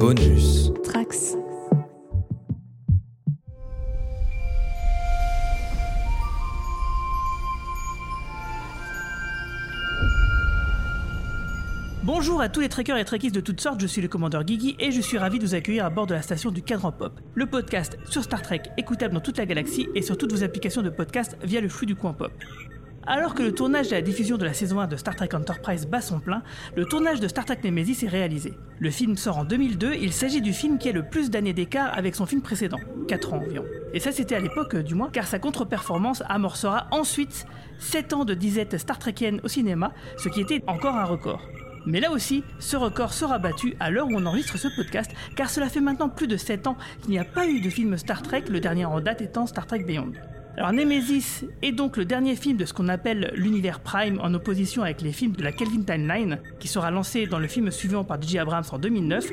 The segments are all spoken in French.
Bonus. Trax. Bonjour à tous les trekkers et trekkies de toutes sortes, je suis le commandeur Guigui et je suis ravi de vous accueillir à bord de la station du Cadran Pop, le podcast sur Star Trek écoutable dans toute la galaxie et sur toutes vos applications de podcast via le flux du coin pop. Alors que le tournage et la diffusion de la saison 1 de Star Trek Enterprise bat son plein, le tournage de Star Trek Nemesis est réalisé. Le film sort en 2002, il s'agit du film qui a le plus d'années d'écart avec son film précédent, 4 ans environ. Et ça c'était à l'époque euh, du moins, car sa contre-performance amorcera ensuite 7 ans de disette Star Trekienne au cinéma, ce qui était encore un record. Mais là aussi, ce record sera battu à l'heure où on enregistre ce podcast, car cela fait maintenant plus de 7 ans qu'il n'y a pas eu de film Star Trek, le dernier en date étant Star Trek Beyond. Alors Nemesis est donc le dernier film de ce qu'on appelle l'univers Prime en opposition avec les films de la Kelvin Timeline, qui sera lancé dans le film suivant par J.J. Abrams en 2009.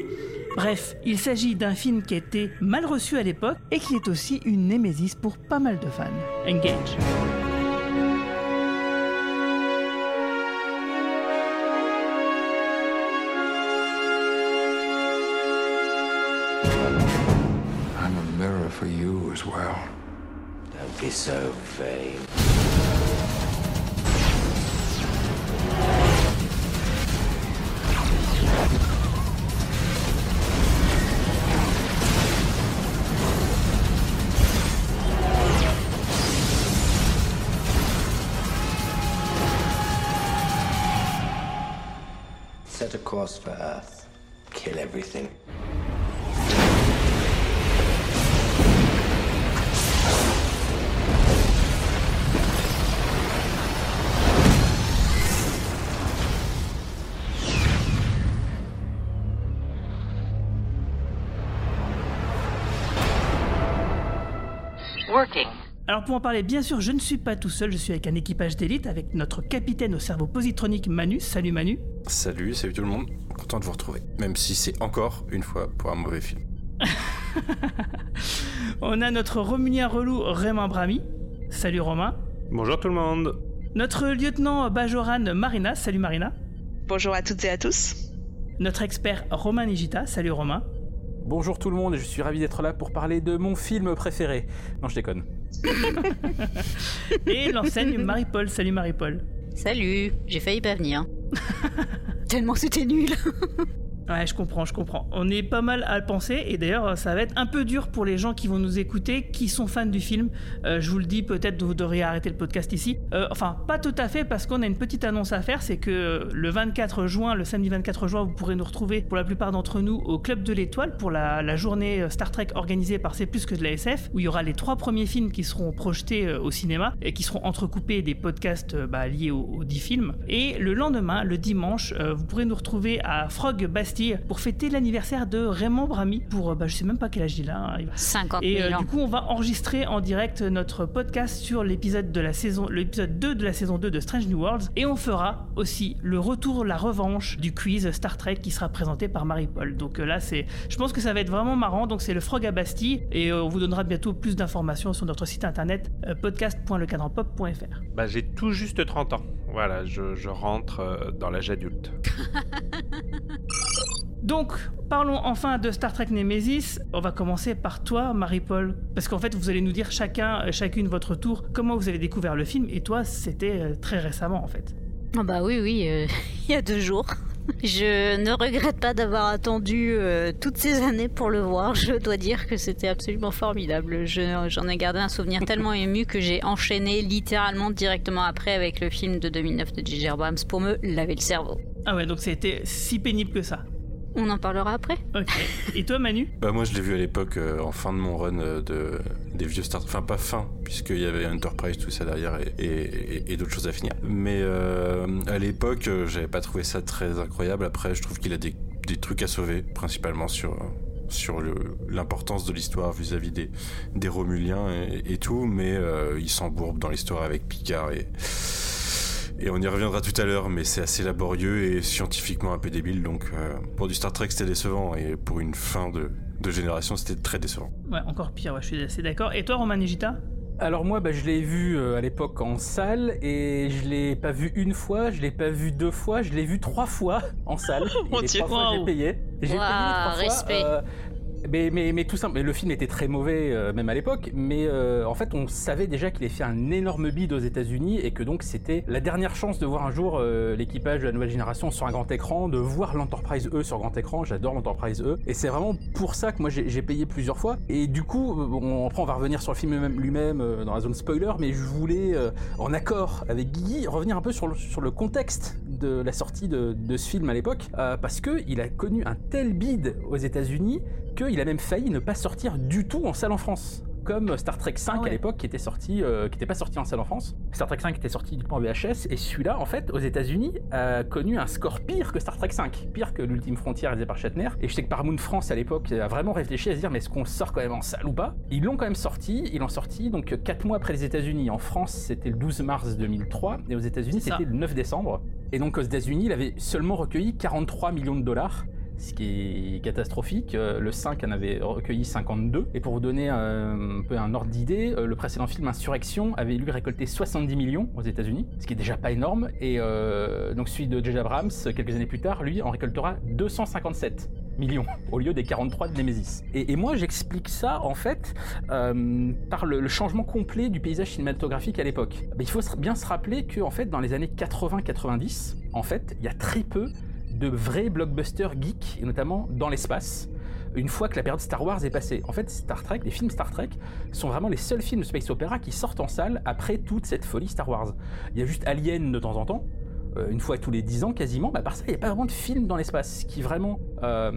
Bref, il s'agit d'un film qui a été mal reçu à l'époque et qui est aussi une Nemesis pour pas mal de fans. Engage. As. Don't be so vain. Set a course for Earth. Kill everything. Alors pour en parler, bien sûr, je ne suis pas tout seul, je suis avec un équipage d'élite, avec notre capitaine au cerveau positronique Manu. Salut Manu. Salut, salut tout le monde, content de vous retrouver. Même si c'est encore une fois pour un mauvais film. On a notre Romunien relou Raymond Brami. Salut Romain. Bonjour tout le monde. Notre lieutenant Bajoran Marina. Salut Marina. Bonjour à toutes et à tous. Notre expert Romain Nigita. Salut Romain. Bonjour tout le monde, je suis ravi d'être là pour parler de mon film préféré. Non, je déconne. Et l'enseigne Marie-Paul. Salut Marie-Paul. Salut, j'ai failli pas venir. Tellement c'était nul. Ouais, je comprends, je comprends. On est pas mal à le penser et d'ailleurs, ça va être un peu dur pour les gens qui vont nous écouter, qui sont fans du film. Euh, je vous le dis, peut-être vous devriez arrêter le podcast ici. Euh, enfin, pas tout à fait parce qu'on a une petite annonce à faire, c'est que le 24 juin, le samedi 24 juin, vous pourrez nous retrouver pour la plupart d'entre nous au Club de l'Étoile pour la, journée Star Trek organisée par C'est plus que de la SF, où il y aura les trois premiers films qui seront projetés euh, au cinéma et qui seront entrecoupés des podcasts euh, bah, liés aux, 10 films. Et le lendemain, le dimanche, euh, vous pourrez nous retrouver à Frog Bastille pour fêter l'anniversaire de Raymond Brami pour, euh, bah, je sais même pas quel âge il a. hein, il va- 50 et 000 euh, ans. du coup, on va enregistrer en direct notre podcast sur l'épisode de la saison, l'épisode 2 de la saison 2 de Strange New Worlds. Et on fera aussi le retour, la revanche du quiz Star Trek qui sera présenté par Marie-Paul. Donc euh, là, c'est, je pense que ça va être vraiment marrant. Donc c'est le Frog à Bastille. Et euh, on vous donnera bientôt plus d'informations sur notre site internet euh, podcast.lecadranpop.fr. Bah, j'ai tout juste 30 ans. Voilà, je, je rentre dans l'âge adulte. Donc, parlons enfin de Star Trek Nemesis. On va commencer par toi, Marie-Paul. Parce qu'en fait, vous allez nous dire chacun, euh, chacune votre tour, comment vous avez découvert le film. Et toi, c'était euh, très récemment, en fait. Ah bah oui, oui, euh, il y a deux jours. Je ne regrette pas d'avoir attendu euh, toutes ces années pour le voir. Je dois dire que c'était absolument formidable. Je- J'en ai gardé un souvenir tellement ému que j'ai enchaîné littéralement directement après avec le film de 2009 de J.J. Abrams pour me laver le cerveau. Ah ouais, donc c'était si pénible que ça. On en parlera après Ok. Et toi, Manu? Bah moi je l'ai vu à l'époque euh, en fin de mon run euh, de, des vieux Star Enfin pas fin, puisqu'il y avait Enterprise, tout ça derrière et, et- et- et d'autres choses à finir. Mais euh, à l'époque euh, j'avais pas trouvé ça très incroyable. Après je trouve qu'il a des, des trucs à sauver, principalement sur... sur l'importance de l'histoire vis-à-vis des, des Romuliens et, et tout, mais euh, il s'embourbe dans l'histoire avec Picard et, et on y reviendra tout à l'heure, mais c'est assez laborieux et scientifiquement un peu débile, donc euh, pour du Star Trek c'était décevant et pour une fin de, de génération c'était très décevant. Ouais, encore pire, ouais, je suis assez d'accord. Et toi, Roman Nigita? Alors moi, bah, je l'ai vu euh, à l'époque en salle et je l'ai pas vu une fois, je l'ai pas vu deux fois, je l'ai vu trois fois en salle. Mon et les Dieu. trois fois j'ai payé. J'ai payé trois fois, respect. euh, mais, tout simple, le film était très mauvais euh, même à l'époque, mais euh, en fait on savait déjà qu'il avait fait un énorme bid aux États-Unis et que donc c'était la dernière chance de voir un jour euh, l'équipage de la nouvelle génération sur un grand écran, de voir l'Enterprise E sur grand écran. J'adore l'Enterprise E et c'est vraiment pour ça que moi j'ai payé plusieurs fois. Et du coup, on, après on va revenir sur le film lui-même- dans la zone spoiler, mais je voulais en accord avec Guigui revenir un peu sur le, contexte de la sortie de, de ce film à l'époque, parce que il a connu un tel bid aux États-Unis qu'il a même failli ne pas sortir du tout en salle en France. Comme Star Trek 5 Ah ouais. à l'époque qui était sorti, euh, qui n'était pas sorti en salle en France. Star Trek 5 était sorti du coup en VHS et celui-là, en fait, aux États-Unis, a connu un score pire que Star Trek 5, pire que l'Ultime Frontière réalisé par Shatner. Et je sais que Paramount France à l'époque a vraiment réfléchi à se dire mais est-ce qu'on sort quand même en salle ou pas? Ils l'ont quand même sorti. Ils l'ont sorti donc 4 mois après les États-Unis. En France, c'était le 12 mars 2003 et aux États-Unis, c'était le 9 décembre. Et donc aux États-Unis, il avait seulement recueilli 43 millions de dollars ce qui est catastrophique. Euh, Le 5 en avait recueilli 52. Et pour vous donner euh, un peu un ordre d'idée, euh, le précédent film Insurrection avait lui récolté 70 millions aux États-Unis, ce qui est déjà pas énorme. Et donc celui de J.J. Abrams, quelques années plus tard, lui en récoltera 257 millions au lieu des 43 de Nemesis. Et, moi j'explique ça en fait par le, changement complet du paysage cinématographique à l'époque. Il faut bien se rappeler que fait dans les années 80-90, en fait il y a très peu de vrais blockbusters geeks, et notamment dans l'espace, une fois que la période Star Wars est passée. En fait, Star Trek, les films Star Trek sont vraiment les seuls films de space opéra qui sortent en salle après toute cette folie Star Wars. Il y a juste Alien de temps en temps, une fois tous les 10 ans quasiment, bah, par ça, il n'y a pas vraiment de film dans l'espace. Ce qui vraiment euh,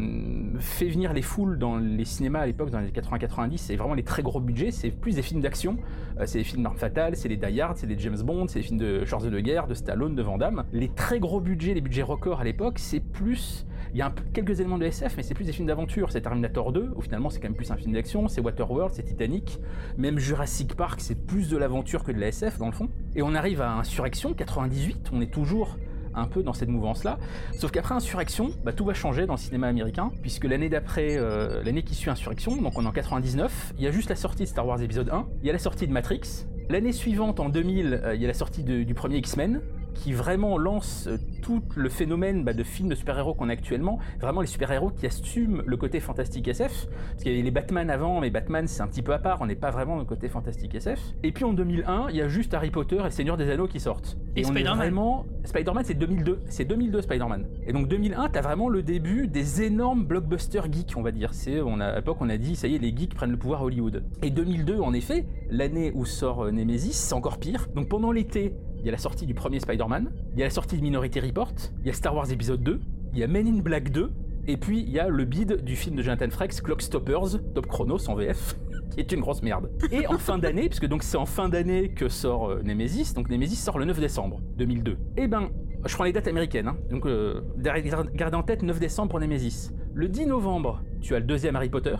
fait venir les foules dans les cinémas à l'époque, dans les 80-90, c'est vraiment les très gros budgets, c'est plus des films d'action, Euh, c'est des films d'armes fatales, c'est les Die Hard, c'est les James Bond, c'est des films de Schwarzenegger, de Stallone, de Van Damme. Les très gros budgets, les budgets records à l'époque, c'est plus... Il y a quelques éléments de SF, mais c'est plus des films d'aventure. C'est Terminator 2, où finalement c'est quand même plus un film d'action, c'est Waterworld, c'est Titanic, même Jurassic Park, c'est plus de l'aventure que de la SF dans le fond. Et on arrive à Insurrection 98, on est toujours un peu dans cette mouvance-là. Sauf qu'après Insurrection, bah, tout va changer dans le cinéma américain, puisque l'année d'après, euh, l'année qui suit Insurrection, donc on est en 99, il y a juste la sortie de Star Wars épisode 1, il y a la sortie de Matrix. L'année suivante, en 2000, euh, il y a la sortie du premier X-Men, qui vraiment lance euh, tout le phénomène bah, de films de super-héros qu'on a actuellement, vraiment les super-héros qui assument le côté fantastique SF, parce qu'il y avait les Batman avant, mais Batman c'est un petit peu à part, on n'est pas vraiment dans le côté fantastique SF. Et puis en 2001, il y a juste Harry Potter et Seigneur des Anneaux qui sortent. Et est Spider-Man. vraiment... Spider-Man c'est 2002, c'est 2002 Spider-Man. Et donc 2001, t'as vraiment le début des énormes blockbusters geeks, on va dire. C'est, on a, à l'époque, on a dit, ça y est, les geeks prennent le pouvoir à Hollywood. Et 2002, en effet, l'année où sort euh, Nemesis, c'est encore pire. Donc pendant l'été, il y a la sortie du premier Spider-Man, il y a la sortie de Minority Report, il y a Star Wars épisode 2, il y a Men in Black 2, et puis il y a le bid du film de Jonathan Frakes, Clock Stoppers, Top Chronos en VF, qui est une grosse merde. Et en fin d'année, puisque donc c'est en fin d'année que sort euh, Nemesis, donc Nemesis sort le 9 décembre 2002. Et ben, je prends les dates américaines, hein. donc euh, gardez en tête 9 décembre pour Nemesis. Le 10 novembre, tu as le deuxième Harry Potter.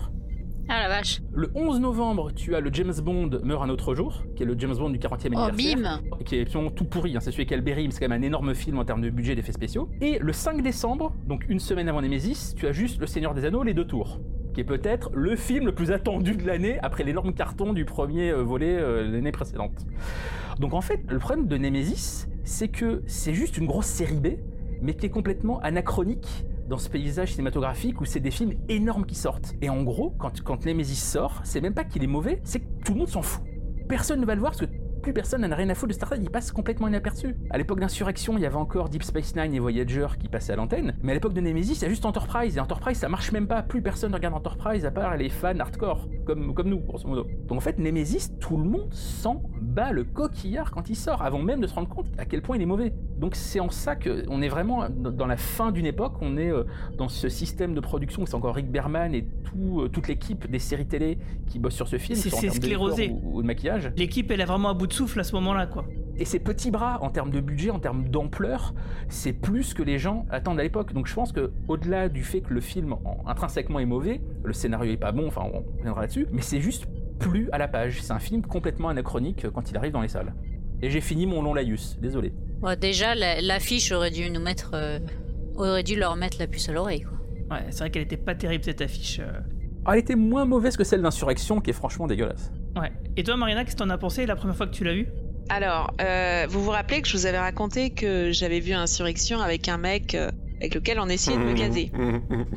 Ah la vache. Le 11 novembre, tu as le James Bond meurt un autre jour, qui est le James Bond du 40e Oh anniversaire bim qui est absolument tout pourri, hein. c'est celui avec Alberi, c'est quand même un énorme film en termes de budget d'effets spéciaux. Et le 5 décembre, donc une semaine avant Nemesis, tu as juste Le Seigneur des Anneaux, les deux tours, qui est peut-être le film le plus attendu de l'année après l'énorme carton du premier euh, volet euh, l'année précédente. Donc en fait, le problème de Nemesis, c'est que c'est juste une grosse série B, mais qui est complètement anachronique dans ce paysage cinématographique où c'est des films énormes qui sortent. Et en gros, quand, quand Nemesis sort, c'est même pas qu'il est mauvais, c'est que tout le monde s'en fout. Personne ne va le voir parce que plus personne n'en a rien à foutre de Star Trek, il passe complètement inaperçu. À l'époque d'Insurrection, il y avait encore Deep Space Nine et Voyager qui passaient à l'antenne, mais à l'époque de Nemesis, il y a juste Enterprise, et Enterprise ça marche même pas, plus personne ne regarde Enterprise à part les fans hardcore, comme, comme nous, grosso modo. Donc en fait, Nemesis, tout le monde s'en bat le coquillard quand il sort, avant même de se rendre compte à quel point il est mauvais. Donc c'est en ça qu'on est vraiment dans la fin d'une époque, on est euh, dans ce système de production, c'est encore Rick Berman et tout, euh, toute l'équipe des séries télé qui bossent sur ce film, C'est- sclérosé. Ou, ou de maquillage. L'équipe, elle est vraiment à bout de souffle à ce moment-là, quoi. Et ces petits bras, en termes de budget, en termes d'ampleur, c'est plus que les gens attendent à l'époque. Donc je pense que au-delà du fait que le film en- intrinsèquement est mauvais, le scénario est pas bon, enfin on reviendra là-dessus, mais c'est juste plus à la page. C'est un film complètement anachronique quand il arrive dans les salles. Et j'ai fini mon long laïus, désolé. Bon, déjà, la- l'affiche aurait dû nous mettre. euh, aurait dû leur mettre la puce à l'oreille, quoi. Ouais, c'est vrai qu'elle était pas terrible cette affiche. euh. Ah, elle était moins mauvaise que celle d'Insurrection, qui est franchement dégueulasse. Ouais. Et toi, Marina, qu'est-ce que t'en as pensé la première fois que tu l'as vu Alors, euh, vous vous rappelez que je vous avais raconté que j'avais vu Insurrection avec un mec euh, avec lequel on essayait de me caser.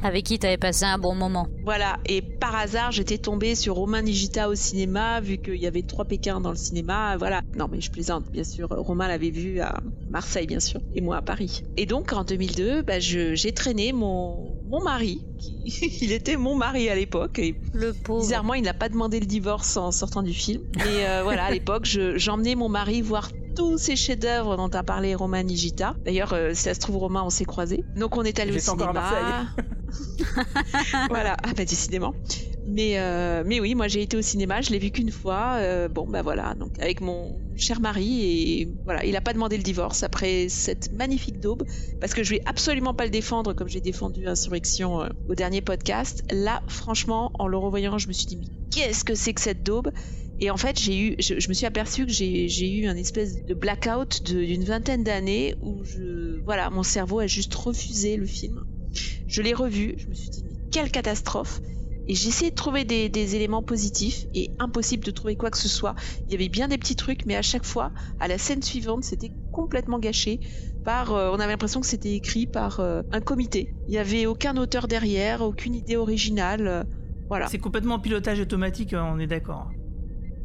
Avec qui t'avais passé un bon moment. Voilà, et par hasard, j'étais tombée sur Romain Nigita au cinéma, vu qu'il y avait trois Pékins dans le cinéma, voilà. Non, mais je plaisante, bien sûr. Romain l'avait vu à Marseille, bien sûr, et moi à Paris. Et donc, en 2002, bah, je- j'ai traîné mon, mon mari, qui, il était mon mari à l'époque, et Le pauvre. bizarrement, il n'a pas demandé le divorce en sortant du film. Mais euh, voilà, à l'époque, je- j'emmenais mon mari voir tous ces chefs-d'œuvre dont a parlé Romain Nigita. D'ailleurs, euh, si ça se trouve, Romain, on s'est croisés. Donc, on est allé au J'étais encore à cinéma. voilà, ah bah décidément. Mais, euh, mais oui, moi j'ai été au cinéma, je l'ai vu qu'une fois. euh, bon, bah voilà, donc avec mon cher mari, et voilà, il a pas demandé le divorce après cette magnifique daube, parce que je vais absolument pas le défendre comme j'ai défendu Insurrection euh, au dernier podcast. Là, franchement, en le revoyant, je me suis dit, mais qu'est-ce que c'est que cette daube? Et en fait, j'ai eu, je, me suis aperçu que j'ai eu un espèce de blackout d'une vingtaine d'années où je, voilà, mon cerveau a juste refusé le film. Je l'ai revu, je me suis dit, mais quelle catastrophe. Et j'ai essayé de trouver des, des éléments positifs et impossible de trouver quoi que ce soit. Il y avait bien des petits trucs, mais à chaque fois, à la scène suivante, c'était complètement gâché par. euh, on avait l'impression que c'était écrit par euh, un comité. Il y avait aucun auteur derrière, aucune idée originale. euh, voilà. C'est complètement pilotage automatique, on est d'accord.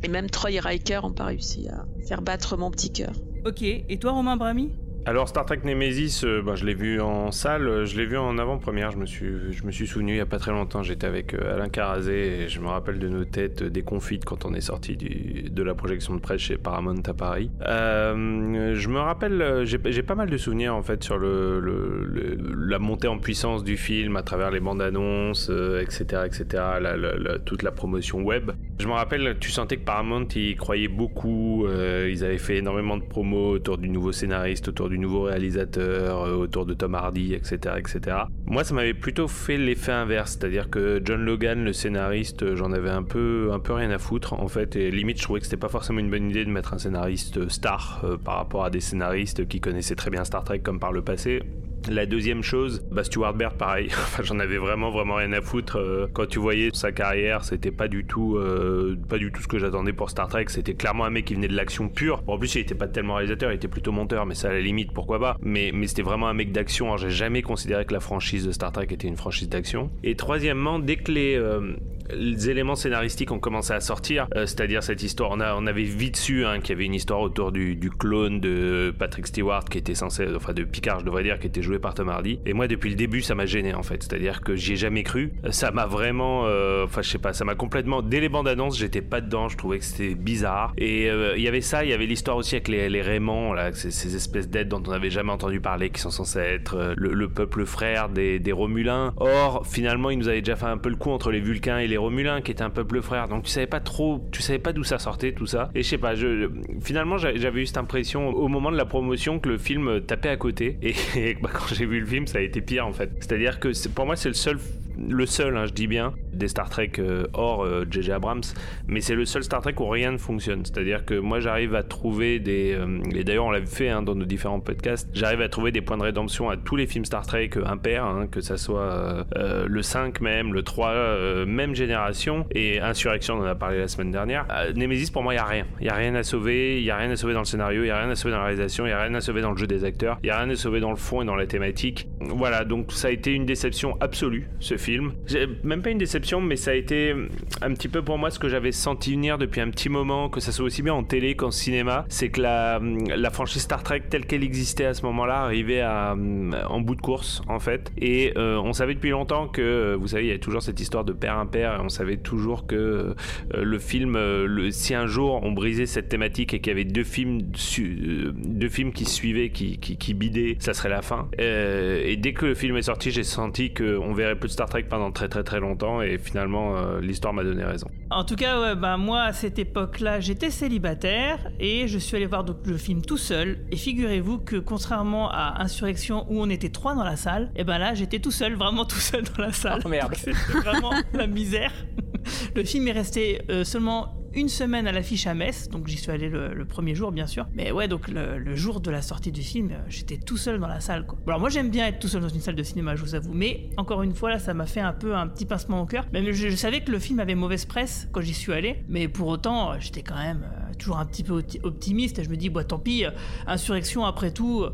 Et même Troy et Riker n'ont pas réussi à faire battre mon petit cœur. Ok, et toi Romain Brami Alors Star Trek Nemesis, euh, bah, je l'ai vu en salle, je l'ai vu en avant-première, je me suis, je me suis souvenu il y a pas très longtemps, j'étais avec euh, Alain Carazé et je me rappelle de nos têtes déconfites quand on est sorti de la projection de presse chez Paramount à Paris. Euh, je me rappelle, j'ai pas mal de souvenirs en fait sur la montée en puissance du film à travers les bandes annonces, etc., etc., toute la promotion web. Je me rappelle, tu sentais que Paramount ils croyaient beaucoup, ils avaient fait énormément de promos autour du nouveau scénariste, autour du nouveau réalisateur, euh, autour de Tom Hardy, etc., etc. Moi, ça m'avait plutôt fait l'effet inverse, c'est-à-dire que John Logan, le scénariste, euh, j'en avais un peu, un peu rien à foutre en fait, et limite, je trouvais que c'était pas forcément une bonne idée de mettre un scénariste star euh, par rapport à des scénaristes qui connaissaient très bien Star Trek comme par le passé. La deuxième chose, bah Stuart Baird, pareil. J'en avais vraiment, vraiment rien à foutre. Euh, Quand tu voyais sa carrière, c'était pas du tout, euh, pas du tout ce que j'attendais pour Star Trek. C'était clairement un mec qui venait de l'action pure. Bon, en plus, il était pas tellement réalisateur, il était plutôt monteur, mais ça à la limite, pourquoi pas. Mais, mais c'était vraiment un mec d'action. Alors, j'ai jamais considéré que la franchise de Star Trek était une franchise d'action. Et troisièmement, dès que les, euh, les éléments scénaristiques ont commencé à sortir, euh, c'est-à-dire cette histoire, on, on avait vite su hein, qu'il y avait une histoire autour du, clone de Patrick Stewart qui était censé, enfin de Picard, je devrais dire, qui était joué par Tom Hardy. Et moi, depuis le début, ça m'a gêné en fait. C'est-à-dire que j'y ai jamais cru. Ça m'a vraiment, euh, enfin, je sais pas, ça m'a complètement. Dès les bandes annonces, j'étais pas dedans. Je trouvais que c'était bizarre. Et euh, il y avait ça, il y avait l'histoire aussi avec les, les Raymond, là, ces, ces espèces d'êtres dont on n'avait jamais entendu parler, qui sont censés être euh, le, le peuple frère des, des Romulins. Or, finalement, ils nous avaient déjà fait un peu le coup entre les Vulcains et les Romulins, qui étaient un peuple frère. Donc, tu savais pas trop, tu savais pas d'où ça sortait tout ça. Et je sais pas, je, finalement, j'a- j'avais eu cette impression au moment de la promotion que le film tapait à côté. Et, bah, quand j'ai vu le film, ça a été pire en fait. C'est-à-dire que pour moi, c'est le seul, le seul, hein, je dis bien, des Star Trek euh, hors euh, J.J. Abrams, mais c'est le seul Star Trek où rien ne fonctionne. C'est-à-dire que moi, j'arrive à trouver des, euh, et d'ailleurs, on l'a fait hein, dans nos différents podcasts, j'arrive à trouver des points de rédemption à tous les films Star Trek euh, impairs, hein, que ça soit euh, euh, le 5 même, le 3, euh, même génération, et Insurrection, on en a parlé la semaine dernière. Euh, Nemesis, pour moi, il n'y a rien. Il n'y a rien à sauver, il n'y a rien à sauver dans le scénario, il n'y a rien à sauver dans la réalisation, il n'y a rien à sauver dans le jeu des acteurs, il n'y a rien à sauver dans le fond et dans la thématique. Voilà, donc ça a été une déception absolue, ce film. Même pas une déception, mais ça a été un petit peu pour moi ce que j'avais senti venir depuis un petit moment, que ça soit aussi bien en télé qu'en cinéma, c'est que la, franchise Star Trek telle qu'elle existait à ce moment-là arrivait à, en bout de course, en fait. Et euh, on savait depuis longtemps que, euh, vous savez, il y a toujours cette histoire de père impair, et on savait toujours que euh, le film, euh, si un jour on brisait cette thématique et qu'il y avait deux films, su- euh, deux films qui suivaient, qui, qui, bidaient, ça serait la fin. Euh, et dès que le film est sorti, j'ai senti qu'on verrait plus de Star Trek pendant très très très longtemps, finalement, euh, l'histoire m'a donné raison. En tout cas, ouais, bah, moi, à cette époque-là, j'étais célibataire et je suis allé voir donc, le film tout seul. Et figurez-vous que contrairement à Insurrection où on était trois dans la salle, et ben là, j'étais tout seul, vraiment tout seul dans la salle. Oh, merde. C'était vraiment la misère. Le film est resté euh, seulement une semaine à l'affiche à Metz, donc j'y suis allé le, premier jour bien sûr. Mais ouais, donc le, jour de la sortie du film, euh, j'étais tout seul dans la salle. Quoi. Alors moi j'aime bien être tout seul dans une salle de cinéma, je vous avoue, mais encore une fois là, ça m'a fait un peu un petit pincement au cœur. Même je, je savais que le film avait mauvaise presse quand j'y suis allé, mais pour autant, euh, j'étais quand même euh, toujours un petit peu opti- optimiste. Et je me dis, bah, tant pis, Insurrection, après tout,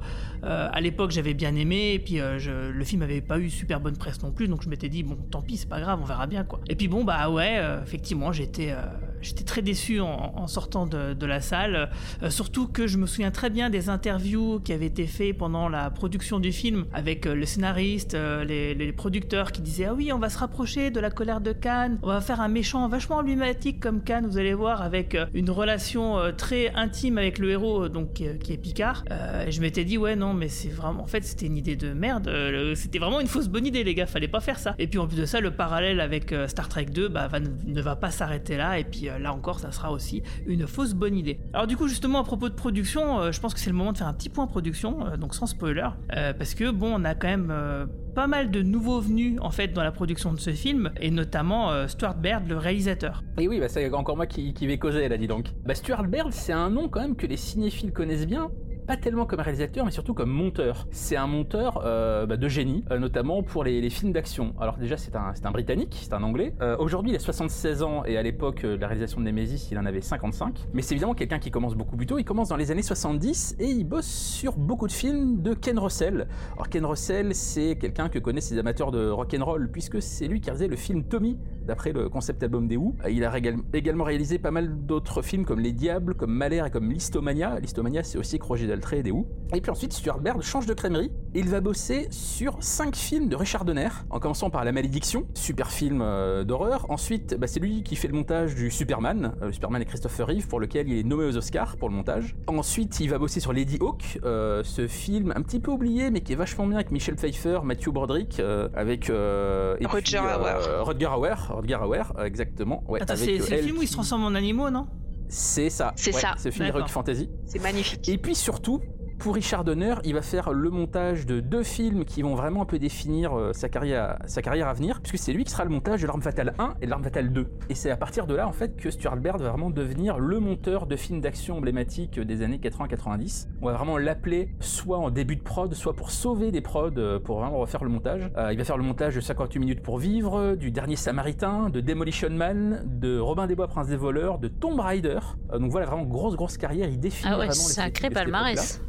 à l'époque, j'avais bien aimé. Et puis, le film avait pas eu super bonne presse non plus. Donc, je m'étais dit, bon, tant pis, c'est pas grave, on verra bien, quoi. Et puis, bon, bah ouais, effectivement, j'étais j'étais très déçu en, sortant de, la salle. Euh, surtout que je me souviens très bien des interviews qui avaient été faites pendant la production du film avec euh, le scénariste, euh, les, producteurs qui disaient Ah oui, on va se rapprocher de la colère de Cannes, on va faire un méchant vachement emblématique comme Cannes, vous allez voir, avec une relation très intime avec le héros, donc qui est Picard. Et je m'étais dit Ouais, non, mais c'est vraiment. En fait, c'était une idée de merde. C'était vraiment une fausse bonne idée, les gars, fallait pas faire ça. Et puis en plus de ça, le parallèle avec Star Trek 2 bah, ne va pas s'arrêter là. Et puis là encore, ça sera aussi une fausse bonne idée. Alors du coup, justement, à propos de production, euh, je pense que c'est le moment de faire un petit point production, euh, donc sans spoiler, euh, parce que bon, on a quand même euh, pas mal de nouveaux venus en fait dans la production de ce film, et notamment euh, Stuart Baird, le réalisateur. Et oui, bah, c'est encore moi qui, qui vais causer, là, dis donc. Bah, Stuart Baird, c'est un nom quand même que les cinéphiles connaissent bien. Pas tellement comme réalisateur, mais surtout comme monteur. C'est un monteur euh, bah, de génie, euh, notamment pour les, films d'action. Alors déjà, c'est un, un Britannique, c'est un Anglais. Euh, Aujourd'hui, il a 76 ans, et à l'époque de la réalisation de Nemesis, il en avait 55. Mais c'est évidemment quelqu'un qui commence beaucoup plus tôt. Il commence dans les années 70, et il bosse sur beaucoup de films de Ken Russell. Alors Ken Russell, c'est quelqu'un que connaissent les amateurs de rock'n'roll, puisque c'est lui qui réalisait le film Tommy, d'après le concept album des Who. Il a également réalisé pas mal d'autres films comme Les Diables, comme Malheur et comme Listomania. Listomania, c'est aussi avec Roger Daltrey et puis ensuite, Stuart Baird change de crèmerie. et Il va bosser sur 5 films de Richard Donner, en commençant par La Malédiction, super film euh, d'horreur. Ensuite, bah, c'est lui qui fait le montage du Superman, euh, le Superman et Christopher Reeve, pour lequel il est nommé aux Oscars pour le montage. Ensuite, il va bosser sur Lady Hawk, euh, ce film un petit peu oublié, mais qui est vachement bien avec Michel Pfeiffer, Matthew Broderick, euh, avec euh, et Rutger puis, Hauer. Rutger Hauer, Rutger Hauer, euh, exactement. Ouais, Attends, c'est euh, le film où il se transforme en animaux, non? C'est ça. C'est ouais, ça. C'est le film. Heroic Fantasy. C'est magnifique. Et puis surtout, pour Richard Donner, il va faire le montage de deux films qui vont vraiment un peu définir euh, sa, carrière, sa carrière à venir, puisque c'est lui qui sera le montage de L'Arme Fatale 1 et de L'Arme Fatale 2. Et c'est à partir de là, en fait, que Stuart Baird va vraiment devenir le monteur de films d'action emblématiques des années 80-90. On va vraiment l'appeler soit en début de prod, soit pour sauver des prods, euh, pour vraiment refaire le montage. Euh, il va faire le montage de 58 minutes pour vivre, du Dernier Samaritain, de Demolition Man, de Robin des Bois, Prince des voleurs, de Tomb Raider. Euh, donc voilà, vraiment grosse, grosse carrière. Il définit Ah ouais, vraiment sacré palmarès.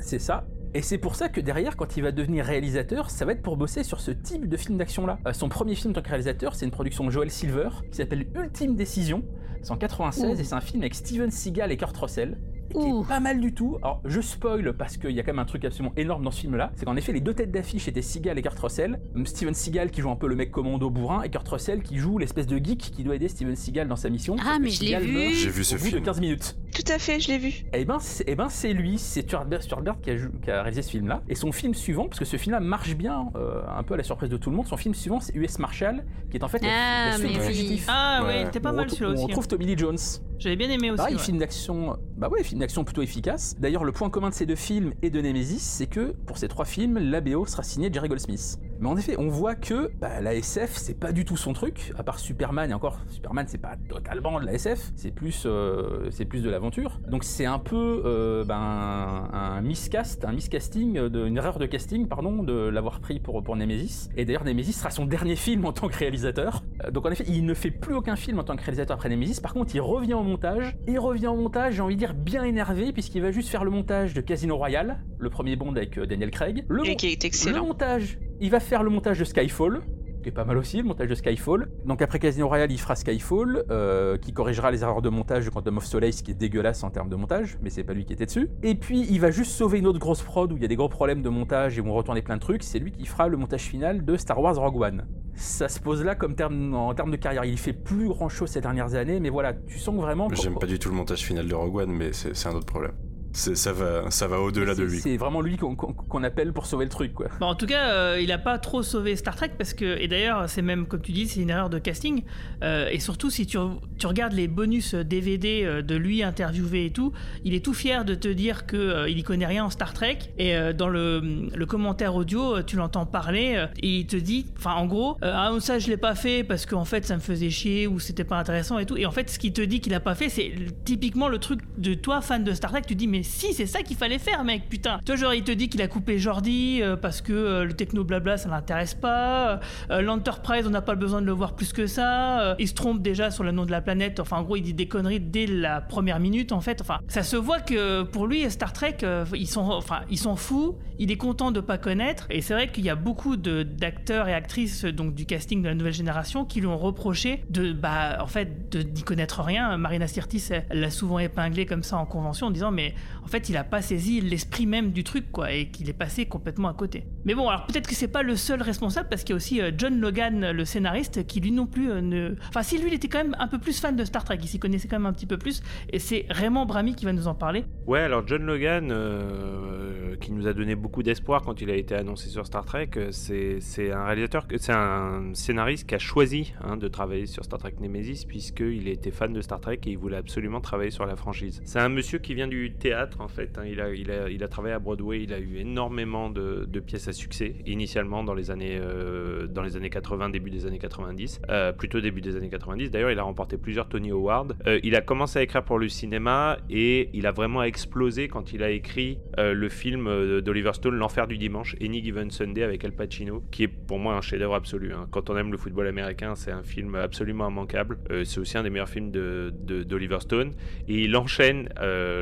C'est ça. Et c'est pour ça que derrière, quand il va devenir réalisateur, ça va être pour bosser sur ce type de film d'action-là. Euh, son premier film en tant que réalisateur, c'est une production de Joel Silver qui s'appelle Ultime Décision. C'est en 96 Ouh. et c'est un film avec Steven Seagal et Kurt Russell. Et Qui Ouh. est pas mal du tout. Alors, je spoil parce qu'il y a quand même un truc absolument énorme dans ce film-là. C'est qu'en effet, les deux têtes d'affiche étaient Seagal et Kurt Russell. Steven Seagal qui joue un peu le mec commando bourrin et Kurt Russell qui joue l'espèce de geek qui doit aider Steven Seagal dans sa mission. Ah, mais je l'ai vu. J'ai vu ce film. de 15 minutes. Tout à fait, je l'ai vu. Eh ben, c'est eh ben, c'est lui, c'est Stuart Baird qui, qui a réalisé ce film-là. Et son film suivant, parce que ce film-là marche bien, euh, un peu à la surprise de tout le monde, son film suivant, c'est US Marshal, qui est en fait Ah, la, suite oui. fugitif. Ah ouais, Ouais. pas on mal celui-là aussi. On hein. retrouve Tommy Lee Jones. J'avais bien aimé aussi. Pareil, ouais. film d'action, bah ouais, film d'action plutôt efficace. D'ailleurs, le point commun de ces deux films et de Nemesis, c'est que pour ces trois films, la BO sera signée Jerry Goldsmith. Mais en effet, on voit que bah, la SF, c'est pas du tout son truc, à part Superman, et encore, Superman, c'est pas totalement de la SF, c'est plus, euh, c'est plus de l'aventure. Donc c'est un peu euh, ben, un miscast, un miscasting, de, une erreur de casting, pardon, de l'avoir pris pour, pour Nemesis. Et d'ailleurs, Nemesis sera son dernier film en tant que réalisateur. Euh, Donc en effet, il ne fait plus aucun film en tant que réalisateur après Nemesis. Par contre, il revient au montage. Et il revient au montage, j'ai envie de dire, bien énervé, puisqu'il va juste faire le montage de Casino Royale, le premier Bond avec Daniel Craig. Le, Et qui est le excellent. montage, il va faire le montage de Skyfall, qui est pas mal aussi, le montage de Skyfall. Donc après Casino Royale, il fera Skyfall, euh, qui corrigera les erreurs de montage de Quantum of Solace, qui est dégueulasse en termes de montage, mais c'est pas lui qui était dessus. Et puis il va juste sauver une autre grosse prod où il y a des gros problèmes de montage et où on retourner plein de trucs, c'est lui qui fera le montage final de Star Wars Rogue One. Ça se pose là comme terme, en termes de carrière. Il fait plus grand chose ces dernières années, mais voilà, tu sens vraiment. J'aime pas du tout le montage final de Rogue One, mais c'est un autre problème. C'est- Ça va, ça va au-delà de lui. C'est vraiment lui qu'on qu'on- qu'on appelle pour sauver le truc, quoi. Bon, en tout cas, euh, il a pas trop sauvé Star Trek parce que, et d'ailleurs, c'est même, comme tu dis, c'est une erreur de casting. Euh, et surtout, si tu, tu regardes les bonus DVD euh, de lui interviewé et tout, il est tout fier de te dire que euh, il y connaît rien en Star Trek. Et euh, dans le, le commentaire audio, tu l'entends parler euh, et il te dit, enfin, en gros, euh, ah ça je l'ai pas fait parce qu'en fait ça me faisait chier ou c'était pas intéressant et tout. Et en fait, ce qu'il te dit qu'il a pas fait, c'est typiquement le truc de toi fan de Star Trek. Tu dis, mais mais si, c'est ça qu'il fallait faire, mec, putain. Toi, genre, il te dit qu'il a coupé Jordi euh, parce que euh, le techno blabla, ça l'intéresse pas. Euh, L'Enterprise, on n'a pas besoin de le voir plus que ça. Il se trompe déjà sur le nom de la planète. Enfin, en gros, il dit des conneries dès la première minute, en fait. Enfin, ça se voit que pour lui, Star Trek, ils sont, enfin, ils s'en fout. Il est content de pas connaître. Et c'est vrai qu'il y a beaucoup d'acteurs et actrices donc du casting de la nouvelle génération qui lui ont reproché de, bah, en fait, de n'y connaître rien. Marina Sirtis, l'a souvent épinglé comme ça en convention en disant, mais en fait, il a pas saisi l'esprit même du truc, quoi, et qu'il est passé complètement à côté. Mais bon, alors peut-être que c'est pas le seul responsable parce qu'il y a aussi euh, John Logan, le scénariste, qui lui non plus euh, ne. Enfin, si lui, il était quand même un peu plus fan de Star Trek, il s'y connaissait quand même un petit peu plus, et c'est Raymond Bramy qui va nous en parler. Ouais, alors John Logan, euh, qui nous a donné beaucoup d'espoir quand il a été annoncé sur Star Trek, c'est un réalisateur, c'est un scénariste qui a choisi hein, de travailler sur Star Trek Nemesis puisqu'il était fan de Star Trek et il voulait absolument travailler sur la franchise. C'est un monsieur qui vient du théâtre en fait. hein. Il, a, il, a, il a travaillé à Broadway, il a eu énormément de, pièces à succès initialement dans les années euh, dans les années 80, début des années 90, euh, plutôt début des années 90. D'ailleurs, il a remporté plusieurs Tony Awards. Euh, il a commencé à écrire pour le cinéma et il a vraiment explosé quand il a écrit le film d'Oliver Stone, L'Enfer du dimanche, Any Given Sunday avec Al Pacino, qui est pour moi un chef-d'œuvre absolu. hein. Quand on aime le football américain, c'est un film absolument immanquable. C'est aussi un des meilleurs films de- de- d'Oliver Stone. Et il enchaîne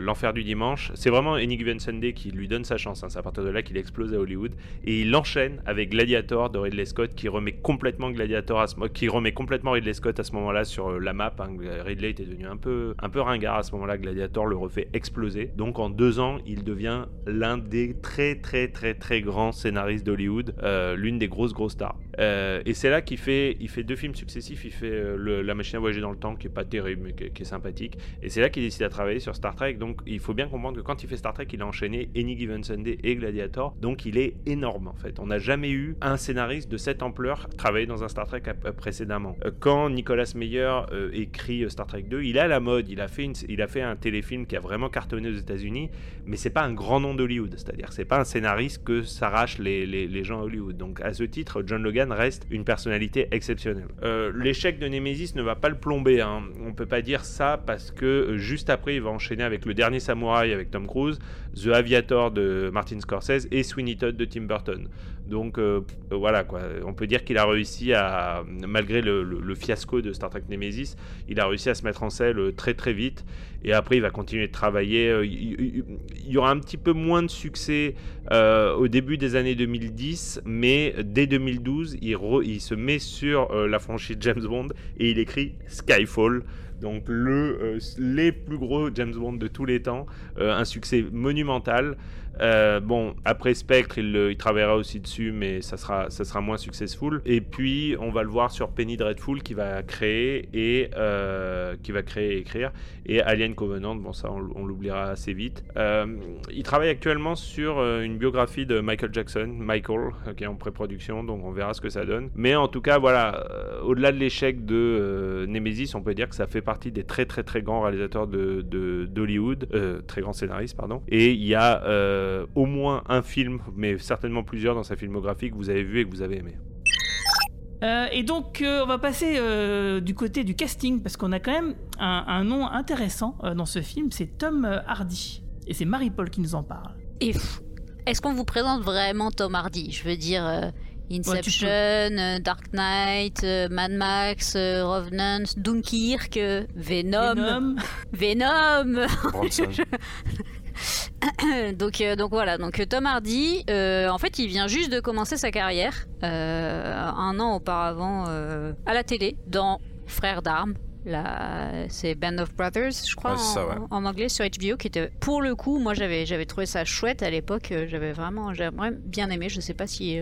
L'Enfer du dimanche. C'est vraiment Any Given Sunday qui lui donne sa chance. hein. C'est à partir de là qu'il explose à Hollywood. Et il enchaîne avec Gladiator de Ridley Scott, qui remet complètement Gladiator, à ce, qui remet complètement Ridley Scott à ce moment-là sur euh, la map. hein. Ridley était devenu un peu, un peu ringard à ce moment-là. Gladiator le refait exploser. Donc en deux ans, il devient l'un des très très très très grands scénaristes d'Hollywood, euh, l'une des grosses grosses stars. Euh, et c'est là qu'il fait, il fait deux films successifs. Il fait euh, La machine à voyager dans le temps, qui est pas terrible, mais qui, est sympathique. Et c'est là qu'il décide à travailler sur Star Trek. Donc il faut bien comprendre que quand il fait Star Trek, il a enchaîné Any Given Sunday et Gladiator. Donc il est énorme en fait. On n'a jamais eu un scénariste de cette ampleur travailler dans un Star Trek ap- précédemment. Euh, Quand Nicolas Meyer euh, écrit euh, Star Trek 2, il est à la mode. Il a fait, il a fait un téléfilm qui a vraiment cartonné aux États-Unis, mais c'est pas un grand nom d'Hollywood. C'est-à-dire, c'est pas un scénariste que s'arrachent les, les, les gens à Hollywood. Donc à ce titre, John Logan reste une personnalité exceptionnelle. Euh, L'échec de Nemesis ne va pas le plomber. Hein. On peut pas dire ça parce que euh, juste après, il va enchaîner avec Le Dernier Samouraï avec Tom Cruise, The Aviator de Martin Scorsese et Sweeney Todd de Tim Burton. Donc euh, euh, voilà quoi, on peut dire qu'il a réussi à, malgré le, fiasco de Star Trek Nemesis, il a réussi à se mettre en selle très très vite. Et après, il va continuer de travailler. euh, Il, y aura un petit peu moins de succès au début des années 2010, mais dès 2012, il, se met sur la franchise James Bond et il écrit Skyfall. Donc le, les plus gros James Bond de tous les temps, un succès monumental. Euh, bon, après Spectre, il, le- il travaillera aussi dessus, mais ça sera, ça sera moins successful. Et puis, on va le voir sur Penny Dreadful qui va créer et euh, qui va créer et écrire, et Alien Covenant. Bon, ça, on, l'oubliera assez vite. Euh, il travaille actuellement sur une biographie de Michael Jackson, Michael, qui est en pré-production, donc on verra ce que ça donne. Mais en tout cas, voilà, au-delà de l'échec de Nemesis, on peut dire que ça fait partie des très très très grands réalisateurs de de- d'Hollywood, euh, très grands scénaristes, pardon. Et il y a euh, au moins un film, mais certainement plusieurs dans sa filmographie que vous avez vu et que vous avez aimé. Euh, et donc, euh, on va passer euh, du côté du casting, parce qu'on a quand même un, un nom intéressant euh, dans ce film, c'est Tom Hardy. Et c'est Marie-Paul qui nous en parle. Et est-ce qu'on vous présente vraiment Tom Hardy? Je veux dire, euh, Inception, euh, Dark Knight, euh, Mad Max, euh, Revenant, Dunkirk, euh, Venom. Venom. Venom Bronson. donc, euh, donc voilà, donc euh, Tom Hardy, euh, en fait, il vient juste de commencer sa carrière un an auparavant à la télé dans Frères d'armes. C'est Band of Brothers, je crois, Ouais, c'est ça, en, ouais. en anglais sur HBO, qui était pour le coup, moi j'avais j'avais trouvé ça chouette à l'époque. J'avais vraiment, j'aimerais bien aimé. Je sais pas si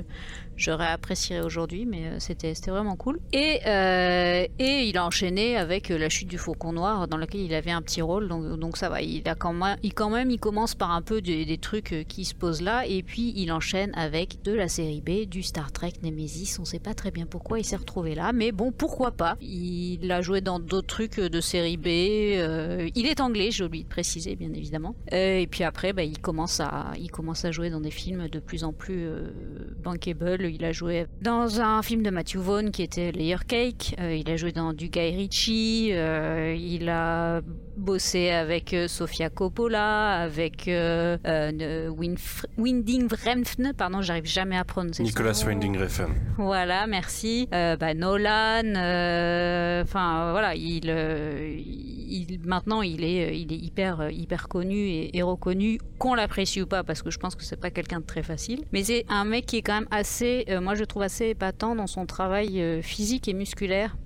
j'aurais apprécié aujourd'hui, mais euh, c'était vraiment cool. Et euh, et il a enchaîné avec euh, la chute du Faucon Noir, dans lequel il avait un petit rôle, donc donc ça va. Il a quand même, il quand même, il commence par un peu des, trucs qui se posent là, et puis il enchaîne avec de la série B, du Star Trek Nemesis. On sait pas très bien pourquoi il s'est retrouvé là, mais bon, pourquoi pas. Il a joué dans d'autres trucs de série B. il est anglais, j'ai oublié de préciser, bien évidemment. Et puis après, bah, il commence à, il commence à jouer dans des films de plus en plus euh, Il a joué dans un film de Matthew Vaughn qui était Layer Cake. Euh, il a joué dans du Guy Ritchie. euh, il a bossé avec euh, Sofia Coppola, avec Winf- Winding Refn, pardon, j'arrive jamais à prononcer Nicolas. Winding Refn. Voilà, merci. Bah, Nolan, enfin voilà, il, il- maintenant il est, il est hyper, hyper connu et, et reconnu, qu'on l'apprécie ou pas, parce que je pense que c'est pas quelqu'un de très facile. Mais c'est un mec qui est quand même assez, euh, moi je trouve assez épatant dans son travail euh, physique et musculaire.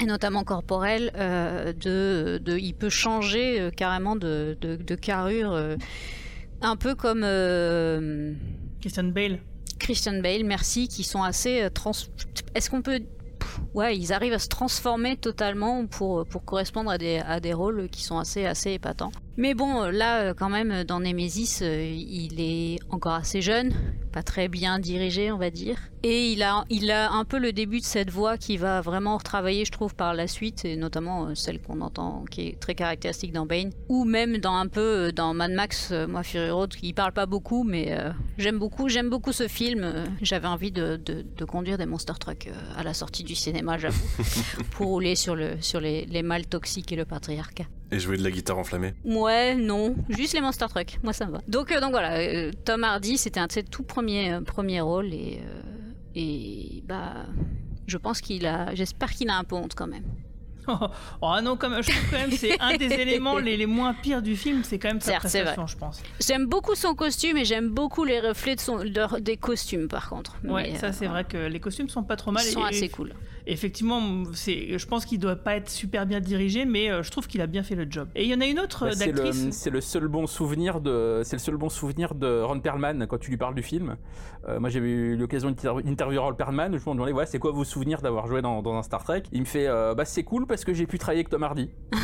Et notamment corporel, euh, de, de, il peut changer carrément de, de, de carrure, un peu comme Christian Bale. Christian Bale, merci, qui sont assez trans. Est-ce qu'on peut. Ouais, ils arrivent à se transformer totalement pour, pour correspondre à des, à des rôles qui sont assez, assez épatants. Mais bon, euh, là, euh, quand même, dans Nemesis, euh, il est encore assez jeune, pas très bien dirigé, on va dire. Et il a, il a un peu le début de cette voix qui va vraiment retravailler, je trouve, par la suite, et notamment euh, celle qu'on entend, qui est très caractéristique dans Bane, ou même dans un peu euh, dans Mad Max, euh, moi Fury Road, qui parle pas beaucoup, mais euh, j'aime beaucoup, j'aime beaucoup ce film. Euh, J'avais envie de, conduire des monster trucks euh, à la sortie du cinéma, j'avoue, pour rouler sur, le, sur les, les mâles toxiques et le patriarcat. Et jouer de la guitare enflammée. Ouais, non, juste les Monster Trucks, moi ça me va. Donc, euh, donc voilà, euh, Tom Hardy, c'était un de ses tout premiers, euh, premiers rôles et, euh, et bah, je pense qu'il a, j'espère qu'il a un peu honte quand même. Oh non, même, je trouve quand même c'est un des éléments les, les moins pires du film, c'est quand même sa prestation, vrai. je pense. J'aime beaucoup son costume et j'aime beaucoup les reflets de son, de- des costumes par contre. Ouais, Mais, ça euh, c'est vrai que les costumes sont pas trop mal. Ils sont et- assez et- cool. Effectivement, c'est, je pense qu'il doit pas être super bien dirigé, mais euh, je trouve qu'il a bien fait le job. Et il y en a une autre Bah, euh, c'est le, d'actrice. c'est le seul bon souvenir de, c'est le seul bon souvenir de Ron Perlman quand tu lui parles du film. Euh, moi, j'ai eu l'occasion d'inter- d'interviewer Ron Perlman. Je ai demandé, ouais, c'est quoi vos souvenirs d'avoir joué dans, dans un Star Trek? Il me fait, euh, bah, c'est cool parce que j'ai pu travailler avec Tom Hardy.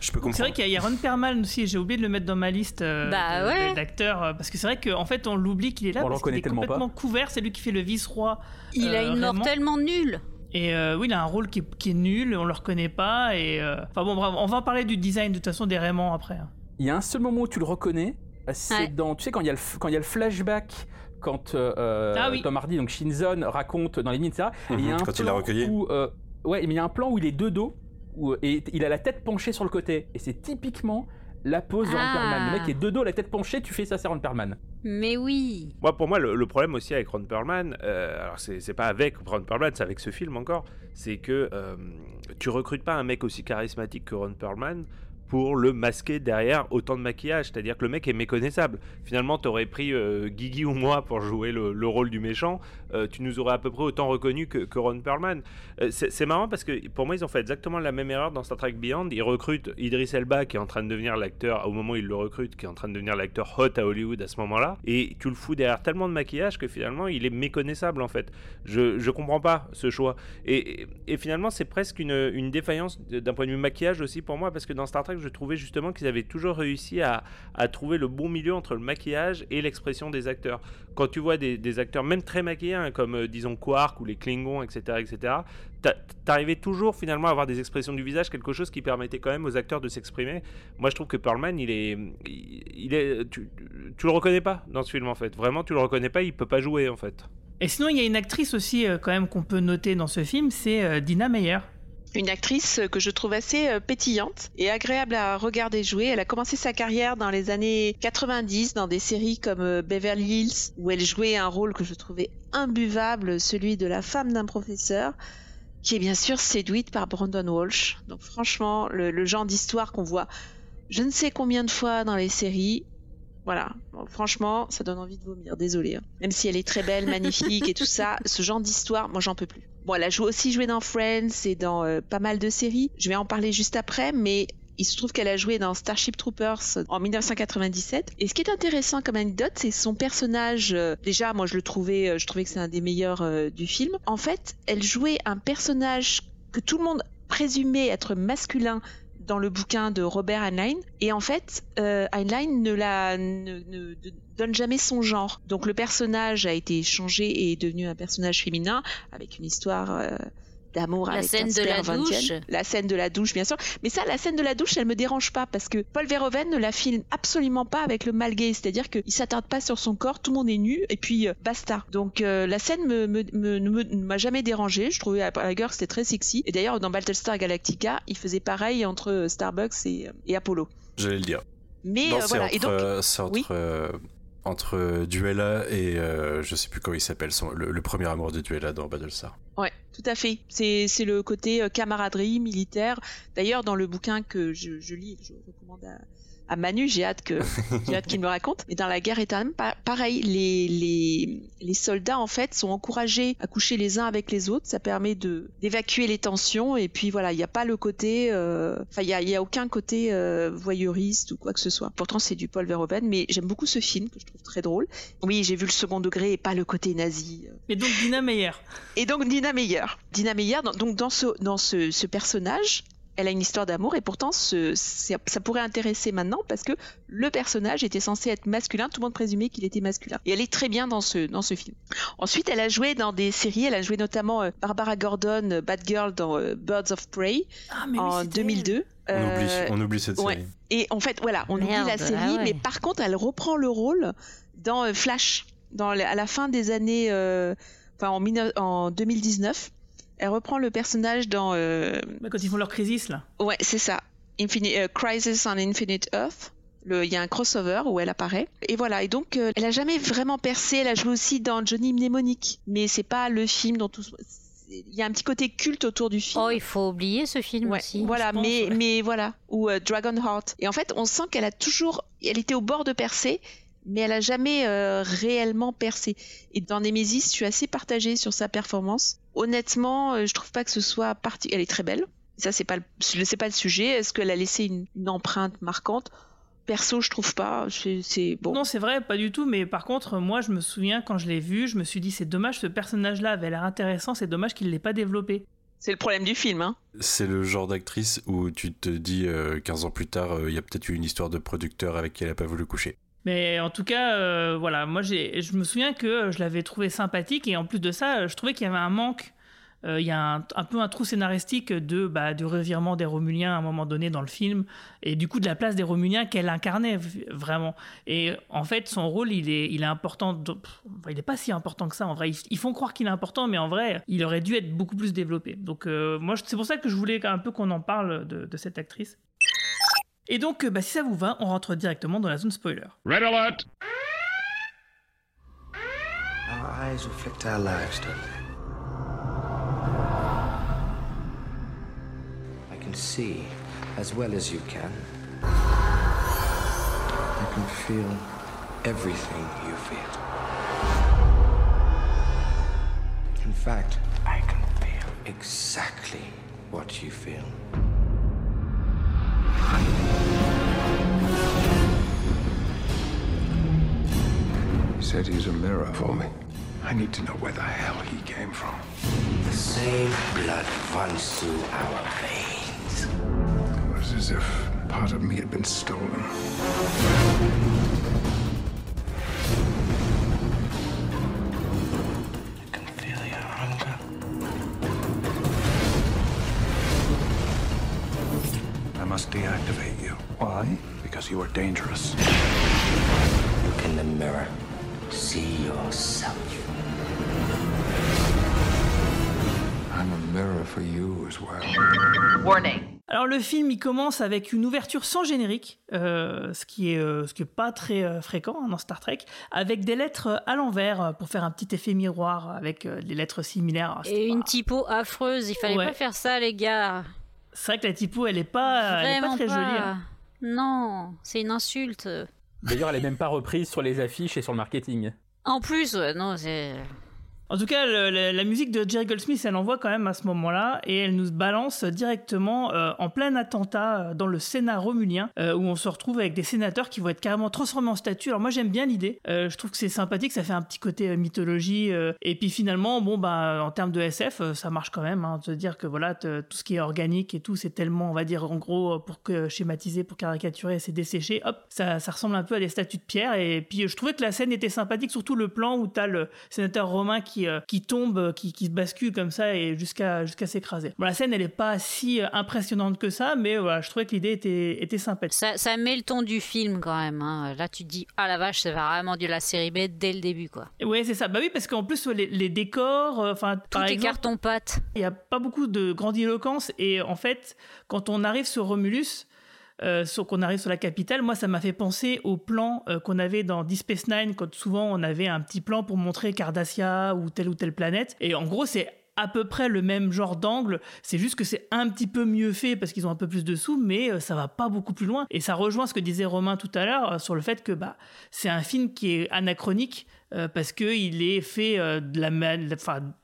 Je peux C'est vrai comprendre. qu'il y a- a Ron Perlman aussi, j'ai oublié de le mettre dans ma liste euh, Bah ouais. d'acteurs, euh, parce que c'est vrai qu'en fait on l'oublie qu'il est là, On parce qu'il est complètement couvert, c'est lui qui fait le vice-roi. Il a euh, une mort tellement nulle. Et euh, oui, il a un rôle qui est, qui est nul, on le reconnaît pas, et... euh, Enfin bon, bravo, on va en parler du design de toute façon des Raymond après. hein. Il y a un seul moment où tu le reconnais, c'est Ouais. dans, tu sais, quand il y a le, f- quand il y a le flashback. Quand euh, Ah oui. Tom Hardy, donc Shinzon, raconte dans les mines, etc. Et il y a un Quand il l'a plan recueilli. Où, euh, ouais, mais il y a un plan où il est de dos, où, et il a la tête penchée sur le côté. Et c'est typiquement la pose de Ron Ah. Perlman. Le mec est de dos, la tête penchée, tu fais ça, c'est Ron Perlman. Mais oui. Moi, pour moi, le, le problème aussi avec Ron Perlman, euh, alors c'est c'est pas avec Ron Perlman, c'est avec ce film encore, c'est que euh, tu recrutes pas un mec aussi charismatique que Ron Perlman pour le masquer derrière autant de maquillage. C'est-à-dire que le mec est méconnaissable. Finalement, t'aurais pris euh, Guigui ou moi pour jouer le, le rôle du méchant, euh, tu nous aurais à peu près autant reconnu que, Ron Perlman. Euh, c'est marrant parce que pour moi, ils ont fait exactement la même erreur dans Star Trek Beyond. Ils recrutent Idris Elba qui est en train de devenir l'acteur, au moment où ils le recrutent, qui est en train de devenir l'acteur hot à Hollywood à ce moment-là. Et tu le fous derrière tellement de maquillage que finalement, il est méconnaissable en fait. Je, je comprends pas ce choix. Et, et- et finalement, c'est presque une, une défaillance d'un point de vue maquillage aussi pour moi parce que dans Star Trek, je trouvais justement qu'ils avaient toujours réussi à, à trouver le bon milieu entre le maquillage et l'expression des acteurs. Quand tu vois des, acteurs, même très maquillés, hein, comme euh, disons Quark ou les Klingons, etc., etc., t'a- t'arrivais toujours finalement à avoir des expressions du visage, quelque chose qui permettait quand même aux acteurs de s'exprimer. Moi, je trouve que Perlman, il est, il, est, tu, tu le reconnais pas dans ce film en fait. Vraiment, tu le reconnais pas, il peut pas jouer en fait. Et sinon, il y a une actrice aussi euh, quand même qu'on peut noter dans ce film, c'est euh, Dina Meyer. Une actrice que je trouve assez euh, pétillante et agréable à regarder jouer. Elle a commencé sa carrière dans les années 90 dans des séries comme euh, Beverly Hills où elle jouait un rôle que je trouvais imbuvable, celui de la femme d'un professeur qui est bien sûr séduite par Brandon Walsh. Donc franchement, le, le genre d'histoire qu'on voit je ne sais combien de fois dans les séries. Voilà, Bon, franchement, ça donne envie de vomir, désolé. Même si elle est très belle, magnifique et tout ça, ce genre d'histoire, moi j'en peux plus. Bon, elle a joué- aussi joué dans Friends et dans euh, pas mal de séries. Je vais en parler juste après, mais il se trouve qu'elle a joué dans Starship Troopers en 1997. Et ce qui est intéressant comme anecdote, c'est son personnage. euh, déjà, moi je le trouvais, euh, je trouvais que c'est un des meilleurs euh, du film. En fait, elle jouait un personnage que tout le monde présumait être masculin dans le bouquin de Robert Heinlein. Et en fait, euh, Heinlein ne, la, ne, ne- ne donne jamais son genre. Donc le personnage a été changé et est devenu un personnage féminin avec une histoire euh, d'amour avec scène de la Van douche. La scène de la douche, bien sûr. Mais ça, la scène de la douche, elle me dérange pas parce que Paul Verhoeven ne la filme absolument pas avec le mal gay, c'est-à-dire qu'il s'attarde pas sur son corps, tout le monde est nu et puis euh, basta. Donc euh, la scène me, me, me- ne m'a jamais dérangé. Je trouvais à la rigueur que c'était très sexy. Et d'ailleurs, dans Battlestar Galactica, il faisait pareil entre euh, Starbucks et, et Apollo. J'allais le dire. Mais Non, euh, voilà. entre, Et donc, euh, c'est entre, oui. euh, entre Duella et euh, je sais plus comment il s'appelle, son- le, le premier amour de Duella dans Battlestar. Ouais, tout à fait. C'est c'est le côté euh, camaraderie militaire. D'ailleurs, dans le bouquin que je, je lis, je recommande à, à Manu, j'ai hâte que j'ai hâte qu'il me raconte. Mais dans la guerre éternelle, pa- pareil, les, les les soldats en fait sont encouragés à coucher les uns avec les autres. Ça permet de d'évacuer les tensions. Et puis voilà, il n'y a pas le côté, euh, enfin il y a, il y a aucun côté euh, voyeuriste ou quoi que ce soit. Pourtant, c'est du Paul Verhoeven, mais j'aime beaucoup ce film que je trouve très drôle. Oui, j'ai vu le second degré et pas le côté nazi. euh, Et donc Dina Meyer. et donc Dina Meyer. Dina Meyer, donc dans ce, dans ce, ce personnage, elle a une histoire d'amour et pourtant ce, ça pourrait intéresser maintenant parce que le personnage était censé être masculin, tout le monde présumait qu'il était masculin. Et elle est très bien dans ce, dans ce film. Ensuite, elle a joué dans des séries, elle a joué notamment euh, Barbara Gordon, euh, Bad Girl dans euh, Birds of Prey Ah, mais en c'était 2002. On, oublie, on oublie cette ouais. série. et en fait, voilà, on Merde, oublie la série, ah ouais. mais par contre, elle reprend le rôle dans euh, Flash, dans, à la fin des années, euh, enfin en, 19 en 2019. Elle reprend le personnage dans, euh, Quand ils font leur crisis, là. ouais, c'est ça, Infini- euh, Crisis on Infinite Earth. Le- Il y a un crossover où elle apparaît. Et voilà. Et donc, euh, elle a jamais vraiment percé. Elle a joué aussi dans Johnny Mnemonic. Mais c'est pas le film dont tout. Il y a un petit côté culte autour du film. Oh, il faut oublier ce film Ouais, aussi. voilà, pense, mais, ouais. mais voilà, ou euh, Dragonheart. Et en fait, on sent qu'elle a toujours, elle était au bord de percer, mais elle a jamais euh, réellement percé. Et dans Nemesis, je suis assez partagée sur sa performance. Honnêtement, euh, je trouve pas que ce soit parti. Elle est très belle. Ça, c'est pas, le... c'est pas le sujet. Est-ce qu'elle a laissé une, une empreinte marquante? Perso, je trouve pas. C'est c'est- bon. Non, c'est vrai, pas du tout. Mais par contre, moi, je me souviens quand je l'ai vu, je me suis dit, c'est dommage, ce personnage-là avait l'air intéressant, c'est dommage qu'il l'ait pas développé. C'est le problème du film, hein. C'est le genre d'actrice où tu te dis euh, 15 ans plus tard, euh, il y a peut-être eu une histoire de producteur avec qui elle a pas voulu coucher. Mais en tout cas, euh, voilà, moi, je me souviens que je l'avais trouvé sympathique et en plus de ça, je trouvais qu'il y avait un manque. Euh, Il y a un, peu un trou scénaristique de, bah, du revirement des Romuliens à un moment donné dans le film et du coup de la place des Romuliens qu'elle incarnait vraiment. Et en fait, son rôle, il est, il est important. il n'est pas si important que ça en vrai. Ils, font croire qu'il est important, mais en vrai, il aurait dû être beaucoup plus développé. Donc, euh, moi, c'est pour ça que je voulais un peu qu'on en parle de cette actrice. Et donc, euh, bah, si ça vous va, on rentre directement dans la zone spoiler. Red alert! Our eyes reflect our lives, don't they? I can see as well as you can. I can feel everything you feel. In fact, I can feel exactly what you feel. Said he's a mirror for me. I need to know where the hell he came from. The same blood runs through our veins. It was as if part of me had been stolen. I can feel your hunger. I must deactivate you. Why? Because you are dangerous. Look in the mirror. See yourself. I'm a mirror for you as well. Warning. Alors le film, il commence avec une ouverture sans générique, euh, ce qui est euh, ce qui est pas très euh, fréquent hein, dans Star Trek, avec des lettres à l'envers euh, pour faire un petit effet miroir avec euh, des lettres similaires. Alors, c'était Et une typo affreuse, il fallait Ouais. pas faire ça, les gars. C'est vrai que la typo, elle est pas, elle est pas très pas. jolie. hein. Non, c'est une insulte. D'ailleurs, elle est même pas reprise sur les affiches et sur le marketing. En plus, ouais, non, c'est. En tout cas, la musique de Jerry Goldsmith, elle envoie quand même à ce moment-là, et elle nous balance directement euh, en plein attentat euh, dans le Sénat romulien, euh, où on se retrouve avec des sénateurs qui vont être carrément transformés en statues. Alors moi, j'aime bien l'idée. Je trouve que c'est sympathique, ça fait un petit côté mythologie. et puis finalement, bon bah, en termes de SF, ça marche quand même. Hein, de se dire que voilà, tout ce qui est organique et tout, c'est tellement, on va dire, en gros, pour que schématiser, pour caricaturer, c'est desséché. Hop, ça, ça ressemble un peu à des statues de pierre. Et puis je trouvais que la scène était sympathique, surtout le plan où t'as le sénateur romain qui qui, euh, qui tombe, euh, qui, qui se bascule comme ça et jusqu'à jusqu'à s'écraser. Bon, la scène, elle est pas si euh, impressionnante que ça, mais voilà, je trouvais que l'idée était, était sympathique. Ça, ça met le ton du film quand même. hein. Là, tu te dis, ah la vache, c'est vraiment de la série B dès le début, quoi. Ouais, c'est ça. Bah oui, parce qu'en plus, les, les décors, enfin, Tout par est exemple, carton-pâte. il n'y a pas beaucoup de grandiloquence et en fait, quand on arrive sur Romulus, euh, qu'on arrive sur la capitale, moi ça m'a fait penser au plan euh, qu'on avait dans Deep Space Nine quand souvent on avait un petit plan pour montrer Cardassia ou telle ou telle planète. Et en gros, c'est à peu près le même genre d'angle, c'est juste que c'est un petit peu mieux fait parce qu'ils ont un peu plus de sous, mais euh, ça va pas beaucoup plus loin. Et ça rejoint ce que disait Romain tout à l'heure euh, sur le fait que bah, c'est un film qui est anachronique parce qu'il est fait de la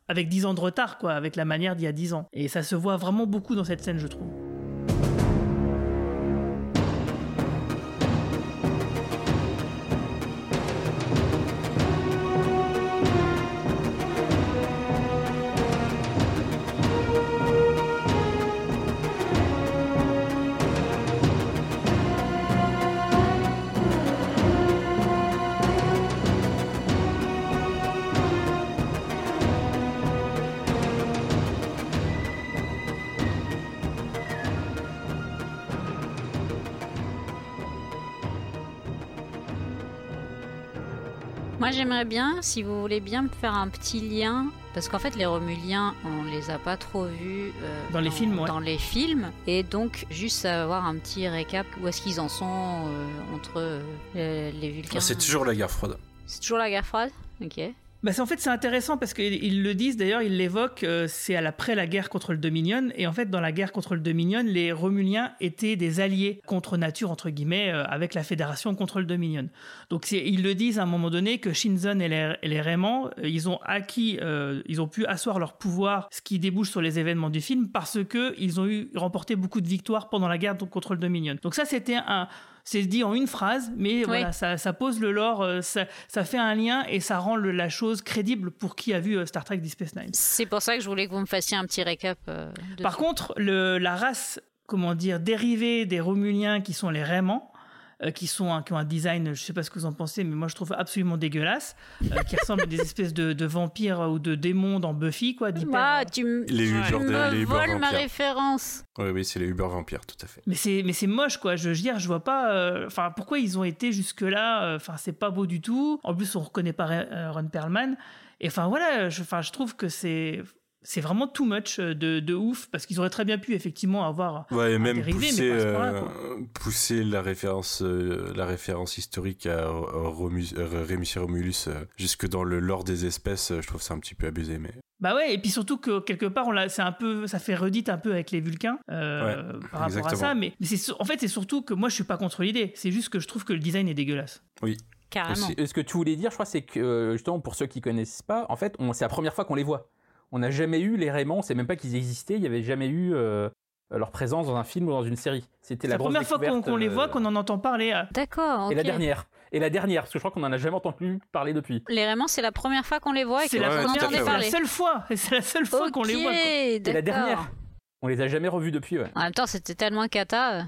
avec 10 ans de retard, quoi, avec la manière d'il y a 10 ans. Et ça se voit vraiment beaucoup dans cette scène, je trouve. J'aimerais bien, si vous voulez bien me faire un petit lien, parce qu'en fait, les Romuliens, on les a pas trop vus euh, Dans les films, ouais. Dans les films, et donc juste avoir un petit récap où est-ce qu'ils en sont euh, entre euh, les, Vulcains. Ah, C'est toujours la guerre froide. C'est toujours la guerre froide? Ok. Bah c'est en fait c'est intéressant parce qu'ils ils le disent d'ailleurs ils l'évoquent euh, c'est à l'après la guerre contre le Dominion. Et en fait dans la guerre contre le Dominion les Romuliens étaient des alliés contre nature entre guillemets euh, avec la Fédération contre le Dominion. Donc ils le disent à un moment donné que Shinzon et les, les Raymond euh, ils ont acquis ils ont pu asseoir leur pouvoir ce qui débouche sur les événements du film parce que ils ont eu remporté beaucoup de victoires pendant la guerre contre le Dominion. Donc ça c'était un c'est dit en une phrase, mais voilà, ça, ça pose le lore, euh, ça, ça fait un lien et ça rend le- la chose crédible pour qui a vu euh, Star Trek Deep Space Nine. C'est pour ça que je voulais que vous me fassiez un petit récap. euh, Par contre, le, la race, comment dire, dérivée des Romuliens qui sont les Raymans, euh, qui, sont qui ont un design, je sais pas ce que vous en pensez, mais moi je trouve absolument dégueulasse, euh, qui ressemblent à des espèces de, de vampires ou de démons dans Buffy, quoi. Ah, tu, m- Les tu Uber, me les Uber voles ma vampires. référence. Oui, oui, c'est les Uber vampires, tout à fait. Mais c'est mais c'est moche quoi. Je veux dire, je vois pas. euh, Enfin, pourquoi ils ont été jusque là Enfin, c'est pas beau du tout. En plus, on reconnaît pas euh, Ron Perlman. Et enfin voilà. Je, enfin, je trouve que c'est c'est vraiment too much euh, de, de ouf parce qu'ils auraient très bien pu effectivement avoir. Ouais, et même dérivé, pousser, mais euh, quoi. pousser la référence, euh, la référence historique à, à Romus- euh, Rémus et Romulus euh, jusque dans le lore des espèces, euh, je trouve ça un petit peu abusé. Mais Bah ouais. Et puis surtout que quelque part, on l'a, c'est un peu, ça fait redite un peu avec les Vulcains euh, Ouais, par rapport à ça. Mais, mais c'est sur- en fait, c'est surtout que moi, je suis pas contre l'idée. C'est juste que je trouve que le design est dégueulasse. oui, Carrément. Et ce que tu voulais dire, je crois, c'est que justement pour ceux qui connaissent pas, en fait, c'est la première fois qu'on les voit. On n'a jamais eu les Raymond, on sait même pas qu'ils existaient. Il y avait jamais eu euh, leur présence dans un film ou dans une série. C'était C'est la, première fois qu'on, les euh, voit, qu'on en entend parler. euh. D'accord. Et la dernière. Et la dernière, parce que je crois qu'on en a jamais entendu parler depuis. Les Raymond, c'est la première fois qu'on les voit et C'est qu'on la Ouais, en première, fait, ouais. la parler. seule fois. C'est la seule fois qu'on les voit. Et la dernière. On les a jamais revus depuis, ouais. En même temps, c'était tellement cata.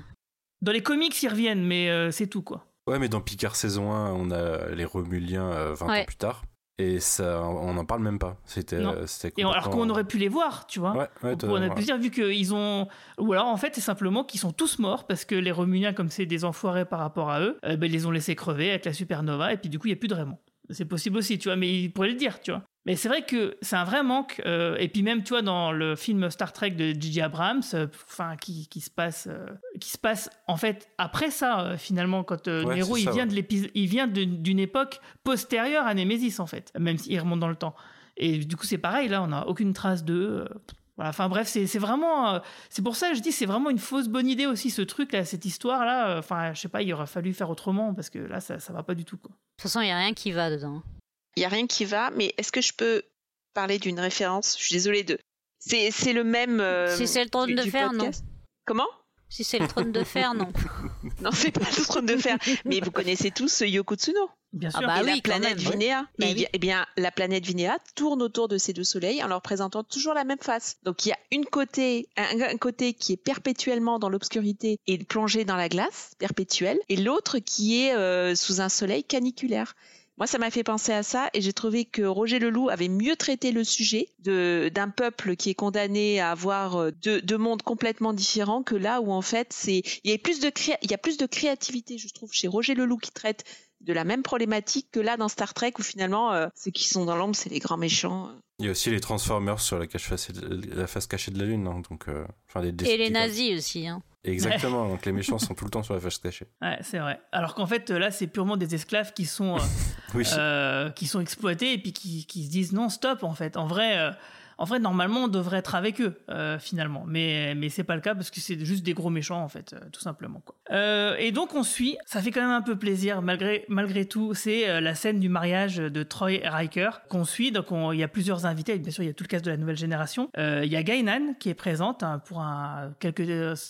Dans les comics, ils reviennent, mais euh, c'est tout quoi. ouais, mais dans Picard saison 1, on a les Romuliens euh, 20 Ouais. ans plus tard. Et ça, on n'en parle même pas. C'était, euh, alors qu'on aurait pu les voir, tu vois. Ouais, ouais, on, a pu ouais. dire vu qu'ils ont ou alors en fait c'est simplement qu'ils sont tous morts parce que les Romuliens comme c'est des enfoirés par rapport à eux euh, ben, ils les ont laissés crever avec la supernova et puis du coup il y a plus de Raymond c'est possible aussi tu vois mais ils pourraient le dire tu vois mais c'est vrai que c'est un vrai manque euh, et puis même tu vois dans le film Star Trek de J.J. Abrams euh, enfin qui, qui se passe euh, qui se passe en fait après ça euh, finalement quand euh, Ouais, Nero il ça, vient ouais. de il vient de- d'une époque postérieure à Nemesis en fait même s'il remonte dans le temps et du coup, c'est pareil, là, on n'a aucune trace d'eux. euh, Voilà, enfin bref, c'est vraiment. euh, c'est pour ça que je dis, c'est vraiment une fausse bonne idée aussi, ce truc-là, cette histoire-là. euh, Enfin, je sais pas, il aurait fallu faire autrement parce que là, ça, ça va pas du tout, quoi. De toute façon, il n'y a rien qui va dedans. Il n'y a rien qui va, mais est-ce que je peux parler d'une référence? Je suis désolée de. C'est c'est le même. euh, Si c'est le trône du- de du fer, non. Comment? Si c'est le trône de fer, non. Non, c'est pas le trône de fer. Mais vous connaissez tous Yoko Tsuno. Bien Ah sûr. bah et oui, la planète même. Vinéa. Bah Et eh bien, la planète Vinéa tourne autour de ces deux soleils en leur présentant toujours la même face. Donc il y a une côté, un, un côté qui est perpétuellement dans l'obscurité et plongé dans la glace perpétuelle, et l'autre qui est euh, sous un soleil caniculaire. Moi, ça m'a fait penser à ça et j'ai trouvé que Roger Leloup avait mieux traité le sujet d'un peuple qui est condamné à avoir euh, deux, mondes complètement différents que là où en fait c'est il y a plus de créativité, je trouve, chez Roger Leloup qui traite de la même problématique que là dans Star Trek où finalement euh, ceux qui sont dans l'ombre c'est les grands méchants. Il y a aussi les Transformers sur la, cache face, la face cachée de la Lune, hein, donc, euh, enfin, les Et les nazis aussi. Hein. Exactement, donc les méchants sont tout le temps sur la face cachée. Ouais, c'est vrai. Alors qu'en fait, là, c'est purement des esclaves qui sont, euh, Oui. euh, qui sont exploités et puis qui, qui se disent non, stop, en fait. En vrai, euh, en vrai normalement, on devrait être avec eux, euh, finalement. Mais, mais c'est pas le cas parce que c'est juste des gros méchants, en fait, euh, tout simplement. Quoi. Euh, et donc, on suit. Ça fait quand même un peu plaisir, malgré, malgré tout. C'est la scène du mariage de Troy Riker qu'on suit. Donc, on- il y a plusieurs invités. Bien sûr, il y a tout le cast de la nouvelle génération. Il y a Gainan qui est présente hein, pour un, quelques,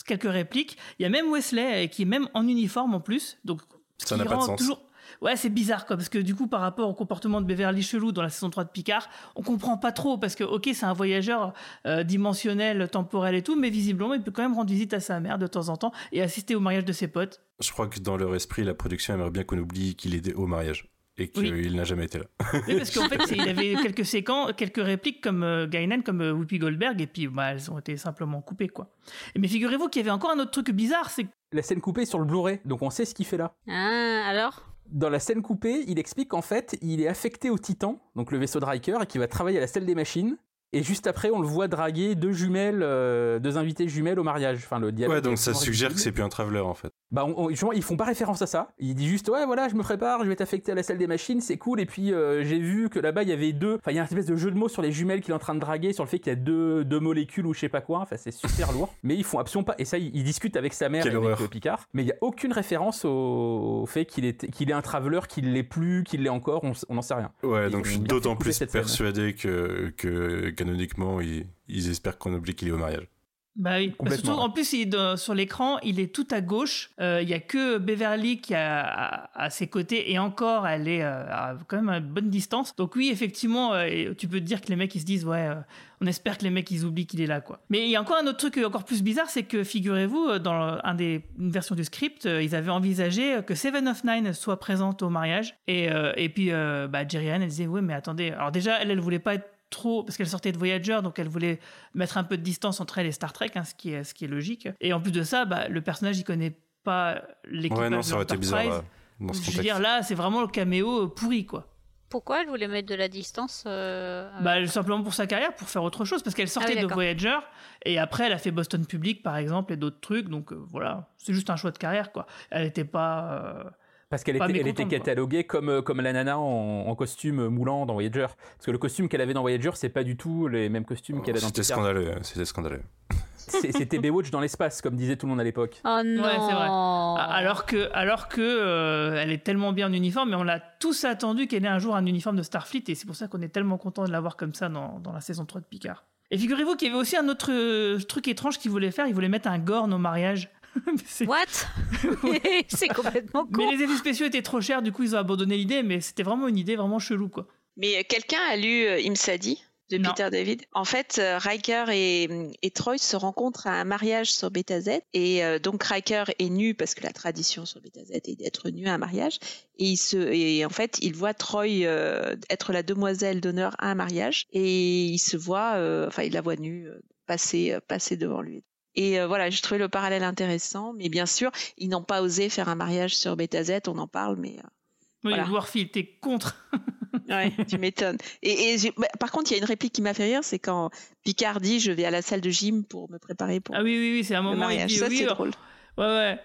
quelques répliques. Il y a même Wesley qui est même en uniforme en plus. Donc, ce Ça n'a pas de sens. Toujours... Ouais, c'est bizarre quoi, parce que du coup, par rapport au comportement de Beverly Chelou dans la saison 3 de Picard, on comprend pas trop, parce que ok, c'est un voyageur euh, dimensionnel, temporel et tout, mais visiblement, il peut quand même rendre visite à sa mère de temps en temps et assister au mariage de ses potes. Je crois que dans leur esprit, la production aimerait bien qu'on oublie qu'il est au mariage et qu'il Oui. n'a jamais été là. Oui, parce qu'en fait, il avait quelques séquences, quelques répliques comme euh, Guinan, comme euh, Whoopi Goldberg, et puis bah, elles ont été simplement coupées quoi. Mais figurez-vous qu'il y avait encore un autre truc bizarre, c'est que La scène coupée est sur le Blu-ray, donc on sait ce qu'il fait là. Ah, alors? Dans la scène coupée, il explique qu'en fait, il est affecté au Titan, donc le vaisseau de Riker, et qu'il va travailler à la salle des machines. Et juste après, on le voit draguer deux jumelles, euh, deux invités jumelles au mariage. Enfin, le dialogue Ouais, donc ça suggère que c'est plus un traveler en fait. Bah, on- on- justement, ils font pas référence à ça. Il dit juste, ouais, voilà, je me prépare, je vais t'affecter à la salle des machines, c'est cool. Et puis, euh, j'ai vu que là-bas, il y avait deux. Enfin, il y a un espèce de jeu de mots sur les jumelles qu'il est en train de draguer, sur le fait qu'il y a deux, deux molécules ou je sais pas quoi. Enfin, c'est super lourd. Mais ils font absolument pas. Et ça, ils, ils discutent avec sa mère Quelle et avec horreur. Picard. Mais il y a aucune référence au, au fait qu'il est, qu'il est un traveler, qu'il l'est plus, qu'il l'est encore. On, n'en sait rien. Ouais, Ils donc je suis d'autant plus persuadé que, que canoniquement, ils, ils espèrent qu'on oublie qu'il est au mariage. Bah oui. Complètement, Surtout, en plus, il est dans- sur l'écran, il est tout à gauche. Euh, Il y a que Beverly qui a à, à ses côtés et encore, elle est euh, à quand même à une bonne distance. Donc oui, effectivement, euh, tu peux te dire que les mecs ils se disent ouais, euh, on espère que les mecs ils oublient qu'il est là quoi. Mais il y a encore un autre truc encore plus bizarre, c'est que figurez-vous, euh, dans un des une version du script, euh, ils avaient envisagé euh, que Seven of Nine soit présente au mariage et euh, et puis euh, bah, Jerry Ann elle disait ouais mais attendez, alors déjà elle elle voulait pas être trop parce qu'elle sortait de Voyager donc elle voulait mettre un peu de distance entre elle et Star Trek hein, ce qui est ce qui est logique et en plus de ça bah, le personnage il connaît pas l'équipage Ouais, non, ça aurait été bizarre l'Enterprise. là, dans ce je veux dire là c'est vraiment le caméo pourri quoi Pourquoi elle voulait mettre de la distance euh, bah, simplement pour sa carrière, pour faire autre chose, parce qu'elle sortait Ah oui, de. Voyager, et après elle a fait Boston Public par exemple, et d'autres trucs, donc euh, voilà, c'est juste un choix de carrière quoi. Elle n'était pas. euh, Parce qu'elle était, elle était mécontente, quoi. cataloguée comme, euh, comme la nana en, en costume moulant dans Voyager. Parce que le costume qu'elle avait dans Voyager, c'est pas du tout les mêmes costumes qu'elle a dans C'était scandaleux, hein, c'était scandaleux. C'était Baywatch dans l'espace, comme disait tout le monde à l'époque. Oh non Ouais, c'est vrai. A- Alors que, alors que euh, elle est tellement bien en uniforme, mais on l'a tous attendu qu'elle ait un jour un uniforme de Starfleet, et c'est pour ça qu'on est tellement content de l'avoir comme ça dans, dans la saison 3 de Picard. Et figurez-vous qu'il y avait aussi un autre euh, truc étrange qu'il voulait faire, il voulait mettre un Gorn au mariage. Mais c'est- What? C'est complètement con. mais les effets spéciaux étaient trop chers, du coup ils ont abandonné l'idée, mais c'était vraiment une idée vraiment chelou quoi. Mais euh, quelqu'un a lu euh, Imsadi de Non. Peter David? En fait, euh, Riker et, et Troy se rencontrent à un mariage sur Beta Z. Et euh, donc Riker est nu parce que la tradition sur Beta Z est d'être nu à un mariage. Et, il se, et en fait, il voit Troy euh, être la demoiselle d'honneur à un mariage. Et il se voit, euh, enfin, il la voit nue passer, passer devant lui. Et euh, voilà, j'ai trouvé le parallèle intéressant. Mais bien sûr, ils n'ont pas osé faire un mariage sur Beta Z. On en parle, mais euh, Oui, Voilà. Warfield était contre. Ouais, tu m'étonnes. Et, bah, par contre, il y a une réplique qui m'a fait rire, c'est quand Picard dit je vais à la salle de gym pour me préparer pour Ah oui, oui, oui, c'est un moment. il dit, Ça, oui, c'est drôle. Ouais, ouais.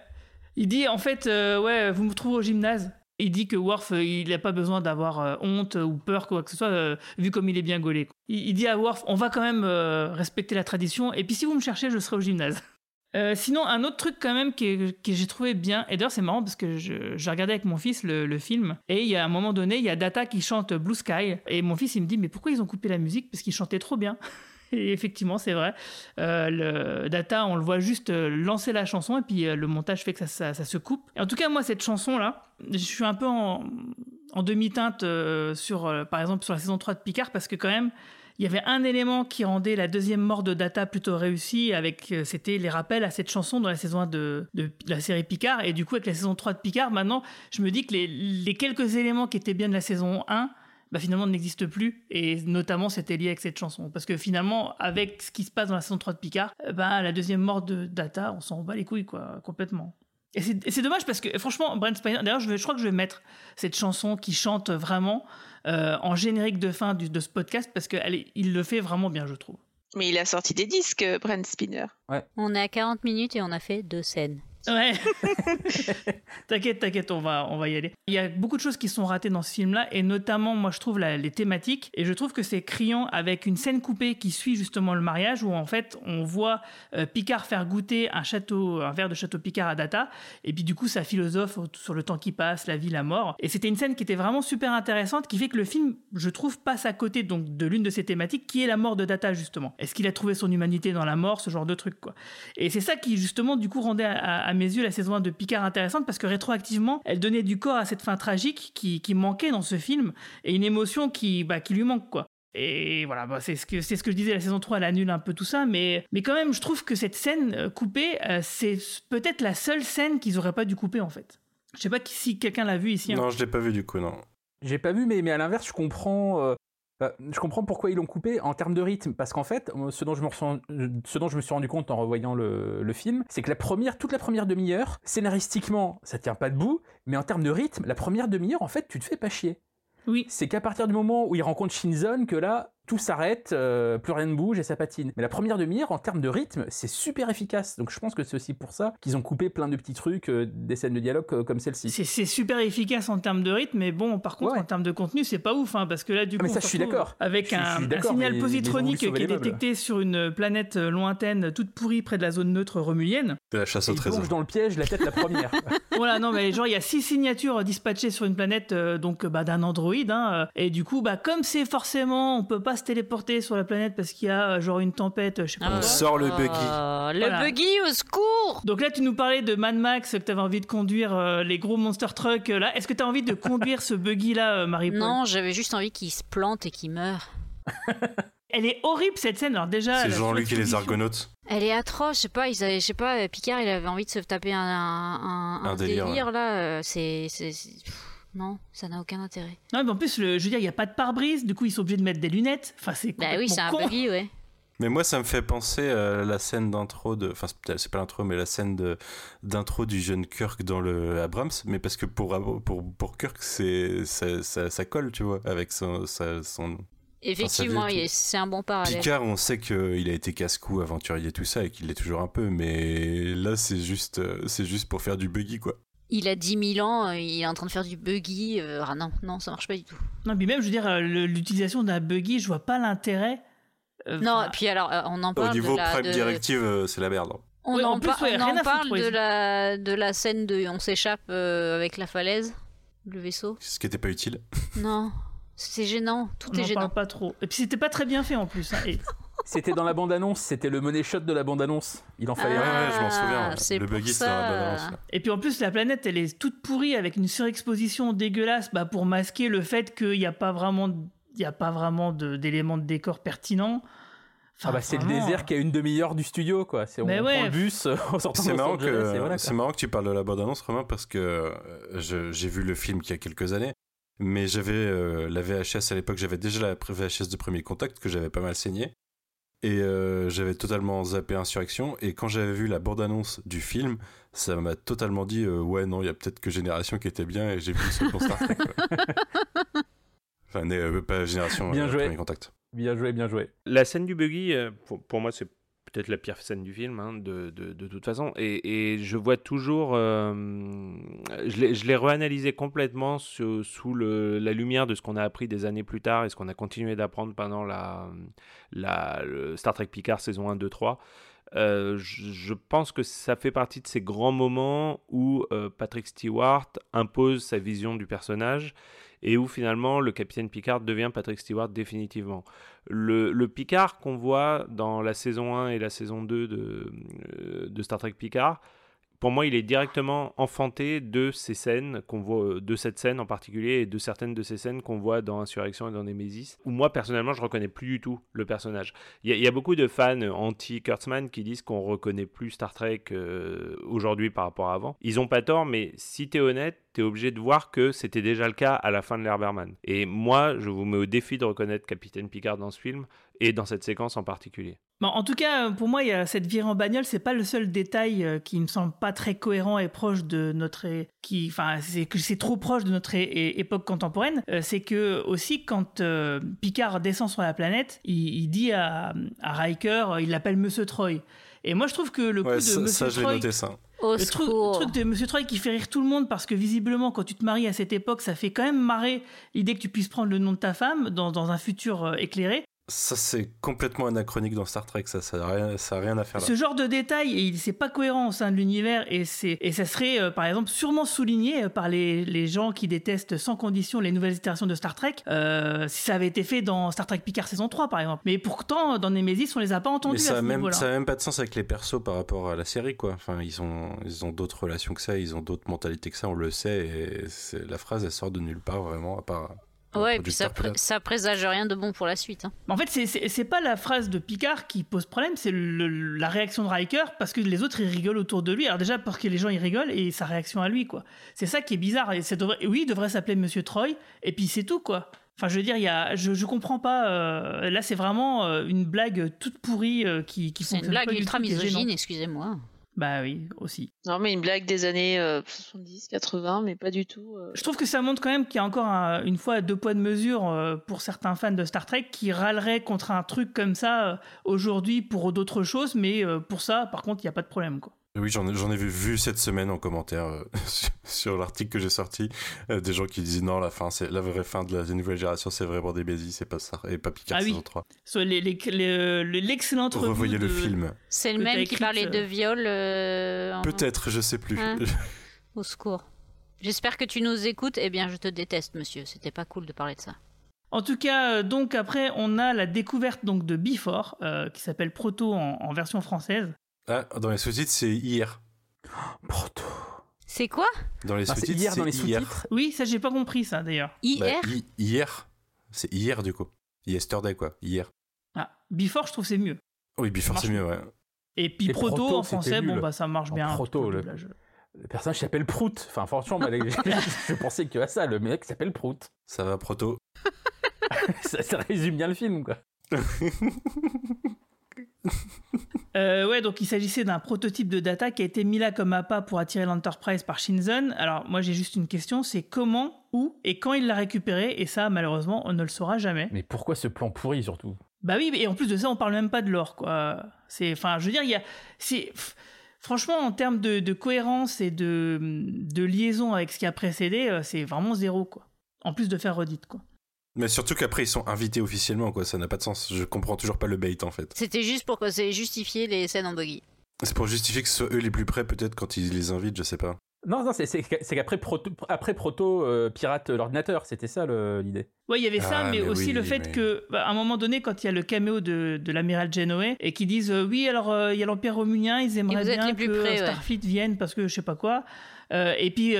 Il dit en fait, euh, ouais, vous me trouvez au gymnase. Il dit que Worf, euh, il n'a pas besoin d'avoir euh, honte ou peur, quoi que ce soit, euh, vu comme il est bien gaulé. Il, dit à Worf, on va quand même respecter la tradition, et puis si vous me cherchez, je serai au gymnase. Sinon, un autre truc quand même que, j'ai trouvé bien, et d'ailleurs c'est marrant parce que je, je regardais avec mon fils le, le film, et il y a un moment donné, il y a Data qui chante Blue Sky, et mon fils il me dit, mais pourquoi ils ont coupé la musique? Parce qu'il chantait trop bien. Et effectivement, c'est vrai. Euh, le Data, on le voit juste euh, lancer la chanson et puis euh, le montage fait que ça, ça- se coupe. Et en tout cas, moi, cette chanson-là, je suis un peu en, demi-teinte sur, par exemple, sur la saison 3 de Picard parce que quand même, Il y avait un élément qui rendait la deuxième mort de Data plutôt réussie, avec c'était les rappels à cette chanson dans la saison 1 de, de la série Picard. Et du coup, avec la saison 3 de Picard, maintenant, je me dis que les, les quelques éléments qui étaient bien de la saison 1, bah, finalement n'existent plus. Et notamment, c'était lié avec cette chanson. Parce que finalement, avec ce qui se passe dans la saison 3 de Picard, euh, bah, la deuxième mort de Data, on s'en bat les couilles, quoi, complètement. Et c'est dommage parce que franchement, Brent Spiner, d'ailleurs, je, je crois que je vais mettre cette chanson qui chante vraiment euh, en générique de fin du- de ce podcast parce qu'il le fait vraiment bien, je trouve. Mais il a sorti des disques, Brent Spinner. On est à 40 minutes et on a fait deux scènes. Ouais. t'inquiète, t'inquiète, on va, on va y aller. Il y a beaucoup de choses qui sont ratées dans ce film-là, et notamment, moi, je trouve la- les thématiques, et je trouve que c'est criant avec une scène coupée qui suit justement le mariage, où en fait, on voit euh, Picard faire goûter un château, un verre de château Picard à Data, et puis du coup, ça philosophe sur le temps qui passe, la vie, la mort. Et c'était une scène qui était vraiment super intéressante, qui fait que le film, je trouve, passe à côté donc de l'une de ces thématiques, qui est la mort de Data justement. Est-ce qu'il a trouvé son humanité dans la mort, ce genre de truc quoi. Et c'est ça qui, justement, du coup, rendait à- à mes yeux la saison 1 de Picard intéressante parce que rétroactivement, elle donnait du corps à cette fin tragique qui, qui manquait dans ce film et une émotion qui, bah, qui lui manque, quoi. Et voilà, bah, c'est ce que c'est ce que je disais, la saison 3, elle annule un peu tout ça, mais, mais quand même, je trouve que cette scène euh, coupée, euh, c'est peut-être la seule scène qu'ils auraient pas dû couper, en fait. Je sais pas si quelqu'un l'a vu ici. hein. Non, je l'ai pas vu du coup, non. J'ai pas vu, mais, mais à l'inverse, je comprends. euh, bah, je comprends pourquoi ils l'ont coupé en termes de rythme, parce qu'en fait, ce dont je me, ressens- ce dont je me suis rendu compte en revoyant le, le film, c'est que la première, toute la première demi-heure, scénaristiquement, ça tient pas debout, mais en termes de rythme, la première demi-heure, en fait, tu te fais pas chier. Oui. C'est qu'à partir du moment où il rencontre Shinzon que là, tout s'arrête, euh, plus rien ne bouge et ça patine. Mais la première demi-heure, en termes de rythme, c'est super efficace. Donc je pense que c'est aussi pour ça qu'ils ont coupé plein de petits trucs, euh, des scènes de dialogue euh, comme celle-ci. C'est c'est super efficace en termes de rythme, mais bon, par contre, Ouais. en termes de contenu, c'est pas ouf, hein, parce que là, du Ah, coup, mais ça, on se je suis retrouve d'accord. Avec suis- un, je suis un d'accord, signal mais- positronique qui est détecté sur une planète lointaine, toute pourrie près de la zone neutre romulienne. C'est la chasse au il trésor. dans le piège, la tête la première. voilà, non, mais genre, il y a six signatures dispatchées sur une planète, euh, donc, bah, d'un androïde, hein, et du coup, bah, comme c'est forcément, on peut pas se téléporter sur la planète parce qu'il y a, euh, genre, une tempête, je sais pas Ah, quoi. sort le buggy. Oh, le Voilà. buggy, au secours Donc là, tu nous parlais de Mad Max, que tu avais envie de conduire euh, les gros monster trucks euh, là. Est-ce que tu as envie de conduire ce buggy là, Marie-Paul? Non, j'avais juste envie qu'il se plante et qu'il meure. Elle est horrible cette scène. Alors déjà, C'est Jean-Luc et les Argonautes. Elle est atroce, je sais pas, ils avaient, je sais pas, euh, Picard, il avait envie de se taper un, un, un Un délire, délire, là, euh, c'est, non, ça n'a aucun intérêt. Non, mais en plus, le- je veux dire, il y a pas de pare-brise. Du coup, ils sont obligés de mettre des lunettes. Enfin, c'est Bah oui, c'est un con. buggy, ouais. Mais moi, ça me fait penser à la scène d'intro de. Enfin, c'est pas l'intro, mais la scène de- d'intro du jeune Kirk dans le Abrams. Mais parce que pour, pour, pour Kirk, c'est, ça, ça, ça colle, tu vois, avec son. sa- son... Effectivement, Enfin, c'est un bon parallèle. Picard, on sait qu'il a été casse-cou, aventurier, tout ça, et qu'il l'est toujours un peu. Mais là, c'est juste, euh, c'est juste pour faire du buggy, quoi. Il a 10 000 ans, euh, il est en train de faire du buggy. euh, ah non, non, ça marche pas du tout. Non, puis même, je veux dire, euh, l'utilisation d'un buggy, je vois pas l'intérêt. Euh, Non, et puis alors, on en Au parle niveau de la... Prime de- Directive, c'est la merde. On Ouais, en, en plus, par- ouais, on en parle foutre, de la, de la scène de on s'échappe euh, avec la falaise, le vaisseau. Ce qui était pas utile. Non, c'est gênant, tout on est en gênant. parle pas trop. Et puis, c'était pas très bien fait en plus. hein, et- C'était dans la bande-annonce, c'était le money shot de la bande-annonce. Il en fallait Ah, un. ouais, je m'en souviens. ouais. Le buggy, c'est la là. Et puis en plus, la planète, elle est toute pourrie avec une surexposition dégueulasse bah, pour masquer le fait qu'il n'y a pas vraiment, il y a pas vraiment de- d'éléments de, décor pertinents. Enfin, Ah bah c'est le désert qui a une demi-heure du studio quoi. C'est on prend ouais. le bus en sortant de C'est marrant, que, voilà, c'est marrant que tu parles de la bande-annonce, Romain, parce que euh, j'ai vu le film il y a quelques années, mais j'avais euh, la VHS à l'époque, j'avais déjà la VHS de premier contact que j'avais pas mal saigné, et euh, j'avais totalement zappé Insurrection, et quand j'avais vu la bande-annonce du film, ça m'a totalement dit euh, ouais non, il y a peut-être que Génération qui était bien, et j'ai vu le second Star Trek. quoi. Enfin, né- euh, pas Génération, Bien euh, joué. premier contact. Bien joué, bien joué. La scène du buggy, euh, pour, pour moi, c'est peut-être la pire scène du film, hein, de, de, toute façon. Et, et je vois toujours. euh, je l'ai- reanalysé complètement sous, sous le- la lumière de ce qu'on a appris des années plus tard et ce qu'on a continué d'apprendre pendant la, la Star Trek Picard saison 1, 2, 3. Euh, je, je pense que ça fait partie de ces grands moments où euh, Patrick Stewart impose sa vision du personnage et où finalement le capitaine Picard devient Patrick Stewart définitivement. Le, Picard qu'on voit dans la saison 1 et la saison 2 de, euh, de Star Trek Picard, Pour moi, il est directement enfanté de ces scènes qu'on voit, de cette scène en particulier et de certaines de ces scènes qu'on voit dans Insurrection et dans Nemesis. Où moi, personnellement, je reconnais plus du tout le personnage. Il y, a beaucoup de fans anti-Kurtzman qui disent qu'on reconnaît plus Star Trek euh, aujourd'hui par rapport à avant. Ils ont pas tort, mais si tu es honnête, tu es obligé de voir que c'était déjà le cas à la fin de l'ère Berman. Et moi, je vous mets au défi de reconnaître Capitaine Picard dans ce film et dans cette séquence en particulier. en tout cas, pour moi, il y a cette virée en bagnole, c'est pas le seul détail euh, qui me semble pas très cohérent et proche de notre, qui, enfin, c'est que c'est trop proche de notre époque contemporaine. Euh, c'est que aussi quand euh, Picard descend sur la planète, il, dit à, à, Riker, il l'appelle Monsieur Troy. Et moi, je trouve que le coup de Monsieur ça, Troy, noté ça. le truc, de Monsieur Troy qui fait rire tout le monde parce que visiblement, quand tu te maries à cette époque, ça fait quand même marrer l'idée que tu puisses prendre le nom de ta femme dans, dans un futur éclairé. Ça, c'est complètement anachronique dans Star Trek, ça, ça n'a rien, à faire là. Ce genre de détail, c'est pas cohérent au sein de l'univers et, et ça serait, euh, par exemple, sûrement souligné euh, par les, les, gens qui détestent sans condition les nouvelles itérations de Star Trek, euh, si ça avait été fait dans Star Trek Picard saison 3, par exemple. Mais pourtant, dans Nemesis, on les a pas entendus Mais ça n'a même, ça même pas de sens avec les persos par rapport à la série, quoi. Enfin, ils ont, ils ont d'autres relations que ça, ils ont d'autres mentalités que ça, on le sait, et la phrase, elle sort de nulle part, vraiment, à part Ouais, et puis ça, ça, présage rien de bon pour la suite. Hein. En fait, c'est pas la phrase de Picard qui pose problème, c'est la réaction de Riker parce que les autres ils rigolent autour de lui. Alors déjà parce que les gens ils rigolent et sa réaction à lui quoi. C'est ça qui est bizarre. Et devrait, oui, il devrait s'appeler Monsieur Troy et puis c'est tout quoi. Enfin, je veux dire, il y a, je, je comprends pas. Euh, là, c'est vraiment euh, une blague toute pourrie euh, qui, qui C'est une blague ultra misogyne, excusez-moi. Bah oui, aussi. Non, mais une blague des années 70, 80, mais pas du tout. Euh. Je trouve que ça montre quand même qu'il y a encore une fois deux poids de mesure euh, pour certains fans de Star Trek qui râleraient contre un truc comme ça euh, aujourd'hui pour d'autres choses, mais pour ça, par contre, il n'y a pas de problème, quoi. Oui, j'en ai, vu, vu, cette semaine en commentaire euh, sur, l'article que j'ai sorti, euh, des gens qui disaient non, la fin, c'est la vraie fin de la, nouvelle génération, c'est vraiment des baises, c'est pas ça, et pas Picard ah saison 3. Soit l'excellente les, Revoyez le film. C'est le même qui parlait de viol. Euh, Peut-être, je sais plus. Hein Au secours. J'espère que tu nous écoutes. Eh bien, je te déteste, monsieur. C'était pas cool de parler de ça. En tout cas, donc après, on a la découverte donc de Before, qui s'appelle Proto en, version française. Ah, dans les sous-titres, c'est hier. Proto. C'est quoi? Dans les ah, sous-titres, hier dans les sous-titres? Oui, ça j'ai pas compris ça d'ailleurs. Hier? Bah, hier. C'est hier du coup. Yesterday quoi. Hier. Ah, Before, je trouve c'est mieux. Oui, Before c'est mieux, ouais. Et puis proto, en français, bon bah ça marche bien. Proto, le, le, personnage s'appelle Prout. Enfin, franchement, je pensais que à ça. Le mec s'appelle Prout. Ça va, Proto? ça, ça résume bien le film, quoi. Euh, ouais, donc il s'agissait d'un prototype de data qui a été mis là comme appât pour attirer l'Enterprise par Shinzon. Alors moi j'ai juste une question, c'est comment, où et quand il l'a récupéré? Et ça malheureusement on ne le saura jamais. Mais pourquoi ce plan pourri surtout? Bah oui, et en plus de ça on parle même pas de l'or quoi. C'est, enfin je veux dire il y a, c'est franchement, en termes de, de, cohérence et de, de liaison avec ce qui a précédé, euh, c'est vraiment zéro, quoi. En plus de faire redite, quoi. Mais surtout qu'après ils sont invités officiellement, quoi. Ça n'a pas de sens. Je comprends toujours pas le bait en fait. C'était juste pour que c'est justifier les scènes en buggy. C'est pour justifier que ce soit eux les plus près, peut-être quand ils les invitent, je sais pas. Non, non, c'est qu'après Proto, après Proto euh, pirate l'ordinateur, c'était ça l'idée. Ouais, il y avait ça, ah, mais, aussi le fait que, bah, à un moment donné, quand il y a le caméo de, de l'amiral Genoé et qui disent euh, oui, alors euh, il y a l'Empire romulien, ils aimeraient bien que Starfleet vienne parce que je sais pas quoi. et puis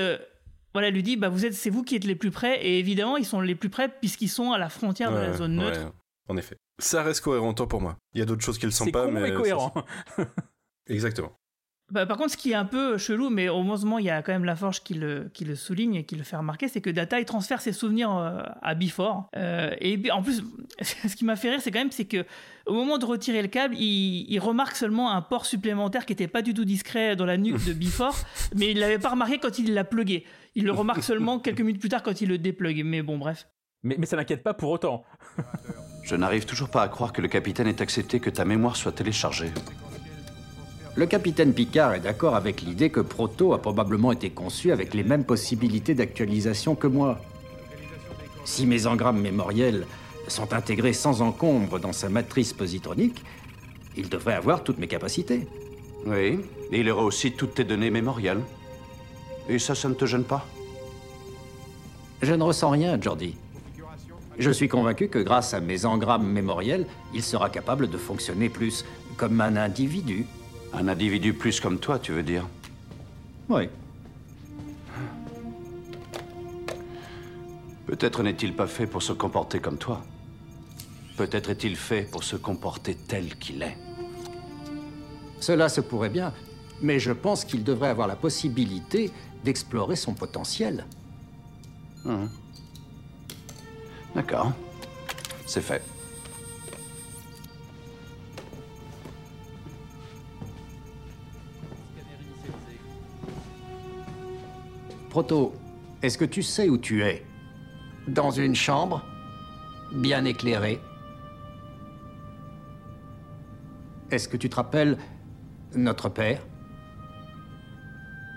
voilà, lui dit bah vous êtes, c'est vous qui êtes les plus près, et évidemment ils sont les plus près puisqu'ils sont à la frontière de la zone neutre. en effet, ça reste cohérent pour moi. Il y a d'autres choses qui le sont pas, mais cohérent. Exactement. Bah, par contre, ce qui est un peu chelou, mais heureusement, il y a quand même la Forge qui le, qui le souligne et qui le fait remarquer, c'est que Data, il transfère ses souvenirs euh, à Before. Euh, et en plus, ce qui m'a fait rire, c'est quand même, c'est que au moment de retirer le câble, il, remarque seulement un port supplémentaire qui n'était pas du tout discret dans la nuque de Before, mais il l'avait pas remarqué quand il l'a plugué. Il le remarque seulement quelques minutes plus tard quand il le déplugue. Mais bon, bref. Mais, mais ça n'inquiète pas pour autant. Je n'arrive toujours pas à croire que le capitaine ait accepté que ta mémoire soit téléchargée. Le capitaine Picard est d'accord avec l'idée que Proto a probablement été conçu avec les mêmes possibilités d'actualisation que moi. Si mes engrammes mémoriels sont intégrés sans encombre dans sa matrice positronique, il devrait avoir toutes mes capacités. Oui, et il aura aussi toutes tes données mémorielles. Et ça, ça ne te gêne pas? Je ne ressens rien, Jordi. Je suis convaincu que grâce à mes engrammes mémoriels, il sera capable de fonctionner plus comme un individu. Un individu plus comme toi, tu veux dire? Oui. Peut-être n'est-il pas fait pour se comporter comme toi. Peut-être est-il fait pour se comporter tel qu'il est. Cela se pourrait bien, mais je pense qu'il devrait avoir la possibilité d'explorer son potentiel. Hum. D'accord. C'est fait. Proto, est-ce que tu sais où tu es? Dans une chambre Bien éclairée Est-ce que tu te rappelles notre père?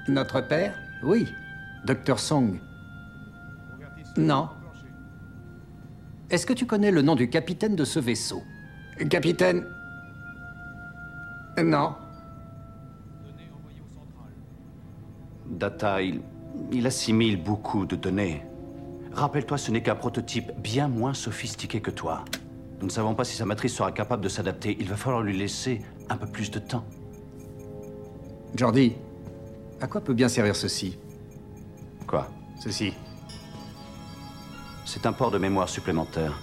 Notre père Oui, Dr Song. Non. Est-ce que tu connais le nom du capitaine de ce vaisseau Capitaine Non. Data, il, il assimile beaucoup de données. Rappelle-toi, ce n'est qu'un prototype bien moins sophistiqué que toi. Nous ne savons pas si sa matrice sera capable de s'adapter. Il va falloir lui laisser un peu plus de temps. Jordi, à quoi peut bien servir ceci Quoi Ceci. C'est un port de mémoire supplémentaire.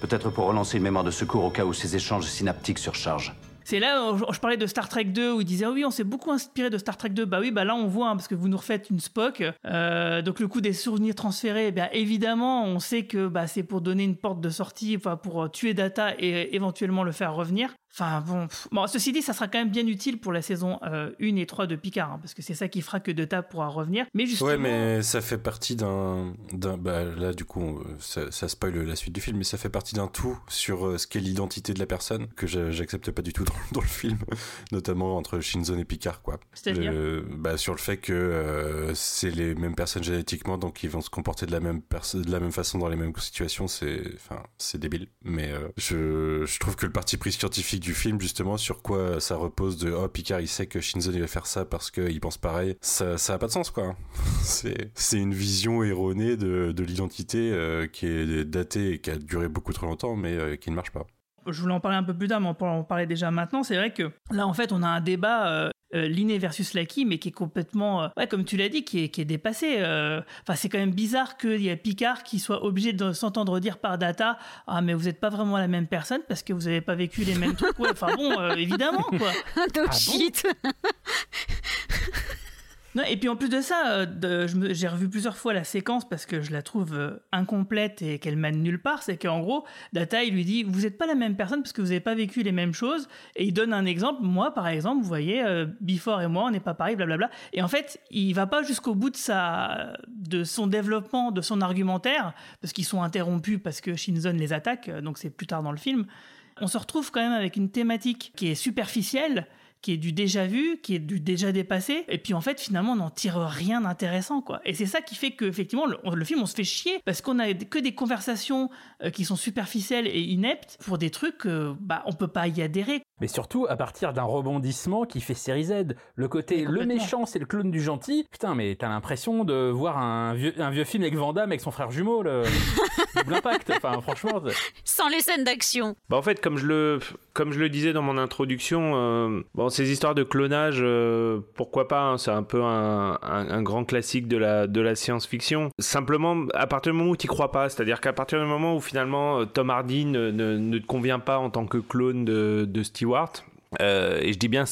Peut-être pour relancer une mémoire de secours au cas où ces échanges synaptiques surchargent. C'est là où je parlais de Star Trek 2 où il disait oui on s'est beaucoup inspiré de Star Trek 2 bah oui bah là on voit hein, parce que vous nous refaites une Spock euh, donc le coup des souvenirs transférés eh bien évidemment on sait que bah, c'est pour donner une porte de sortie enfin pour euh, tuer Data et éventuellement le faire revenir Enfin bon, bon, ceci dit, ça sera quand même bien utile pour la saison 1 et 3 de Picard, hein, parce que c'est ça qui fera que Data pourra revenir. Mais justement... Ouais, mais ça fait partie d'un... Bah, là, du coup, ça, ça spoil la suite du film, mais ça fait partie d'un tout sur ce qu'est l'identité de la personne, que j'accepte pas du tout dans, dans, le film, notamment entre Shinzon et Picard, quoi. C'est-à-dire bah, Sur le fait que euh, c'est les mêmes personnes génétiquement, donc ils vont se comporter de la même, de la même façon dans les mêmes situations, c'est enfin, débile. Mais euh, je, je trouve que le parti pris scientifique du film, justement, sur quoi ça repose de oh, Picard il sait que Shinzo il va faire ça parce qu'il pense pareil, ça, ça a pas de sens quoi. c'est une vision erronée de, de l'identité euh, qui est datée et qui a duré beaucoup trop longtemps, mais euh, qui ne marche pas je voulais en parler un peu plus tard, mais on peut en parler déjà maintenant. C'est vrai que là, en fait, on a un débat euh, euh, Linné versus Lucky, mais qui est complètement, euh, ouais, comme tu l'as dit, qui est, qui est dépassé. Euh. Enfin, c'est quand même bizarre qu'il y ait Picard qui soit obligé de s'entendre dire par Data, ah mais vous n'êtes pas vraiment la même personne parce que vous n'avez pas vécu les mêmes trucs. Ouais, enfin bon, évidemment quoi. Ah shit. Et puis en plus de ça, euh, j'ai revu plusieurs fois la séquence parce que je la trouve euh, incomplète et qu'elle mène nulle part. C'est qu'en gros, Data, il lui dit Vous n'êtes pas la même personne parce que vous n'avez pas vécu les mêmes choses. Et il donne un exemple. Moi, par exemple, vous voyez, euh, Before et moi, on n'est pas pareil, blablabla. Et en fait, il va pas jusqu'au bout de, de son développement, de son argumentaire, parce qu'ils sont interrompus parce que Shinzon les attaque. Donc c'est plus tard dans le film. On se retrouve quand même avec une thématique qui est superficielle qui est du déjà vu, qui est du déjà dépassé, et puis en fait finalement on n'en tire rien d'intéressant quoi. Et c'est ça qui fait que effectivement le, film on se fait chier parce qu'on a que des conversations euh, qui sont superficielles et ineptes pour des trucs que bah on peut pas y adhérer. Mais surtout à partir d'un rebondissement qui fait série Z. Le côté le méchant c'est le clown du gentil. Putain mais t'as l'impression de voir un vieux, un vieux film avec Van avec son frère jumeau, le double impact. Enfin franchement. Sans les scènes d'action. Bah en fait comme je le comme je le disais dans mon introduction, euh, bon ces histoires de clonage, euh, pourquoi pas hein, C'est un peu un, grand classique de la science-fiction. Simplement à partir du moment où tu crois pas, c'est-à-dire qu'à partir du moment où finalement Tom Hardy ne, te convient pas en tant que clone de Stewart euh, et je dis bien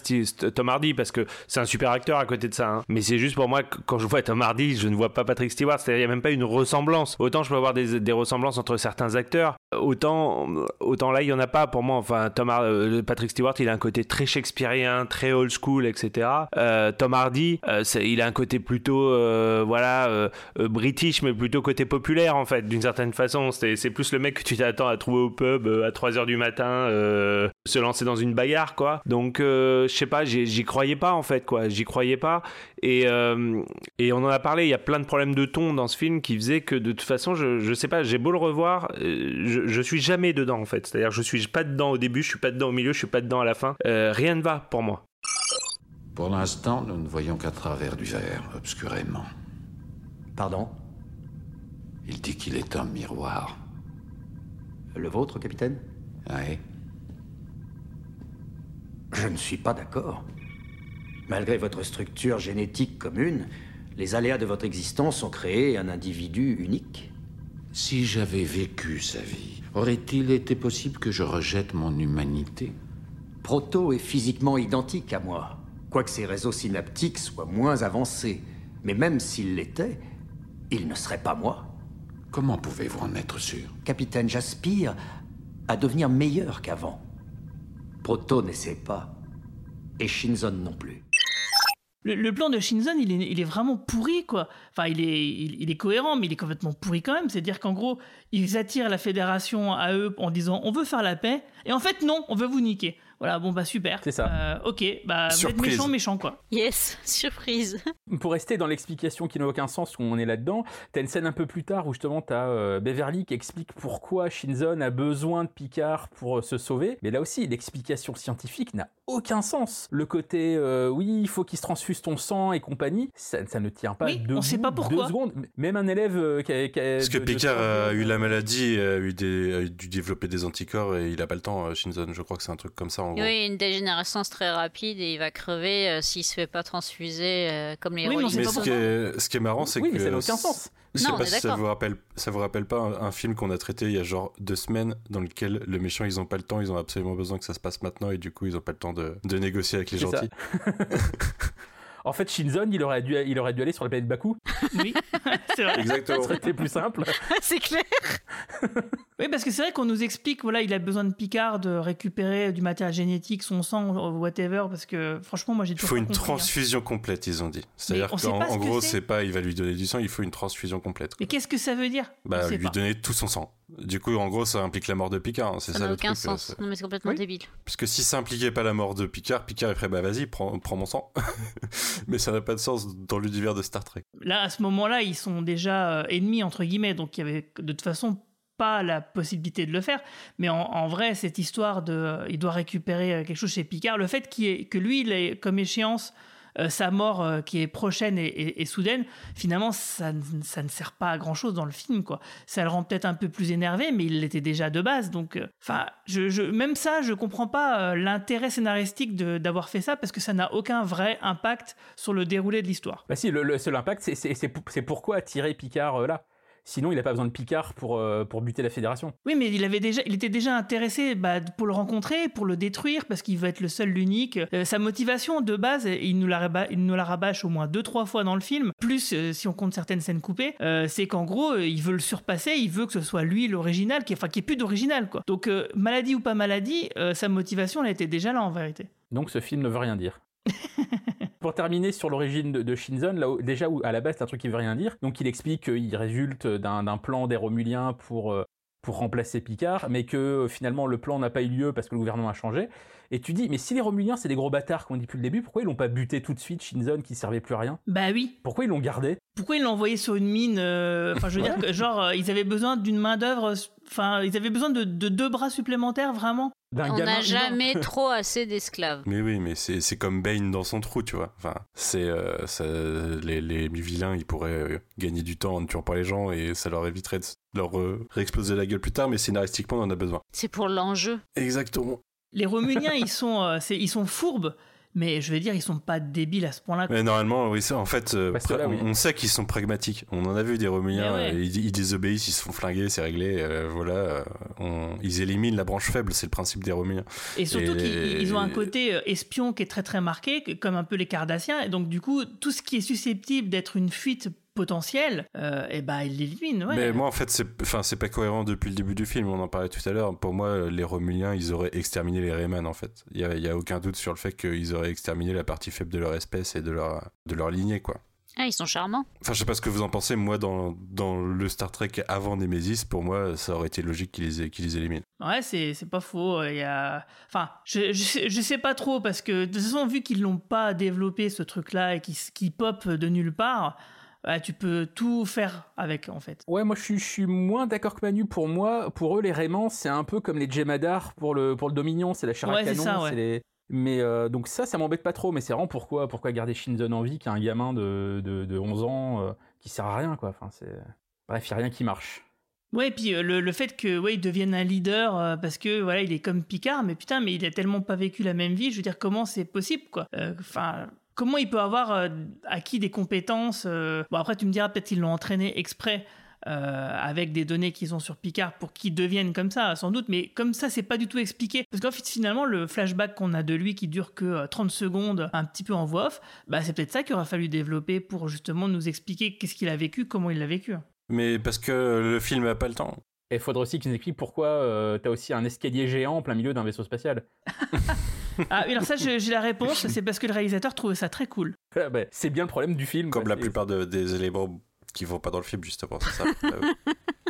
Tom Hardy parce que c'est un super acteur à côté de ça. Hein. Mais c'est juste pour moi, quand je vois Tom Hardy, je ne vois pas Patrick Stewart. C'est-à-dire, il n'y a même pas une ressemblance. Autant je peux avoir des, ressemblances entre certains acteurs, autant, autant là, il n'y en a pas pour moi. Enfin, Tom euh, Patrick Stewart, il a un côté très shakespearien, très old school, etc. Euh, Tom Hardy, il a un côté plutôt, voilà, british, mais plutôt côté populaire, en fait, d'une certaine façon. C'est plus le mec que tu t'attends à trouver au pub à 3h du matin, se lancer dans une bagarre, quoi. Donc, euh, je sais pas, j'y croyais pas, en fait, quoi. J'y croyais pas. Et, euh, et on en a parlé, il y a plein de problèmes de ton dans ce film qui faisaient que, de toute façon, je, je sais pas, j'ai beau le revoir, euh, je, je, suis jamais dedans, en fait. C'est-à-dire, je suis pas dedans au début, je suis pas dedans au milieu, je suis pas dedans à la fin. rien ne va pour moi. Pour l'instant, nous ne voyons qu'à travers du verre, obscurément. Pardon? Il dit qu'il est un miroir. Le vôtre, capitaine? Oui. Je ne suis pas d'accord. Malgré votre structure génétique commune, les aléas de votre existence ont créé un individu unique. Si j'avais vécu sa vie, aurait-il été possible que je rejette mon humanité? Proto est physiquement identique à moi, quoique ses réseaux synaptiques soient moins avancés. Mais même s'il l'était, il ne serait pas moi. Comment pouvez-vous en être sûr? Capitaine, j'aspire à devenir meilleur qu'avant. Proto n'essaie pas. Et Shinzon non plus. Le, plan de Shinzon, il est, vraiment pourri, quoi. Enfin, il est, il, est cohérent, mais il est complètement pourri quand même. C'est-à-dire qu'en gros, ils attirent la fédération à eux en disant on veut faire la paix, et en fait, non, on veut vous niquer. Voilà, bon bah super. C'est ça. Euh, ok, bah vous êtes méchant, méchant quoi. Yes, surprise. Pour rester dans l'explication qui n'a aucun sens où on est là-dedans, t'as une scène un peu plus tard où justement t'as euh, Beverly qui explique pourquoi Shinzon a besoin de Picard pour euh, se sauver. Mais là aussi, l'explication scientifique n'a aucun sens. Le côté oui, il faut qu'il se transfuse ton sang et compagnie, ça, ne tient pas oui, deux, on sait pas pourquoi. deux secondes. Même un élève qui a, Parce que Picard a eu la maladie, a, eu des, a dû développer des anticorps et il a pas le temps, Shinzon. Je crois que c'est un truc comme ça oui, une dégénérescence très rapide et il va crever euh, s'il se fait pas transfuser euh, comme les oui, mais, ce, qui est, ce qui est marrant, c'est oui, que. Mais ça n'a aucun sens. Je sais pas si ça vous rappelle, ça vous rappelle pas un, film qu'on a traité il y a genre deux semaines dans lequel le méchant ils ont pas le temps, ils ont absolument besoin que ça se passe maintenant et du coup ils ont pas le temps de, de négocier avec les gentils. En fait, Shinzon, il aurait dû, il aurait dû aller sur la planète Baku. Oui, c'est vrai. Exactement. Ça aurait été plus simple. c'est clair. oui, parce que c'est vrai qu'on nous explique, voilà, il a besoin de Picard de récupérer du matériel génétique, son sang, whatever, parce que franchement, moi j'ai Il faut une hein. transfusion complète, ils ont dit. C'est-à-dire qu'en gros, c'est pas, il va lui donner du sang, il faut une transfusion complète. Mais qu'est-ce que ça veut dire? Bah, lui donner tout son sang. Du coup, en gros, ça implique la mort de Picard. Hein, c'est ça, n'a aucun sens. Non, mais c'est complètement débile. Parce que si ça impliquait pas la mort de Picard, Picard est prêt, bah vas-y, prends, prends mon sang. mais ça n'a pas de sens dans l'univers de Star Trek. Là, à ce moment-là, ils sont déjà euh, ennemis, entre guillemets, donc il y avait de toute façon pas la possibilité de le faire. Mais en, vrai, cette histoire de. Euh, il doit récupérer euh, quelque chose chez Picard, le fait qu'il que lui, il ait comme échéance euh, sa mort euh, qui est prochaine et, soudaine, finalement, ça, ça, ne sert pas à grand chose dans le film, quoi. Ça le rend peut-être un peu plus énervé, mais il l'était déjà de base. Donc, euh, enfin, même ça, je comprends pas l'intérêt scénaristique d'avoir fait ça parce que ça n'a aucun vrai impact sur le déroulé de l'histoire. Bah si, le, seul impact, c'est pourquoi attirer Picard là? Sinon, il n'a pas besoin de Picard pour, euh, pour buter la Fédération. Oui, mais il, avait déjà, il était déjà intéressé bah, pour le rencontrer, pour le détruire, parce qu'il veut être le seul, l'unique. Euh, sa motivation de base, il nous, la il nous la rabâche au moins deux, trois fois dans le film, plus euh, si on compte certaines scènes coupées, c'est qu'en gros, il veut le surpasser, il veut que ce soit lui l'original, qui, enfin, qui ait plus d'original. quoi. Donc, maladie ou pas maladie, sa motivation, elle était déjà là en vérité. Donc ce film ne veut rien dire. Pour terminer sur l'origine de, Shinzon, là, déjà où, à la base c'est un truc qui veut rien dire. Donc il explique qu'il résulte d'un plan des Romuliens pour euh, pour remplacer Picard, mais que euh, finalement le plan n'a pas eu lieu parce que le gouvernement a changé. Et tu dis, mais si les Romuliens c'est des gros bâtards qu'on dit depuis le début, pourquoi ils l'ont pas buté tout de suite Shinzon qui servait plus à rien? Bah oui. Pourquoi ils l'ont gardé? Pourquoi ils l'ont envoyé sur une mine euh, Enfin, je veux dire, que, genre, ils avaient besoin d'une main d'œuvre. Enfin, ils avaient besoin de deux bras supplémentaires, vraiment. On n'a jamais trop assez d'esclaves. Mais oui, mais c'est comme Bane dans son trou, tu vois. Enfin, c'est euh, les, les, vilains, ils pourraient euh, gagner du temps en ne tuant pas les gens et ça leur éviterait de leur euh, réexploser la gueule plus tard, mais scénaristiquement, on en a besoin. C'est pour l'enjeu. Exactement. Les Romuliens, ils sont, ils sont fourbes mais je vais dire, ils sont pas débiles à ce point-là. Mais normalement, oui, ça, en fait, euh, on, sait qu'ils sont pragmatiques. On en a vu des Romuliens, ils, désobéissent, ils se font flinguer, c'est réglé. Euh, voilà, euh, ils éliminent la branche faible, c'est le principe des Romuliens. Et surtout qu'ils ont un côté espion qui est très très marqué, comme un peu les Cardassiens. Et donc, du coup, tout ce qui est susceptible d'être une fuite potentiel, euh, et bah il l'élimine. Ouais. Mais moi en fait c'est enfin c'est pas cohérent depuis le début du film. On en parlait tout à l'heure. Pour moi les Romuliens ils auraient exterminé les Rayman en fait. Il y a, y a, aucun doute sur le fait qu'ils auraient exterminé la partie faible de leur espèce et de leur de leur lignée quoi. Ah, ils sont charmants. Enfin, je sais pas ce que vous en pensez. Moi, dans, dans le Star Trek avant Nemesis, pour moi, ça aurait été logique qu'ils les, qu'ils les éliminent. Ouais, c'est, c'est pas faux. Il y a... Enfin, je, je, sais, pas trop, parce que de toute façon, vu qu'ils l'ont pas développé, ce truc-là, et qu'ils qui pop de nulle part, bah, tu peux tout faire avec en fait. Ouais, moi je suis, je suis moins d'accord que Manu. Pour moi, pour eux, les Raymans, c'est un peu comme les Jemadar pour le, pour le Dominion, c'est la chair à canon. Ça, les... Mais euh, donc ça, ça m'embête pas trop, mais c'est vraiment pourquoi, pourquoi garder Shinzon en vie, qui est un gamin de, de, de 11 ans, euh, qui sert à rien, quoi. Enfin, c'est... Bref, il a rien qui marche. Ouais, et puis euh, le, le, fait que ouais, il devienne un leader parce que voilà, il est comme Picard, mais putain, mais il a tellement pas vécu la même vie. Je veux dire, comment c'est possible, quoi? Enfin, comment il peut avoir euh, acquis des compétences euh, Bon, après, tu me diras, peut-être qu'ils l'ont entraîné exprès. euh, avec des données qu'ils ont sur Picard pour qu'il devienne comme ça, sans doute, mais comme ça, c'est pas du tout expliqué. Parce qu'en fait, finalement, le flashback qu'on a de lui qui dure que euh, 30 secondes, un petit peu en voix off, bah, c'est peut-être ça qu'il aurait fallu développer pour justement nous expliquer qu'est-ce qu'il a vécu, comment il l'a vécu. Mais parce que le film a pas le temps. Et il faudrait aussi qu'ils nous expliquent pourquoi euh, t'as aussi un escalier géant en plein milieu d'un vaisseau spatial. Ah, oui, alors ça, j'ai la réponse, c'est parce que le réalisateur trouvait ça très cool. Ah bah, c'est bien le problème du film. Comme quoi, la plupart de- des éléments qui vont pas dans le film, justement, c'est ça.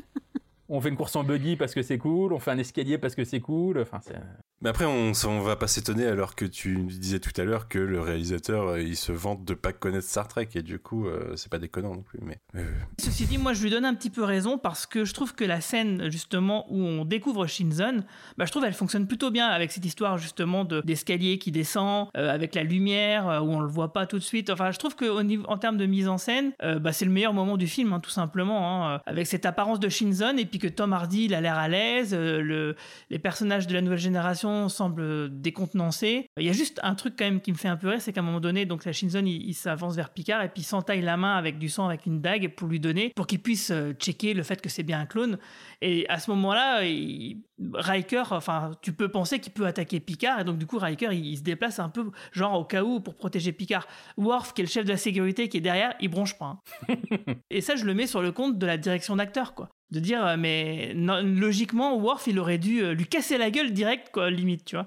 On fait une course en buggy parce que c'est cool, on fait un escalier parce que c'est cool. Enfin, c'est. Mais après, on, on va pas s'étonner alors que tu disais tout à l'heure que le réalisateur, euh, il se vante de pas connaître Star Trek et du coup, euh, c'est pas déconnant non plus. Mais euh, Ceci dit, moi, je lui donne un petit peu raison parce que je trouve que la scène, justement, où on découvre Shinzon, bah, je trouve elle fonctionne plutôt bien avec cette histoire, justement, de- d'escalier qui descend, euh, avec la lumière, euh, où on le voit pas tout de suite. Enfin, je trouve qu'en en termes de mise en scène, euh, bah, c'est le meilleur moment du film, hein, tout simplement, hein, avec cette apparence de Shinzon et puis que Tom Hardy, il a l'air à l'aise, euh, le, les personnages de la nouvelle génération semblent décontenancés. Il y a juste un truc quand même qui me fait un peu rire, c'est qu'à un moment donné, donc la Shinzon, il, il s'avance vers Picard et puis il s'entaille la main avec du sang, avec une dague pour lui donner, pour qu'il puisse euh, checker le fait que c'est bien un clone. Et à ce moment-là, il- Riker, enfin, tu peux penser qu'il peut attaquer Picard et donc du coup, Riker, il, il se déplace un peu, genre au cas où, pour protéger Picard. Worf, qui est le chef de la sécurité, qui est derrière, il bronche pas. hein. et ça, je le mets sur le compte de la direction d'acteur, quoi. De dire, euh, mais non, logiquement, Worf, il aurait dû euh, lui casser la gueule direct, quoi, limite, tu vois.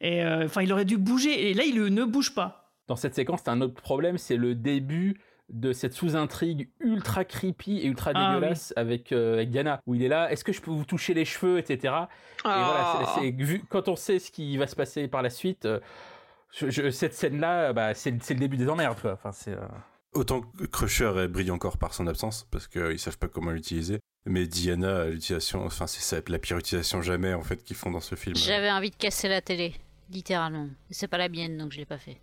Et euh, enfin, il aurait dû bouger, et là, il ne bouge pas. Dans cette séquence, t'as un autre problème, c'est le début de cette sous-intrigue ultra creepy et ultra Ah, dégueulasse avec, euh, avec Diana, où il est là, est-ce que je peux vous toucher les cheveux, etc. Et voilà, c'est- c'est- vu, quand on sait ce qui va se passer par la suite, euh, je- je- cette scène-là, bah, c'est c'est le début des emmerdes, quoi. Enfin, c'est... euh, autant que Crusher brille encore par son absence parce qu'ils savent pas comment l'utiliser. Mais Diana, l'utilisation, enfin, c'est la pire utilisation jamais en fait qu'ils font dans ce film. J'avais envie de casser la télé, littéralement. C'est pas la mienne, donc je l'ai pas fait.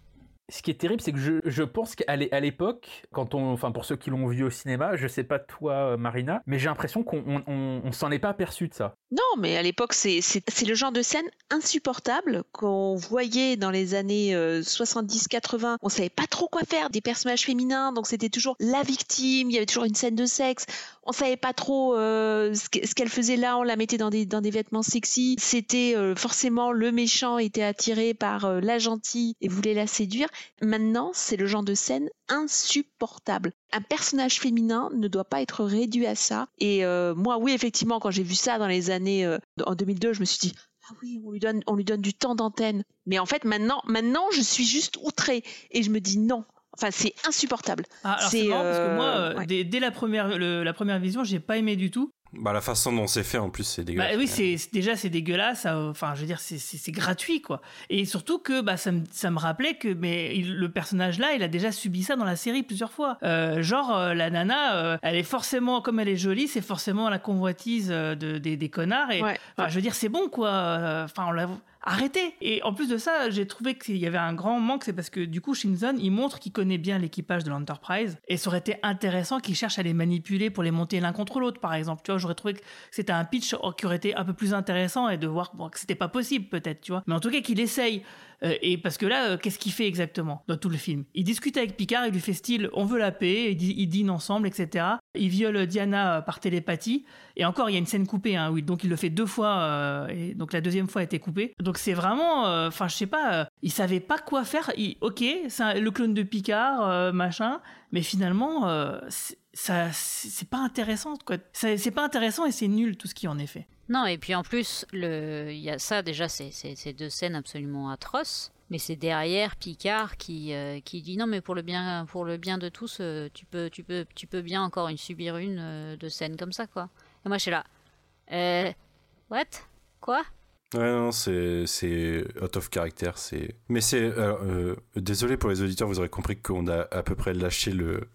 Ce qui est terrible, c'est que je, pense qu'à l'époque, quand on, enfin pour ceux qui l'ont vu au cinéma, je sais pas toi euh, Marina, mais j'ai l'impression qu'on on, on- on s'en est pas aperçu de ça. Non, mais à l'époque, c'est le genre de scène insupportable qu'on voyait dans les années euh, 70-80. On savait pas trop quoi faire des personnages féminins, donc c'était toujours la victime, il y avait toujours une scène de sexe. On savait pas trop euh, ce que- ce qu'elle faisait là, on la mettait dans des, vêtements sexy. C'était euh, forcément le méchant était attiré par euh, la gentille et voulait la séduire. Maintenant, c'est le genre de scène insupportable. Un personnage féminin ne doit pas être réduit à ça. Et moi, oui, effectivement, quand j'ai vu ça dans les années en 2002, je me suis dit ah oui, on lui donne, on lui donne du temps d'antenne. Mais en fait, maintenant, maintenant, je suis juste outrée et je me dis non. Enfin, c'est insupportable. Ah, alors c'est marrant parce que moi, euh, euh, ouais. dès, dès la, première, le- la première vision, j'ai pas aimé du tout. Bah, la façon dont c'est fait en plus, c'est Bah dégueulasse. oui, c'est c'est- déjà c'est dégueulasse. ça, Enfin, je veux dire, c'est- c'est c'est gratuit quoi. Et surtout que bah ça me ça me rappelait que mais il- le personnage là, il a déjà subi ça dans la série plusieurs fois. Euh, genre euh, la nana, euh, elle est forcément comme elle est jolie, c'est forcément la convoitise euh, de, des, des connards. Et Ouais. enfin, je veux dire, c'est bon quoi. Euh, Enfin, on l'a arrêtez. Et en plus de ça, j'ai trouvé qu'il y avait un grand manque, c'est parce que du coup, Shinzon, il montre qu'il connaît bien l'équipage de l'Enterprise, et ça aurait été intéressant qu'il cherche à les manipuler pour les monter l'un contre l'autre, par exemple. Tu vois, j'aurais trouvé que c'était un pitch qui aurait été un peu plus intéressant et de voir bon, que c'était pas possible, peut-être, tu vois. Mais en tout cas, qu'il essaye. Euh, et parce que là, euh, qu'est-ce qu'il fait exactement dans tout le film? Il discute avec Picard, il lui fait style on veut la paix, ils, dînent ensemble, etc. Il viole Diana euh, par télépathie. Et encore, il y a une scène coupée, hein. Donc il le fait deux fois, euh, et donc la deuxième fois a été coupée. Donc c'est vraiment, euh, enfin, je sais pas, euh, il savait pas quoi faire. Il- ok, le clone de Picard, machin, mais finalement, ça, c'est pas intéressant, quoi. C'est pas intéressant et c'est nul tout ce qui en est fait. Non, et puis en plus, il y a ça déjà, c'est deux scènes absolument atroces. Mais c'est derrière Picard qui, euh, qui dit non, mais pour le bien, pour le bien de tous, euh, tu peux, tu peux, tu peux bien encore une subir une euh, de scènes comme ça, quoi. Et moi, je suis là. Euh, what? Quoi? Ouais, non, c'est c'est out of character. C'est. Mais c'est. euh, désolé pour les auditeurs, vous aurez compris qu'on a à peu près lâché le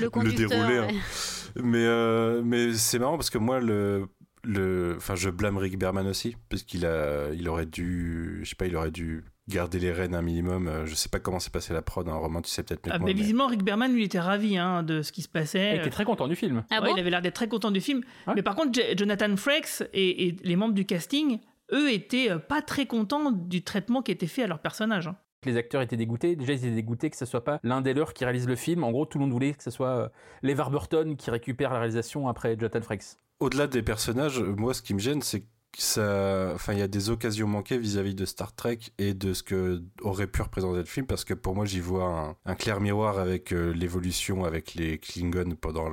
Le déroulé. hein. Mais euh, mais c'est marrant parce que moi le le. Enfin, je blâme Rick Berman aussi parce qu'il a il aurait dû je sais pas il aurait dû garder les rênes un minimum. Euh, Je sais pas comment s'est passé la prod. Un roman, tu sais peut-être mieux Ah, mais visiblement, Rick Berman, lui, était ravi hein, de ce qui se passait. Il était très content du film. Ah Ouais, bon il avait l'air d'être très content du film. Mais par contre, J- Jonathan Frakes et, et les membres du casting, eux, étaient euh, pas très contents du traitement qui était fait à leur personnage. hein. Les acteurs étaient dégoûtés. Déjà, ils étaient dégoûtés que ce soit pas l'un des leurs qui réalise le film. En gros, tout le monde voulait que ce soit euh, LeVar Burton qui récupère la réalisation après Jonathan Frakes. Au-delà des personnages, moi, ce qui me gêne, c'est que ça, enfin, il y a des occasions manquées vis-à-vis de Star Trek et de ce que aurait pu représenter le film, parce que pour moi, j'y vois un, clair miroir avec euh, l'évolution avec les Klingons pendant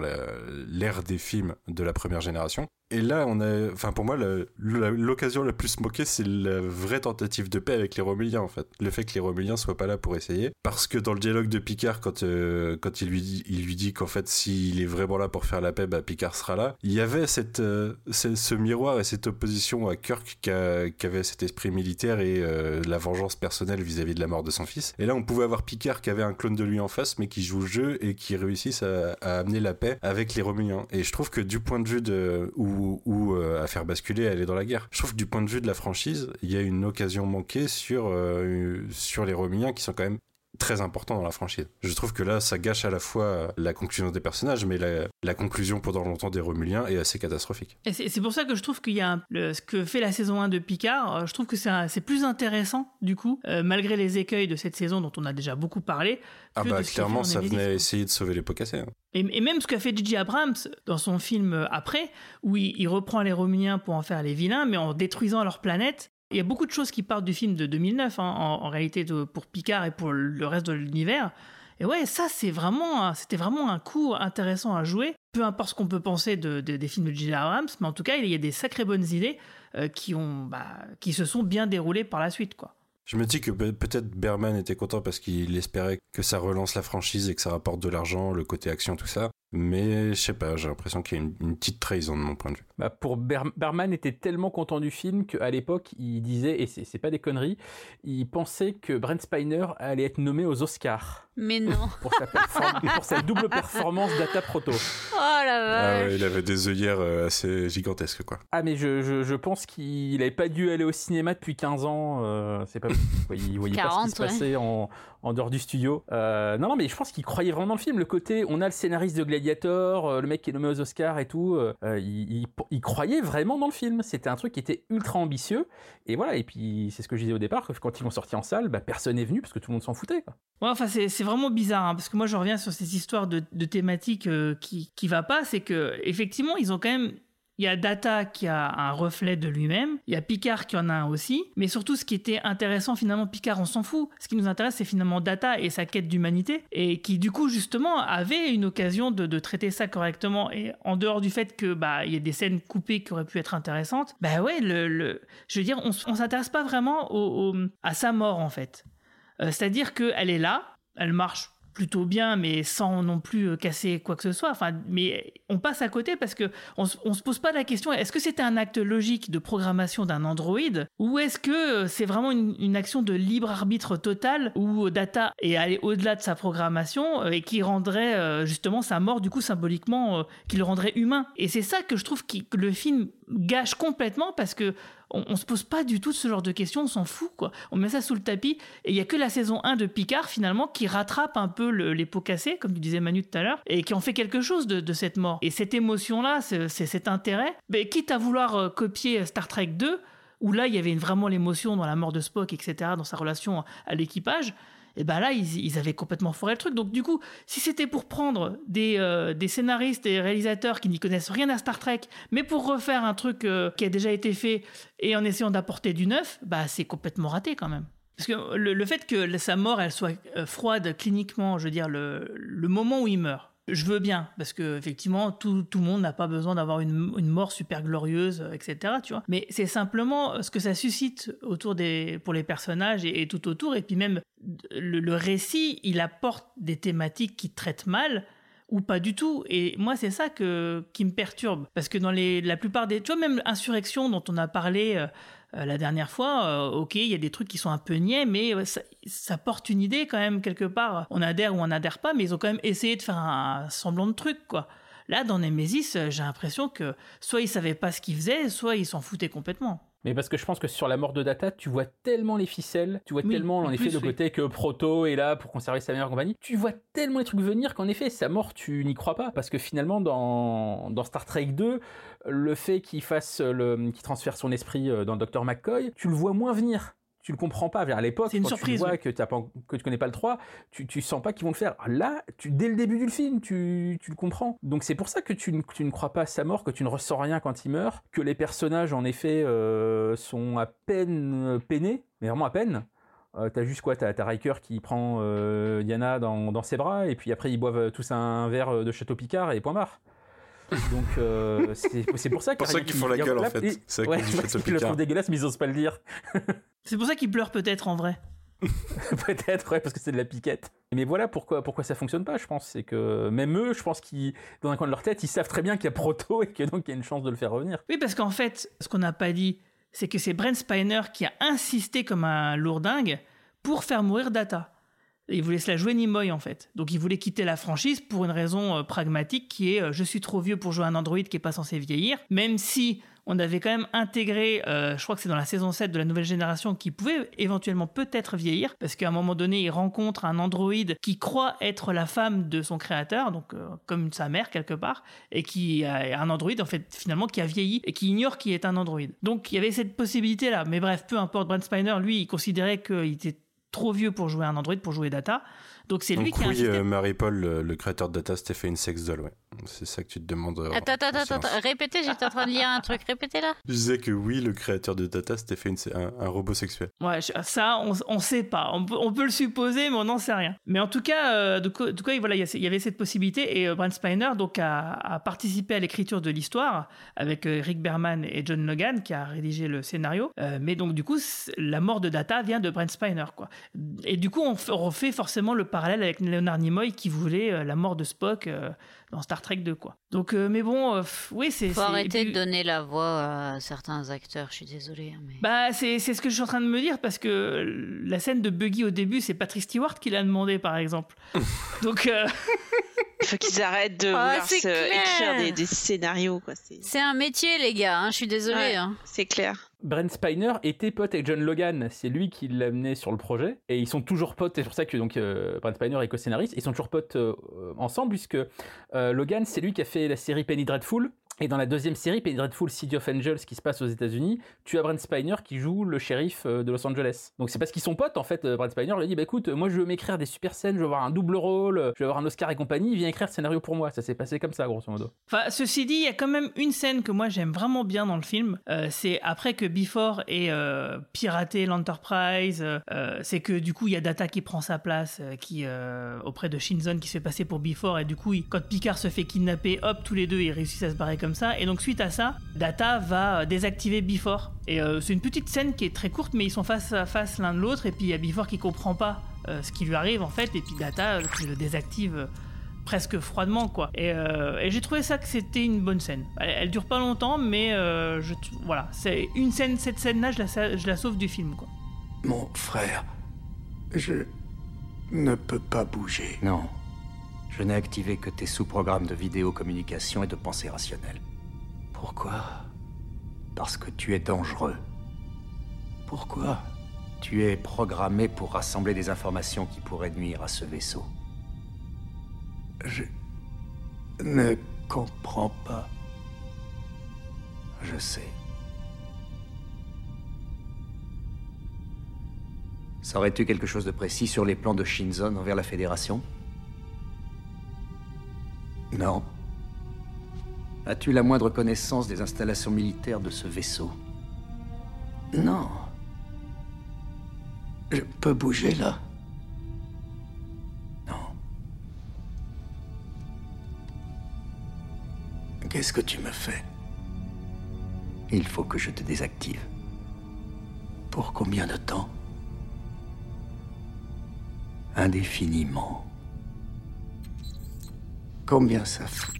l'ère des films de la première génération. Et là, on a, enfin pour moi, l'occasion la, plus moquée, c'est la vraie tentative de paix avec les Romuliens en fait. Le fait que les Romuliens soient pas là pour essayer, parce que dans le dialogue de Picard, quand euh, quand il lui dit, il lui dit qu'en fait, s'il est vraiment là pour faire la paix, bah Picard sera là. Il y avait cette, euh, ce, miroir et cette opposition à Kirk qui, avait cet esprit militaire et euh, la vengeance personnelle vis-à-vis de la mort de son fils. Et là, on pouvait avoir Picard qui avait un clone de lui en face, mais qui joue le jeu et qui réussisse à, amener la paix avec les Romuliens. Et je trouve que du point de vue de où ou, euh, à faire basculer, aller dans la guerre. Je trouve que du point de vue de la franchise, il y a une occasion manquée sur, euh, sur les Romuliens qui sont quand même très importants dans la franchise. Je trouve que là, ça gâche à la fois la conclusion des personnages, mais la, conclusion pendant longtemps des Romuliens est assez catastrophique. Et c'est pour ça que je trouve qu'il y a ce que fait la saison 1 de Picard, euh, je trouve que c'est plus intéressant, du coup, malgré les écueils de cette saison dont on a déjà beaucoup parlé. Ah bah clairement, ça venait essayer de sauver les pots cassés. Hein. Et, même ce qu'a fait J.J. Abrams dans son film euh, après, où il, reprend les Romuliens pour en faire les vilains, mais en détruisant leur planète. Il y a beaucoup de choses qui partent du film de 2009, hein, en, réalité, pour Picard et pour le reste de l'univers. Et ouais, ça, c'est vraiment, c'était vraiment un coup intéressant à jouer. Peu importe ce qu'on peut penser de, des films de J.J. Abrams, mais en tout cas, il y a des sacrées bonnes idées euh, qui, ont, bah, qui se sont bien déroulées par la suite, quoi. Je me dis que peut-être Berman était content parce qu'il espérait que ça relance la franchise et que ça rapporte de l'argent, le côté action, tout ça. Mais je sais pas, j'ai l'impression qu'il y a une, petite trahison de mon point de vue. Bah pour Berman était tellement content du film qu'à l'époque il disait, et c'est pas des conneries, il pensait que Brent Spiner allait être nommé aux Oscars. Mais non. pour, sa double performance Data Proto. Oh la vache. Ah il avait des œillères euh, assez gigantesques quoi. Ah mais je, je, je pense qu'il avait pas dû aller au cinéma depuis 15 ans. Euh, c'est pas Il voyait pas ce qui se passait en, en dehors du studio. Euh, non non mais je pense qu'il croyait vraiment dans le film. Le côté, on a le scénariste de Gladiator, euh, le mec qui est nommé aux Oscars et tout, euh, il, il, croyait vraiment dans le film. C'était un truc qui était ultra ambitieux. Et voilà, et puis c'est ce que je disais au départ, que quand ils l'ont sorti en salle, bah, personne n'est venu parce que tout le monde s'en foutait. Ouais, enfin c'est vraiment bizarre, hein, parce que moi je reviens sur ces histoires de, de thématiques euh, qui, qui va pas, c'est que effectivement ils ont quand même il y a Data qui a un reflet de lui-même, il y a Picard qui en a un aussi, mais surtout ce qui était intéressant finalement, Picard on s'en fout, ce qui nous intéresse c'est finalement Data et sa quête d'humanité, et qui du coup justement avait une occasion de, traiter ça correctement, et en dehors du fait que bah il y a des scènes coupées qui auraient pu être intéressantes, bah ouais, je veux dire, on, on s'intéresse pas vraiment à sa mort en fait. Euh, c'est-à-dire qu'elle est là, elle marche plutôt bien, mais sans non plus euh, casser quoi que ce soit. Enfin, mais on passe à côté parce que on, se pose pas la question est-ce que c'était un acte logique de programmation d'un Android ou est-ce que euh, c'est vraiment une, action de libre arbitre total où Data est allé au-delà de sa programmation euh, et qui rendrait justement sa mort du coup symboliquement qui le rendrait humain? Et c'est ça que je trouve que le film gâche complètement parce que on, on, se pose pas du tout ce genre de questions, on s'en fout quoi. On met ça sous le tapis et il y a que la saison 1 de Picard finalement qui rattrape un peu les pots cassés, comme tu disais Manu tout à l'heure, et qui en fait quelque chose de, cette mort. Et cette émotion-là, c'est cet intérêt, mais quitte à vouloir euh, copier Star Trek 2, où là il y avait vraiment l'émotion dans la mort de Spock, etc., dans sa relation à l'équipage, et ben là, ils, avaient complètement foré le truc. Donc du coup, si c'était pour prendre des, euh, des scénaristes et réalisateurs qui n'y connaissent rien à Star Trek, mais pour refaire un truc euh, qui a déjà été fait et en essayant d'apporter du neuf, bah c'est complètement raté quand même. Parce que le, fait que sa mort, elle soit euh, froide cliniquement, je veux dire, le, le moment où il meurt, je veux bien, parce que effectivement, tout, tout le monde n'a pas besoin d'avoir une, une, mort super glorieuse, etc. Tu vois. Mais c'est simplement ce que ça suscite autour des, pour les personnages et, tout autour. Et puis même, le, récit, il apporte des thématiques qui traitent mal ou pas du tout. Et moi, c'est ça que, qui me perturbe. Parce que dans les, la plupart des... Tu vois, même Insurrection, dont on a parlé euh, euh, la dernière fois, euh, ok, il y a des trucs qui sont un peu niais, mais ça, porte une idée quand même quelque part. On adhère ou on adhère pas, mais ils ont quand même essayé de faire un, semblant de truc, quoi. Là, dans Nemesis, j'ai l'impression que soit ils savaient pas ce qu'ils faisaient, soit ils s'en foutaient complètement. Mais parce que je pense que sur la mort de Data, tu vois tellement les ficelles, tu vois tellement en effet le côté que Proto est là pour conserver sa meilleure compagnie, tu vois tellement les trucs venir qu'en effet, sa mort, tu n'y crois pas. Parce que finalement, dans, dans Star Trek 2, le fait qu'il fasse le, qu'il transfère son esprit euh, dans le Dr McCoy, tu le vois moins venir tu le comprends pas. À l'époque, quand surprise, tu vois ouais. que, pas, que tu connais pas le 3, tu, tu sens pas qu'ils vont le faire. Là, tu, dès le début du film, tu, tu le comprends. Donc c'est pour ça que tu, ne- tu ne crois pas à sa mort, que tu ne ressens rien quand il meurt, que les personnages, en effet, euh, sont à peine euh, peinés, mais vraiment à peine. Euh, t'as juste quoi? T'as Riker qui prend euh, Diana dans, dans ses bras, et puis après ils boivent tous un verre de Château Picard et point barre. Donc euh, c'est c'est pour ça Pour ça qu'ils font la gueule, en fait. C'est ouais, qu'ils le trouvent dégueulasse, mais ils osent pas le dire. C'est pour ça qu'il pleure peut-être en vrai. Peut-être, ouais, parce que c'est de la piquette. Mais voilà pourquoi, pourquoi ça fonctionne pas, je pense. C'est que même eux, je pense qu'ils, dans un coin de leur tête, ils savent très bien qu'il y a Proto et que donc il y a une chance de le faire revenir. Oui, parce qu'en fait, ce qu'on n'a pas dit, c'est que c'est Brent Spiner qui a insisté comme un lourdingue pour faire mourir Data. Il voulait se la jouer Nimoy en fait. Donc il voulait quitter la franchise pour une raison euh, pragmatique qui est euh, je suis trop vieux pour jouer un Android qui est pas censé vieillir. Même si on avait quand même intégré, euh, je crois que c'est dans la saison 7 de la nouvelle génération, qui pouvait éventuellement peut-être vieillir, parce qu'à un moment donné, il rencontre un androïde qui croit être la femme de son créateur, donc comme sa mère quelque part, et qui a un androïde en fait finalement qui a vieilli et qui ignore qui est un androïde. Donc il y avait cette possibilité là, mais bref, peu importe. Brent Spiner, lui, il considérait qu'il était trop vieux pour jouer un android, pour jouer Data. Donc c'est lui Donc qui a oui, euh, Marie-Paul, le, le créateur de Data, s'était fait une sex doll, ouais. C'est ça que tu te demandes. euh, Attends, attends, en attends, répétez, j'étais en train de lire un truc, répétez là. Je disais que oui, le créateur de Data s'était fait une- un, un robot sexuel. Ouais, je- ça, on, on sait pas. On peut, on peut le supposer, mais on n'en sait rien. Mais en tout cas, euh, de co- de quoi, voilà, il y avait cette possibilité et euh, Brent Spiner donc a, a participé à l'écriture de l'histoire avec euh, Rick Berman et John Logan qui a rédigé le scénario. Euh, mais donc du coup, la mort de Data vient de Brent Spiner, quoi. Et du coup, on, on refait forcément le parallèle avec Leonard Nimoy qui voulait euh, la mort de Spock euh, dans Star Trek 2, quoi. Donc, euh, mais bon, euh, oui, c'est. Faut arrêter puis- de donner la voix à certains acteurs, je suis désolée. hein, mais... bah, c'est c'est ce que je suis en train de me dire parce que la scène de Buggy au début, c'est Patrick Stewart qui l'a demandé, par exemple. Donc, euh, Il faut qu'ils arrêtent de Ah, vouloir écrire des, des scénarios, quoi. C'est C'est un métier, les gars, hein, je suis désolée. Ouais. hein. c'est clair. Brent Spiner était pote avec John Logan, c'est lui qui l'a amené sur le projet, et ils sont toujours potes, c'est pour ça que donc euh, Brent Spiner est co-scénariste, ils sont toujours potes euh, ensemble, puisque euh, Logan, c'est lui qui a fait la série Penny Dreadful, et dans la deuxième série, Penny Dreadful City of Angels, qui se passe aux États-Unis, tu as Brent Spiner qui joue le shérif euh, de Los Angeles. Donc c'est parce qu'ils sont potes, en fait, euh, Brent Spiner lui dit, bah écoute, moi je veux m'écrire des super scènes, je veux avoir un double rôle, je veux avoir un Oscar et compagnie, viens écrire le scénario pour moi, ça s'est passé comme ça, grosso modo. Enfin, ceci dit, il y a quand même une scène que moi j'aime vraiment bien dans le film. Euh, c'est après que Before ait euh, piraté l'Enterprise. euh, euh, c'est que du coup, il y a Data qui prend sa place, euh, qui euh, auprès de Shinzon qui se fait passer pour Before. Et du coup, quand Picard se fait kidnapper, hop, tous les deux ils réussissent à se barrer comme ça. Et donc suite à ça, Data va euh, désactiver Before. Et euh, c'est une petite scène qui est très courte, mais ils sont face à face l'un de l'autre. Et puis il y a Before qui comprend pas euh, ce qui lui arrive en fait. Et puis Data euh, qui le désactive. euh, presque froidement quoi. Et, euh, et j'ai trouvé ça que c'était une bonne scène. Elle, elle dure pas longtemps, mais euh, je, voilà, c'est une scène, cette scène-là, je la, je la sauve du film quoi. Mon frère, je ne peux pas bouger. Non. Je n'ai activé que tes sous-programmes de vidéocommunication et de pensée rationnelle. Pourquoi? Parce que tu es dangereux. Pourquoi? Tu es programmé pour rassembler des informations qui pourraient nuire à ce vaisseau. Je ne comprends pas. Je sais. Saurais-tu quelque chose de précis sur les plans de Shinzon envers la Fédération? Non. As-tu la moindre connaissance des installations militaires de ce vaisseau? Non. Je peux bouger là Non. Qu'est-ce que tu me fais? Il faut que je te désactive. Pour combien de temps? Indéfiniment. Combien ça fait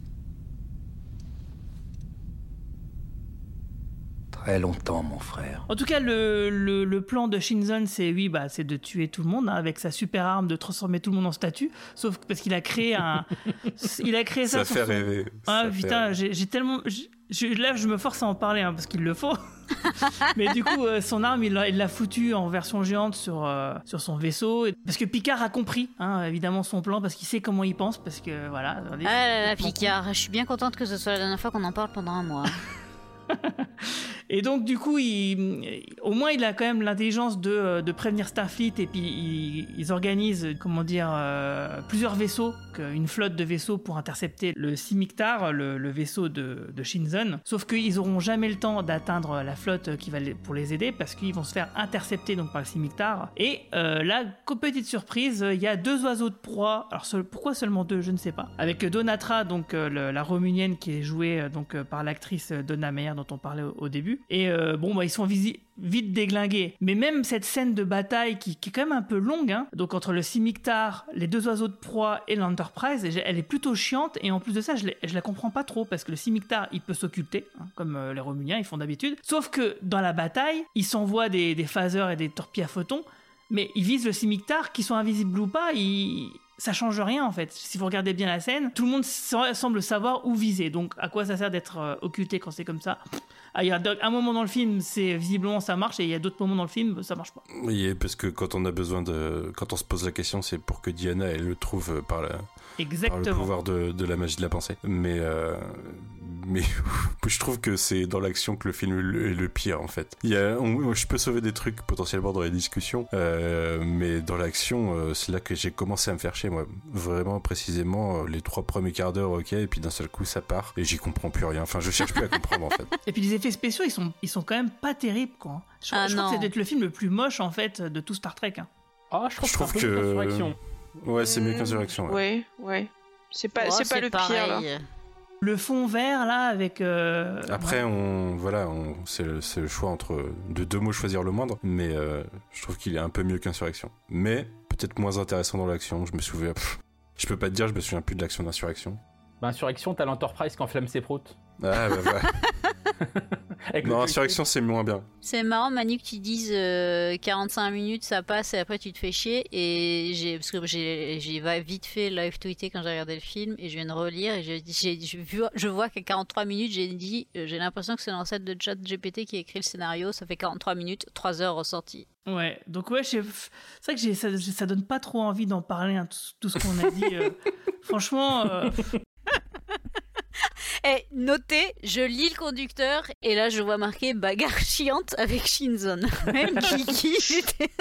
Très longtemps, mon frère. En tout cas, le, le, le plan de Shinzon, c'est oui, bah, c'est de tuer tout le monde hein, avec sa super arme, de transformer tout le monde en statue. Sauf parce qu'il a créé un, il a créé ça. Ça fait son- rêver. Ah Ça putain, j'ai tellement, je- là je me force à en parler hein, parce qu'il le faut. Mais du coup, euh, son arme, il l'a il l'a foutu en version géante sur euh, sur son vaisseau, parce que Picard a compris, hein, évidemment son plan, parce qu'il sait comment il pense, parce que voilà. Ah là là, Picard, je suis bien contente que ce soit la dernière fois qu'on en parle pendant un mois. Et donc, du coup, au moins, il a quand même l'intelligence de, de prévenir Starfleet et puis ils, organisent, comment dire, euh, plusieurs vaisseaux, une flotte de vaisseaux pour intercepter le Simictar, le, vaisseau de, de Shinzon. Sauf qu'ils n'auront jamais le temps d'atteindre la flotte qui va les, pour les aider parce qu'ils vont se faire intercepter donc par le Simictar. Et euh, là, petite surprise, il y a deux oiseaux de proie. Alors pourquoi seulement deux, je ne sais pas. Avec Donatra, donc euh, la romunienne qui est jouée euh, donc par l'actrice Donna Meyer dont on parlait au, début. Et bon, bah, ils sont vite déglingués. Mais même cette scène de bataille qui, est quand même un peu longue, hein, donc entre le Simictar, les deux oiseaux de proie et l'Enterprise, elle est plutôt chiante. Et en plus de ça, je, la comprends pas trop parce que le Simictar, il peut s'occulter, hein, comme les Romuniens, ils font d'habitude. Sauf que dans la bataille, il s'envoie des, des phasers et des torpilles à photons mais ils visent le Simictar, qui sont invisibles ou pas, ils... ça change rien en fait. Si vous regardez bien la scène, tout le monde semble savoir où viser. Donc à quoi ça sert d'être euh, occulté quand c'est comme ça? Ah, il y a un moment dans le film, c'est visiblement ça marche, et il y a d'autres moments dans le film, ça marche pas. Oui, parce que quand on a besoin de, quand on se pose la question, c'est pour que Diana elle le trouve par la, Exactement. Par le pouvoir de, de, la magie de la pensée. Mais, euh, mais je trouve que c'est dans l'action que le film est le pire en fait. Il y a, je peux sauver des trucs potentiellement dans les discussions, euh, mais dans l'action, euh, c'est là que j'ai commencé à me faire chier moi. Vraiment précisément, les trois premiers quarts d'heure, ok, et puis d'un seul coup ça part et j'y comprends plus rien. Enfin, je cherche plus à comprendre en fait. Et puis les effets spéciaux, ils sont, ils sont quand même pas terribles quoi. Je, ah, je crois que c'est peut-être le film le plus moche en fait de tout Star Trek. Hein. Ah, je trouve, je trouve que. Ouais, c'est mieux qu'Insurrection. Ouais, ouais. C'est pas, c'est pas le pire là. Le fond vert là avec. Euh, Après, on voilà, on, c'est, le, le, choix entre de deux mots choisir le moindre, mais euh, je trouve qu'il est un peu mieux qu'Insurrection. Mais peut-être moins intéressant dans l'action. Je me souviens. je peux pas te dire, je me souviens plus de l'action d'Insurrection. Bah, Insurrection, t'as l'Enterprise qui enflamme ses proutes. Ah, bah, ouais. non, Insurrection, c'est moins bien. C'est marrant, Manu, que tu dises 45 euh, minutes, ça passe et après tu te fais chier. Et j'ai, parce que j'ai, j'ai vite fait live tweeter quand j'ai regardé le film et je viens de relire et j'ai, j'ai, je vois qu'à 43 minutes, j'ai dit, euh, j'ai l'impression que c'est l'ancêtre de chat GPT qui a écrit le scénario. Ça fait 43 minutes, 3 heures ressorties. Ouais, donc ouais, c'est vrai que ça, ça donne pas trop envie d'en parler, hein, tout, ce qu'on a dit. Euh. franchement, Et notez, je lis le conducteur et là je vois marqué bagarre chiante avec Shinzon. Même Kiki, il était...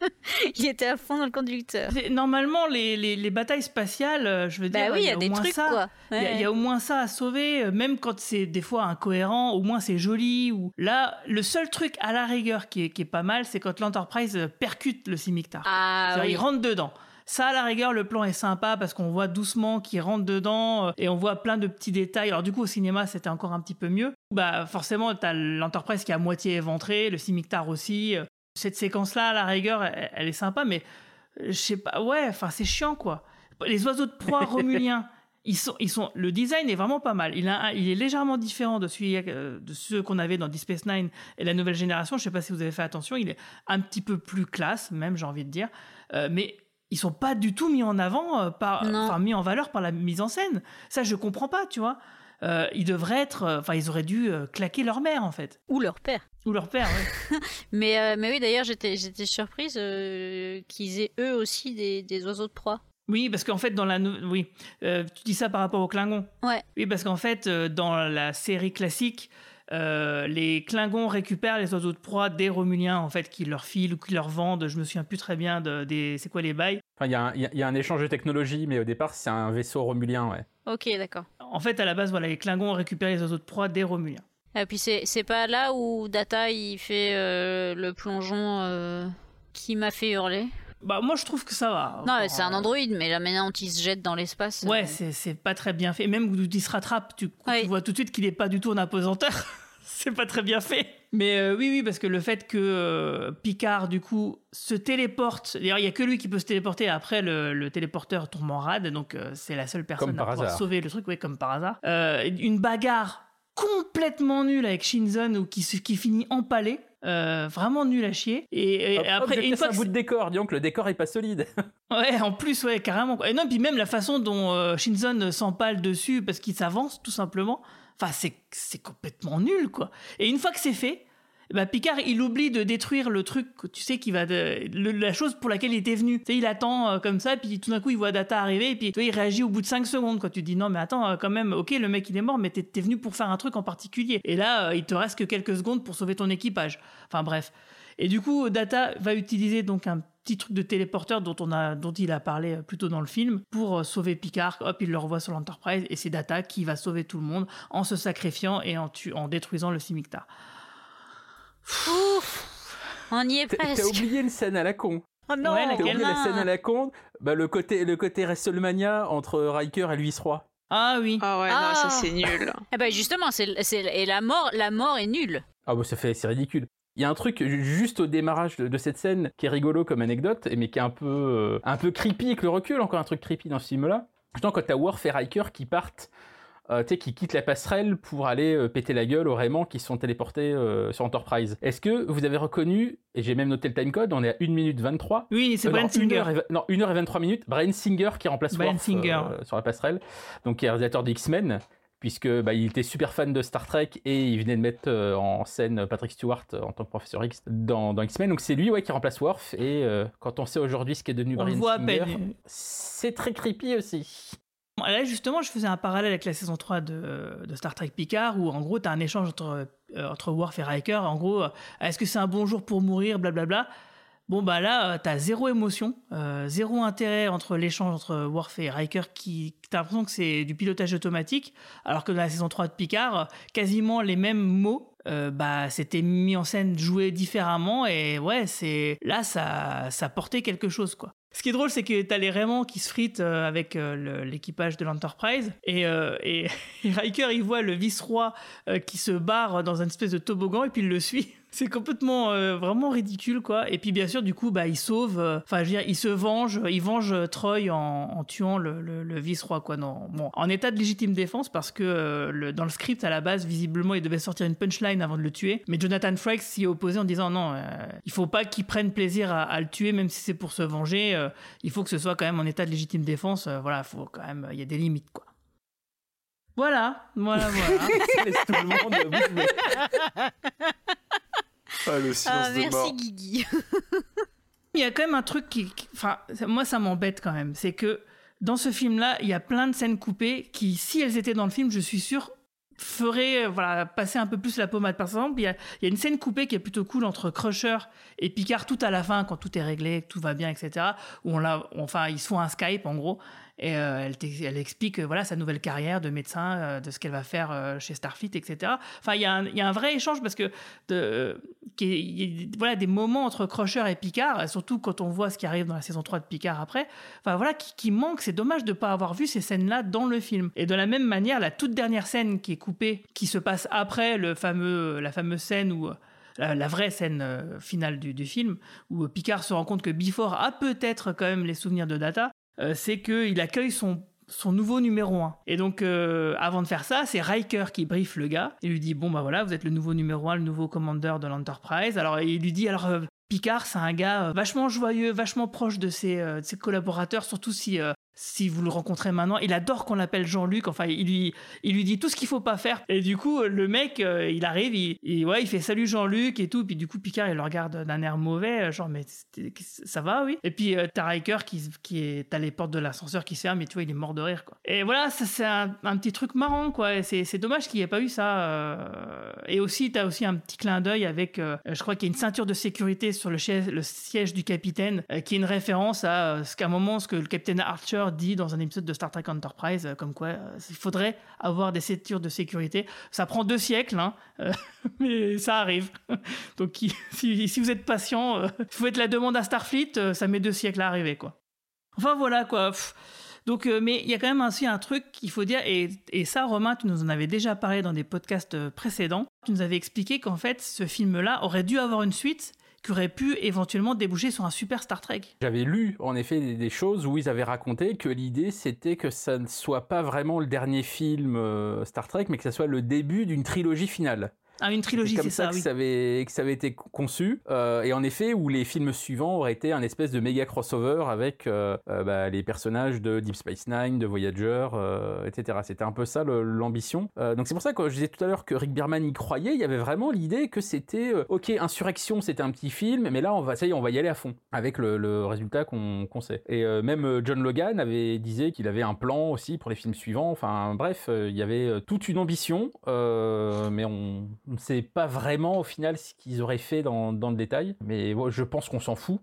il était à fond dans le conducteur. Normalement, les, les, batailles spatiales, euh, je veux bah dire, oui, il y, a, des trucs ça. quoi. Il y, a au moins ça à sauver, euh, même quand c'est des fois incohérent, au moins c'est joli. Ou là, le seul truc à la rigueur qui est, qui est pas mal, c'est quand l'Enterprise percute le Simictar. Ah, Il rentre dedans. Ça, à la rigueur, le plan est sympa parce qu'on voit doucement qu'il rentre dedans euh, et on voit plein de petits détails. Alors du coup, au cinéma, c'était encore un petit peu mieux. Bah forcément, t'as l'Enterprise qui est à moitié éventrée, le Simictar aussi. Euh, cette séquence-là, à la rigueur, elle, est sympa, mais euh, je sais pas, ouais, enfin c'est chiant quoi. Les oiseaux de proie romuliens. Ils sont, ils sont, le design est vraiment pas mal. Il, a, il est légèrement différent de, celui, de ceux qu'on avait dans Deep Space Nine et la nouvelle génération. Je sais pas si vous avez fait attention. Il est un petit peu plus classe, même, j'ai envie de dire. mais ils sont pas du tout mis en avant euh, par, enfin mis en valeur par la mise en scène. Ça, je comprends pas, tu vois. Euh, ils devraient être, euh, enfin, ils auraient dû claquer leur mère en fait. Ou leur père. Ou leur père, oui. mais, mais oui, d'ailleurs, j'étais, j'étais surprise qu'ils aient eux aussi des, des, oiseaux de proie. Oui, parce qu'en fait, dans la, oui, tu dis ça par rapport aux Klingons. Ouais. Oui, parce qu'en fait, dans la série classique, euh, les Klingons récupèrent les oiseaux de proie des Romuliens en fait qui leur filent ou qui leur vendent. Je me souviens plus très bien de, des c'est quoi les bails. Il y, a un échange de technologie, mais au départ c'est un vaisseau romulien, ouais. Ok, d'accord. En fait, à la base, voilà, les Klingons récupèrent les oiseaux de proie des Romuliens. Et puis c'est pas là où Data il fait euh, le plongeon euh, qui m'a fait hurler? Bah moi je trouve que ça va. Non, c'est un androïde, mais la manière dont il se jette dans l'espace. Ouais, c'est pas très bien fait. Même où il se rattrape, tu, vois tout de suite qu'il est pas du tout en apesanteur. c'est pas très bien fait. Mais euh, oui, oui, parce que le fait que euh, Picard, du coup, se téléporte. D'ailleurs, il y a que lui qui peut se téléporter. Après, le, téléporteur tombe en rade, donc euh, c'est la seule personne à pouvoir sauver le truc, oui, comme par hasard. une bagarre complètement nulle avec Shinzon ou qui, qui finit empalé. Vraiment nul à chier. Et, après, une fois un bout de décor, disons que le décor est pas solide. ouais, en plus, ouais, carrément. Et non, puis même la façon dont Shinzon s'empale dessus parce qu'il s'avance, tout simplement. Enfin, c'est complètement nul, quoi. Et une fois que c'est fait, bah Picard il oublie de détruire le truc tu sais qui va de, la chose pour laquelle il était venu. Tu sais il attend euh, comme ça puis tout d'un coup il voit Data arriver et puis tu vois, il réagit au bout de 5 secondes quand tu dis non mais attends euh, quand même ok le mec il est mort mais t'es venu pour faire un truc en particulier. Et là euh, il te reste que quelques secondes pour sauver ton équipage. Enfin bref. Et du coup Data va utiliser donc un petit truc de téléporteur dont on a dont il a parlé plus tôt dans le film pour sauver Picard. Hop il le revoit sur l'Enterprise et c'est Data qui va sauver tout le monde en se sacrifiant et en, en détruisant le Simictar on y est presque. T'as oublié une scène à la con. Oh non, T'as oublié la scène à la con. Bah, le côté, le côté WrestleMania entre Riker et Louis Roi. Ah oui. Ah ouais, non, ça c'est nul. Eh ben justement, c'est, et la mort, la mort est nulle. Ah bah ça fait, c'est ridicule. Il y a un truc juste au démarrage de, cette scène qui est rigolo comme anecdote, mais qui est un peu, euh, un peu creepy avec le recul, encore un truc creepy dans ce film-là. Justement, quand t'as Worf et Riker qui partent euh, qui quittent la passerelle pour aller euh, péter la gueule aux Raymond qui sont téléportés euh, sur Enterprise. Est-ce que vous avez reconnu, et j'ai même noté le timecode, on est à 1 minute 23. Oui, c'est Brian Singer. non, 1 h 23 minutes. Brian Singer qui remplace Brian Singer. sur la passerelle, donc qui est réalisateur de X-Men puisque bah, il était super fan de Star Trek et il venait de mettre en scène Patrick Stewart en tant que professeur X dans, dans X-Men. Donc c'est lui ouais, qui remplace Worf et quand on sait aujourd'hui ce qui est devenu Brian Singer, c'est très creepy aussi. Là, justement, je faisais un parallèle avec la saison 3 de, Star Trek Picard, où en gros, tu as un échange entre, euh, entre Worf et Riker. En gros, euh, est-ce que c'est un bon jour pour mourir, blablabla. Bon, bah là, euh, tu as zéro émotion, zéro intérêt entre l'échange entre Worf et Riker, qui t'as l'impression que c'est du pilotage automatique, alors que dans la saison 3 de Picard, quasiment les mêmes mots, bah, c'était mis en scène, joué différemment, et ouais, c'est là, ça, ça portait quelque chose, quoi. Ce qui est drôle, c'est que t'as les Raymond qui se fritent euh, avec euh, l'équipage de l'Enterprise et, euh, et, Riker il voit le vice-roi qui se barre dans une espèce de toboggan et puis il le suit. C'est complètement vraiment ridicule quoi. Et puis bien sûr du coup bah il sauve, enfin je veux dire il se venge, il venge Troy en, tuant le, vice-roi quoi. Non, bon en état de légitime défense parce que dans le script à la base visiblement il devait sortir une punchline avant de le tuer, mais Jonathan Frakes s'y est opposé en disant non il faut pas qu'il prenne plaisir à, à, le tuer même si c'est pour se venger euh, il faut que ce soit quand même en état de légitime défense. Euh, voilà, faut quand même, il y a des limites, quoi. Voilà, voilà, voilà. tout le monde ah, le silence ah, merci de mort. Guigui. il y a quand même un truc qui, enfin, moi ça m'embête quand même, c'est que dans ce film-là, il y a plein de scènes coupées qui, si elles étaient dans le film, je suis sûr, ferait euh, voilà passer un peu plus la pommade. Par exemple, il y a, y a, une scène coupée qui est plutôt cool entre Crusher et Picard tout à la fin quand tout est réglé, tout va bien, etc. Où on l'a, enfin ils se font un Skype en gros et euh, elle, explique voilà sa nouvelle carrière de médecin, euh, de ce qu'elle va faire euh, chez Starfleet, etc. Enfin, il y, a un vrai échange parce que voilà des moments entre Crusher et Picard, surtout quand on voit ce qui arrive dans la saison 3 de Picard après. Enfin voilà, qui, qui manque. C'est dommage de ne pas avoir vu ces scènes-là dans le film. Et de la même manière, la toute dernière scène qui est coupée, qui se passe après le fameux, la fameuse scène où la, vraie scène finale du, du, film, où Picard se rend compte que Before a peut-être quand même les souvenirs de Data, euh, c'est qu'il accueille son son nouveau numéro 1. Et donc, euh, avant de faire ça, c'est Riker qui briefe le gars et lui dit Bon, bah voilà, vous êtes le nouveau numéro 1, le nouveau commandeur de l'Enterprise. Alors, il lui dit Alors, euh, Picard, c'est un gars vachement joyeux, vachement proche de ses, de ses collaborateurs, surtout si si vous le rencontrez maintenant, il adore qu'on l'appelle Jean-Luc. Enfin, il lui, il lui dit tout ce qu'il faut pas faire. Et du coup, le mec, euh, il arrive, il, ouais, il fait salut Jean-Luc et tout. Puis du coup, Picard, il le regarde d'un air mauvais, euh, genre, mais ça va, oui? Et puis, euh, t'as Riker qui, qui est à les portes de l'ascenseur qui se ferme et tu vois, il est mort de rire, quoi. Et voilà, c'est un, petit truc marrant, quoi. C'est dommage qu'il n'y ait pas eu ça. Et aussi, t'as aussi un petit clin d'œil avec, je crois qu'il y a une ceinture de sécurité sur le, le siège du capitaine, qui est une référence à ce qu'à un moment, ce que le capitaine Archer dit dans un épisode de Star Trek Enterprise, euh, comme quoi euh, il faudrait avoir des ceintures de sécurité. Ça prend deux siècles, hein, euh, mais ça arrive. Donc si, vous êtes patient, faut être la demande à Starfleet, ça met deux siècles à arriver, quoi. Enfin voilà, quoi. Donc, mais il y a quand même aussi un truc qu'il faut dire, et, ça, Romain, tu nous en avais déjà parlé dans des podcasts précédents. Tu nous avais expliqué qu'en fait, ce film-là aurait dû avoir une suite, qui aurait pu éventuellement déboucher sur un super Star Trek. J'avais lu en effet des choses où ils avaient raconté que l'idée c'était que ça ne soit pas vraiment le dernier film euh, Star Trek, mais que ça soit le début d'une trilogie finale. Ah, une trilogie, c'est ça, ça, que, oui. ça avait, que ça avait été conçu. Euh, et en effet, où les films suivants auraient été un espèce de méga crossover avec euh, euh, bah, les personnages de Deep Space Nine, de Voyager, euh, etc. C'était un peu ça l'ambition. Donc c'est pour ça que je disais tout à l'heure que Rick Berman y croyait. Il y avait vraiment l'idée que c'était, ok, Insurrection, c'était un petit film, mais là, on va, ça y est, on va y aller à fond avec le, le résultat qu'on sait. Et même John Logan avait disait qu'il avait un plan aussi pour les films suivants. Enfin, bref, il y avait toute une ambition, mais on on ne sait pas vraiment au final ce qu'ils auraient fait dans, le détail. Mais je pense qu'on s'en fout.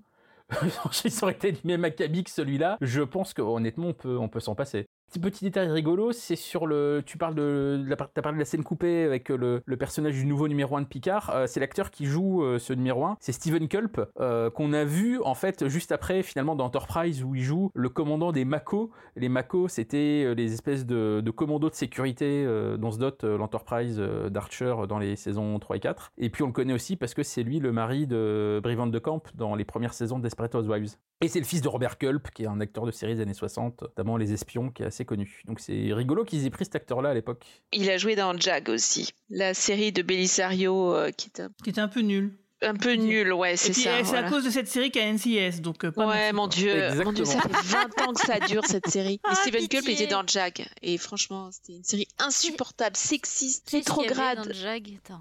ça aurait été du même acabit que celui-là. Je pense que honnêtement, on peut, on peut s'en passer. Petit détail rigolo, c'est sur le. Tu parles de, de la, parlé de la scène coupée avec le, le personnage du nouveau numéro 1 de Picard. Euh, c'est l'acteur qui joue euh, ce numéro 1. C'est Steven Culp, euh, qu'on a vu en fait juste après finalement dans Enterprise où il joue le commandant des Mako. Les Mako, c'était euh, les espèces de, de commandos de sécurité euh, dont se dote euh, l'Enterprise euh, d'Archer dans les saisons 3 et 4. Et puis on le connaît aussi parce que c'est lui le mari de Brivant de Camp dans les premières saisons de Desperate Housewives. Et c'est le fils de Robert Culp, qui est un acteur de série des années 60, notamment Les Espions, qui est assez connu. Donc c'est rigolo qu'ils aient pris cet acteur-là à l'époque. Il a joué dans Jag aussi, la série de Belisario euh, qui est un, Qui était un peu nul. un peu nul, ouais, c'est ça. c'est à cause de cette série qu'à NCS, donc euh, pas Ouais, merci, mon dieu, mon dieu, ça fait 20 ans que ça dure cette série. Et Ah, Steven. Culp était dans Jag. Et franchement, c'était une série insupportable, sexiste, rétrograde.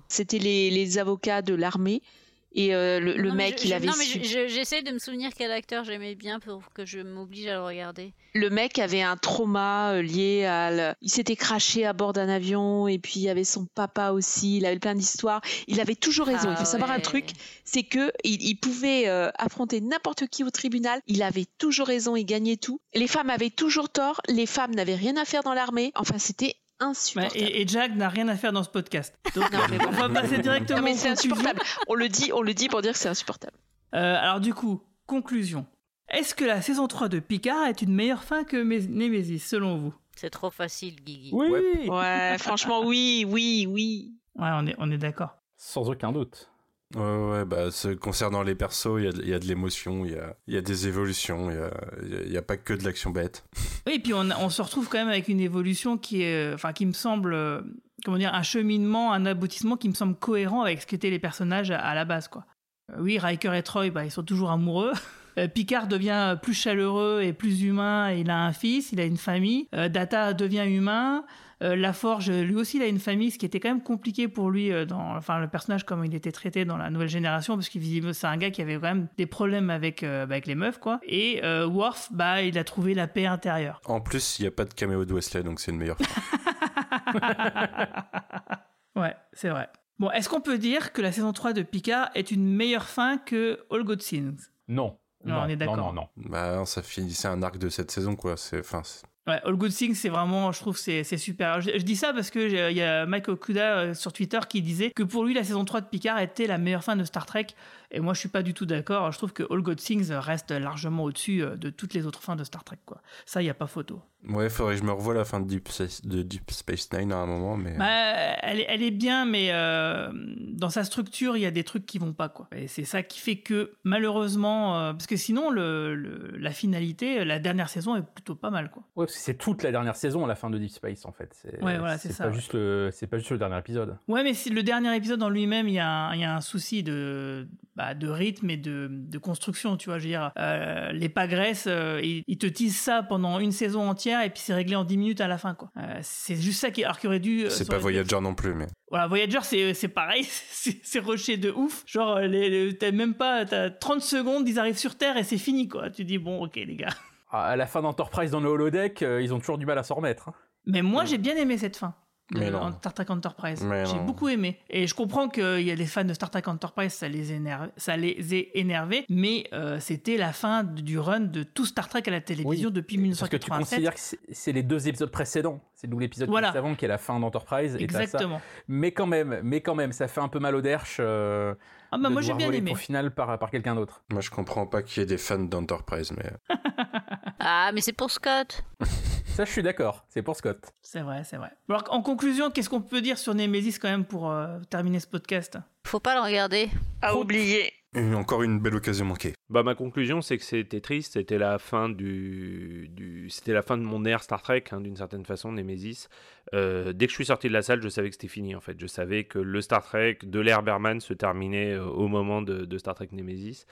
C'était les, les avocats de l'armée. Et euh, le, mec, je- il avait Non, mais je- j'essaie de me souvenir quel acteur j'aimais bien pour que je m'oblige à le regarder. le mec avait un trauma euh, lié à le- il s'était craché à bord d'un avion et puis il y avait son papa aussi il avait plein d'histoires. Il avait toujours raison il faut Ah savoir un truc c'est que il, il pouvait euh, affronter n'importe qui au tribunal il avait toujours raison il gagnait tout. Les femmes avaient toujours tort les femmes n'avaient rien à faire dans l'armée. Enfin c'était Ouais, et, et Jack n'a rien à faire dans ce podcast. Donc, Non, mais on va passer directement Non, mais c'est insupportable on le dit on le dit pour dire que c'est insupportable Euh, alors du coup, conclusion. Est-ce que la saison 3 de Picard est une meilleure fin que Mes- Nemesis, selon vous? C'est trop facile, Guigui. Oui, ouais franchement oui oui oui Ouais, on est, on est d'accord. sans aucun doute. Ouais, ouais, bah, ce- concernant les persos, il y a, y a de l'émotion, il y a, y a des évolutions, il y a, y a- pas que de l'action bête. Oui, et puis on, on se retrouve quand même avec une évolution qui euh, enfin, qui me semble, euh, comment dire, un cheminement, un aboutissement qui me semble cohérent avec ce qu'étaient les personnages à, la base, quoi. Euh, oui, Riker et Troy, bah, ils sont toujours amoureux. Picard devient plus chaleureux et plus humain. Il a un fils, il a une famille. Data devient humain. Euh, La Forge, lui aussi, il a une famille, ce qui était quand même compliqué pour lui euh, dans, enfin, le personnage comme il était traité dans la nouvelle génération, parce que visiblement c'est un gars qui avait quand même des problèmes avec euh, bah, avec les meufs, quoi. Et euh, Worf, bah, il a trouvé la paix intérieure. En plus, il n'y a pas de caméo de Wesley, donc c'est une meilleure fin. Ouais, c'est vrai. Bon, est-ce qu'on peut dire que la saison 3 de Picard est une meilleure fin que All Good Things Non. Non, on est d'accord. Non, non, non. bah, non, ça finissait un arc de cette saison, quoi. C'est, enfin, c'est- Ouais, All Good Things, c'est vraiment, je trouve, c'est super. Je, je dis ça parce que j'ai- il y a Mike Okuda euh, sur Twitter qui disait que pour lui, la saison 3 de Picard était la meilleure fin de Star Trek. Et moi, je suis pas du tout d'accord. Je trouve que All Good Things reste largement au-dessus euh, de toutes les autres fins de Star Trek, quoi. Ça, il y a pas photo. ouais, faudrait que je me revoie la fin de Deep, Space- de Deep Space Nine à un moment, mais. Bah, elle, est- elle est bien, mais euh, dans sa structure, il y a des trucs qui vont pas, quoi. Et c'est ça qui fait que, malheureusement, euh, parce que sinon, le, le- la finalité, la dernière saison est plutôt pas mal, quoi. Ouais, parce que c'est toute la dernière saison, la fin de Deep Space, en fait. C'est, Ouais, voilà, c'est ça, Pas ouais. juste le, c'est pas juste le dernier épisode. Ouais, mais si le dernier épisode en lui-même, il y, a un- il y a un souci de, bah, de rythme et de, de construction, tu vois. Je veux dire, euh, les pagresses, euh, ils, ils te teasent ça pendant une saison entière et puis c'est réglé en 10 minutes à la fin, quoi. Euh, c'est juste ça qui, alors qu'il aurait dû. euh, c'est pas dû- Voyager non plus, mais. Voilà, Voyager, c'est, c'est pareil, c'est, rushé de ouf. Genre, les, les- t'as même pas, t'as 30 secondes, ils arrivent sur Terre et c'est fini, quoi. Tu dis, bon, ok, les gars. Ah, À la fin d'Enterprise dans le holodeck, euh, ils ont toujours du mal à s'en remettre. hein. Mais moi, j'ai bien aimé cette fin. De. Star Trek Enterprise. J'ai beaucoup aimé. Et je comprends qu'il y a des fans de Star Trek Enterprise, ça les, énerve, ça les ait énervés. Mais euh, c'était la fin du run de tout Star Trek à la télévision depuis Parce que tu 1987. considères que c'est- les deux épisodes précédents. C'est d'où l'épisode Voilà. juste avant qui est la fin d'Enterprise. et t'as ça. Exactement. Mais quand même, mais quand même, ça fait un peu mal au derche. euh, Ah bah de moi j'ai devoir bien aimé. Ton final par, par quelqu'un d'autre. Moi, je comprends pas qu'il y ait des fans d'Enterprise, mais. Ah, mais c'est pour Scott. Ça, je suis d'accord. C'est pour Scott. C'est vrai, c'est vrai. Alors en conclusion, qu'est-ce qu'on peut dire sur Nemesis quand même pour euh, terminer ce podcast? Faut pas le regarder. à oublier Encore une belle occasion manquée. Bah ma conclusion c'est que c'était triste, c'était la fin du, du c'était la fin de mon ère Star Trek hein, d'une certaine façon Nemesis. Euh, dès que je suis sorti de la salle, je savais que c'était fini en fait. Je savais que le Star Trek de l'ère Berman se terminait euh, au moment de, de, Star Trek Nemesis.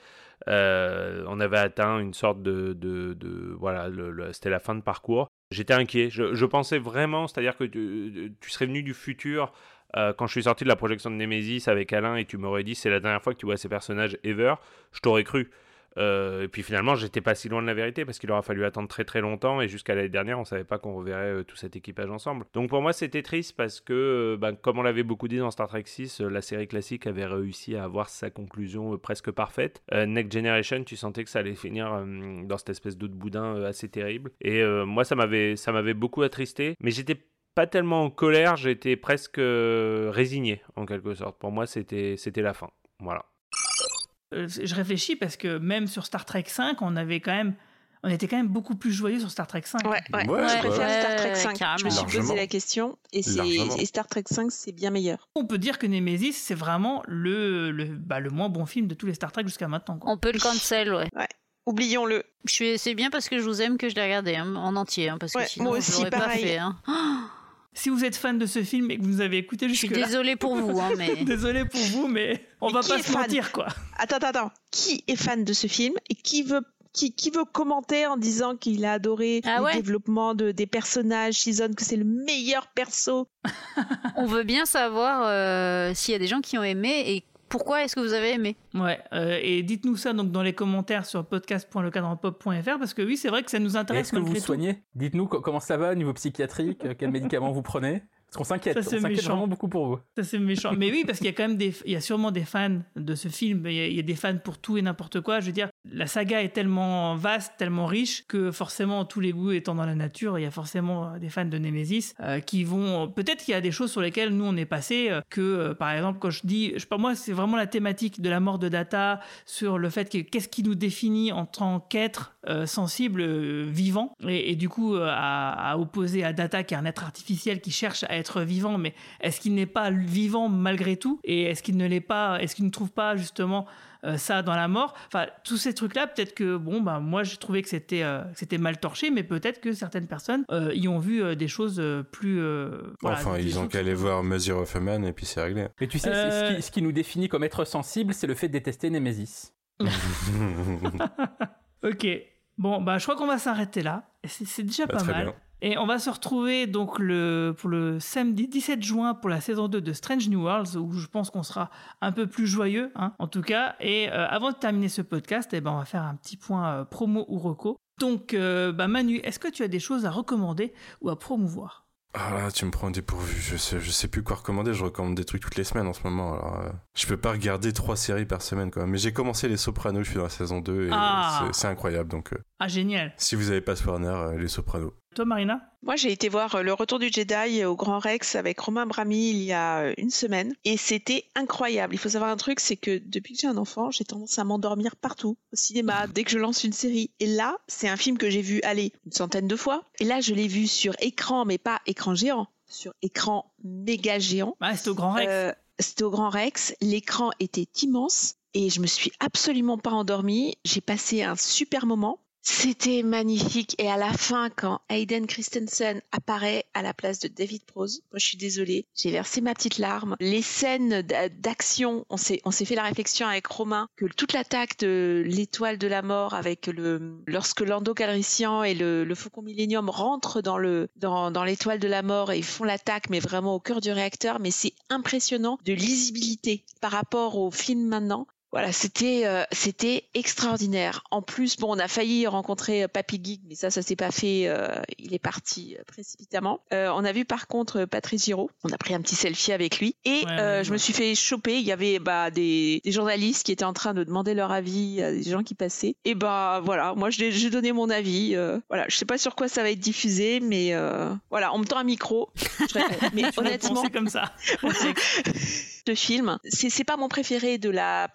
Euh, on avait atteint une sorte de, de, de voilà, c'était la fin de parcours. J'étais inquiet. Je, pensais vraiment, c'est-à-dire que tu, tu, serais venu du futur euh, quand je suis sorti de la projection de Nemesis avec Alain et tu m'aurais dit c'est la dernière fois que tu vois ces personnages ever, je t'aurais cru. Euh, et puis finalement, j'étais pas si loin de la vérité parce qu'il aura fallu attendre très très longtemps et jusqu'à l'année dernière, on savait pas qu'on reverrait euh, tout cet équipage ensemble. Donc pour moi, c'était triste parce que, bah, comme on l'avait beaucoup dit dans Star Trek 6, la série classique avait réussi à avoir sa conclusion presque parfaite. Next Generation, tu sentais que ça allait finir dans cette espèce d'eau de boudin assez terrible. Et moi, ça m'avait beaucoup attristé, mais j'étais pas tellement en colère, j'étais presque euh, résigné en quelque sorte. Pour moi, c'était c'était la fin. Voilà. Euh, je réfléchis parce que même sur Star Trek 5, on avait quand même on était quand même beaucoup plus joyeux sur Star Trek 5. Ouais, ouais. ouais je préfère Star Trek 5. je me suis posé la question et, et, Star Trek 5 c'est bien meilleur. On peut dire que Nemesis c'est vraiment le le, bah, le moins bon film de tous les Star Trek jusqu'à maintenant. On peut le cancel, ouais. Ouais. Oublions-le. C'est bien parce que je vous aime que je l'ai regardé hein, en entier, hein, parce que sinon moi aussi, je pas fait. Hein. Si vous êtes fan de ce film et que vous avez écouté jusque là... Je suis désolée pour vous, hein, mais... désolée pour vous, mais on va pas se mentir, quoi. Attends, attends, attends. Qui est fan de ce film et qui veut qui, qui, veut commenter en disant qu'il a adoré ah le développement de, des personnages, Season, que c'est le meilleur perso On veut bien savoir euh, s'il y a des gens qui ont aimé et pourquoi est-ce que vous avez aimé? Ouais, euh, et dites-nous ça donc dans les commentaires sur podcast.lecadrepop.fr parce que oui, c'est vrai que ça nous intéresse. Est-ce que vous soignez? Dites-nous comment ça va au niveau psychiatrique, quels médicaments vous prenez? Qu'on s'inquiète, on s'inquiète vraiment beaucoup pour vous. Ça c'est méchant. Mais oui, parce qu'il y a quand même des, il y a sûrement des fans de ce film. Il y, a, il y a des fans pour tout et n'importe quoi. Je veux dire, la saga est tellement vaste, tellement riche que forcément tous les goûts étant dans la nature, il y a forcément des fans de Nemesis euh, qui vont. Peut-être qu'il y a des choses sur lesquelles nous on est passé. Euh, que euh, par exemple, quand je dis, je, moi c'est vraiment la thématique de la mort de Data sur le fait que qu'est-ce qui nous définit en tant qu'être sensible, vivant, et, et, du coup à, à opposer à Data qui est un être artificiel qui cherche à être vivant, mais est-ce qu'il n'est pas vivant malgré tout? Et est-ce qu'il ne l'est pas Est-ce qu'il ne trouve pas justement euh, ça dans la mort? Enfin, tous ces trucs-là, peut-être que bon, bah moi j'ai trouvé que c'était euh, c'était mal torché, mais peut-être que certaines personnes euh, y ont vu des choses plus. enfin, ils ont qu'à aller voir Measure of a Man et puis c'est réglé. Mais tu sais, ce qui, ce, qui, nous définit comme être sensible, c'est le fait de détester Nemesis. ok. Bon, bah je crois qu'on va s'arrêter là. C'est déjà bah, pas mal. Et on va se retrouver donc le, pour le samedi 17 juin pour la saison 2 de Strange New Worlds où je pense qu'on sera un peu plus joyeux hein, en tout cas. Et euh, avant de terminer ce podcast, eh ben, on va faire un petit point euh, promo ou reco. Donc euh, bah Manu, est-ce que tu as des choses à recommander ou à promouvoir? Ah là, tu me prends dépourvu. Je sais, je sais plus quoi recommander. Je recommande des trucs toutes les semaines en ce moment. Alors, euh, je peux pas regarder trois séries par semaine, quoi. Mais j'ai commencé Les Sopranos. Je suis dans la saison 2 et ah. c'est incroyable. Donc, euh, ah, génial. Si vous avez pas Warner, euh, Les Sopranos. Toi, Marina? Moi, j'ai été voir Le Retour du Jedi au Grand Rex avec Romain Brami il y a une semaine et c'était incroyable. Il faut savoir un truc, c'est que depuis que j'ai un enfant, j'ai tendance à m'endormir partout au cinéma dès que je lance une série. Et là, c'est un film que j'ai vu aller une centaine de fois. Et là, je l'ai vu sur écran, mais pas écran géant, sur écran méga géant. Ah, c'était au Grand Rex. Euh, c'était au Grand Rex. L'écran était immense et je me suis absolument pas endormie. J'ai passé un super moment. C'était magnifique. Et à la fin, quand Hayden Christensen apparaît à la place de David Prose, moi je suis désolée, j'ai versé ma petite larme. Les scènes d'action, on s'est, fait la réflexion avec Romain que toute l'attaque de l'étoile de la mort avec le, lorsque Lando Calrissian et le, le Faucon Millennium rentrent dans, dans l'étoile de la mort et font l'attaque, mais vraiment au cœur du réacteur, mais c'est impressionnant de lisibilité par rapport au film maintenant voilà, c'était euh, c'était extraordinaire. En plus, bon, on a failli rencontrer euh, Papy Geek, mais ça, ça s'est pas fait. Euh, il est parti précipitamment. on a vu par contre Patrice Giraud. On a pris un petit selfie avec lui et je me suis fait choper. Il y avait bah, des, des, journalistes qui étaient en train de demander leur avis à des gens qui passaient. Et bah voilà, moi j'ai donné mon avis. voilà, je sais pas sur quoi ça va être diffusé, mais voilà, on me tend un micro. mais honnêtement, comme ça. Ce film, c'est pas mon préféré de la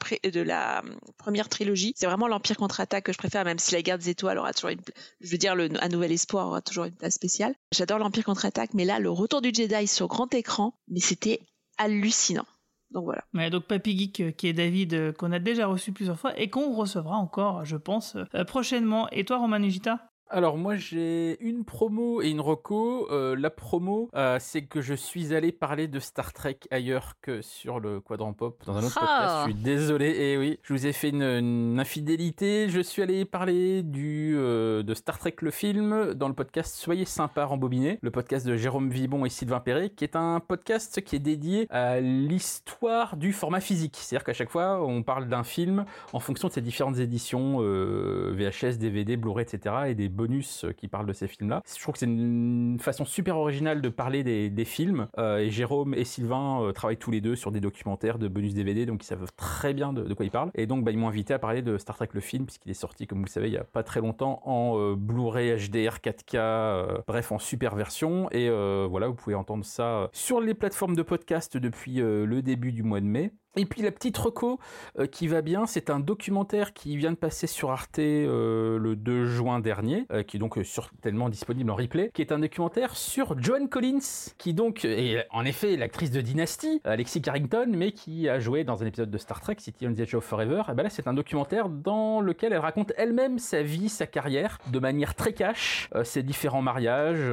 hum, première trilogie. C'est vraiment l'Empire contre-attaque que je préfère, même si la Guerre des Étoiles aura toujours une, je veux dire, Un Nouvel Espoir aura toujours une place spéciale. J'adore l'Empire contre-attaque, mais là, le Retour du Jedi sur grand écran, mais c'était hallucinant. Donc voilà. Ouais, donc Papy Geek, euh, qui est David, euh, qu'on a déjà reçu plusieurs fois et qu'on recevra encore, je pense, euh, prochainement. Et toi, Roman Nugita Alors moi j'ai une promo et une reco. Euh, la promo, euh, c'est que je suis allé parler de Star Trek ailleurs que sur le Quadrant Pop dans un autre Ah. podcast. Je suis désolé. Et oui, je vous ai fait une, une infidélité. Je suis allé parler du euh, de Star Trek le film dans le podcast Soyez sympa rembobiné, le podcast de Jérôme Vibon et Sylvain Perret, qui est un podcast qui est dédié à l'histoire du format physique. C'est-à-dire qu'à chaque fois on parle d'un film en fonction de ses différentes éditions VHS, DVD, Blu-ray, etc. et des bonus euh, qui parlent de ces films-là. Je trouve que c'est une façon super originale de parler des, films. Euh, et Jérôme et Sylvain euh, travaillent tous les deux sur des documentaires de bonus DVD, donc ils savent très bien de, quoi ils parlent. Et donc bah, ils m'ont invité à parler de Star Trek le film, puisqu'il est sorti, comme vous le savez, il y a pas très longtemps en Blu-ray HDR 4K, euh, bref en super version. Et voilà, vous pouvez entendre ça sur les plateformes de podcast depuis le début du mois de mai. Et puis la petite reco euh, qui va bien, c'est un documentaire qui vient de passer sur Arte euh, le 2 juin dernier, euh, qui est donc certainement disponible en replay, qui est un documentaire sur Joan Collins, qui donc est en effet l'actrice de Dynasty, Alexis Carrington, mais qui a joué dans un épisode de Star Trek, City on the Edge of Forever. Et ben là, c'est un documentaire dans lequel elle raconte elle-même sa vie, sa carrière, de manière très cash, ses différents mariages,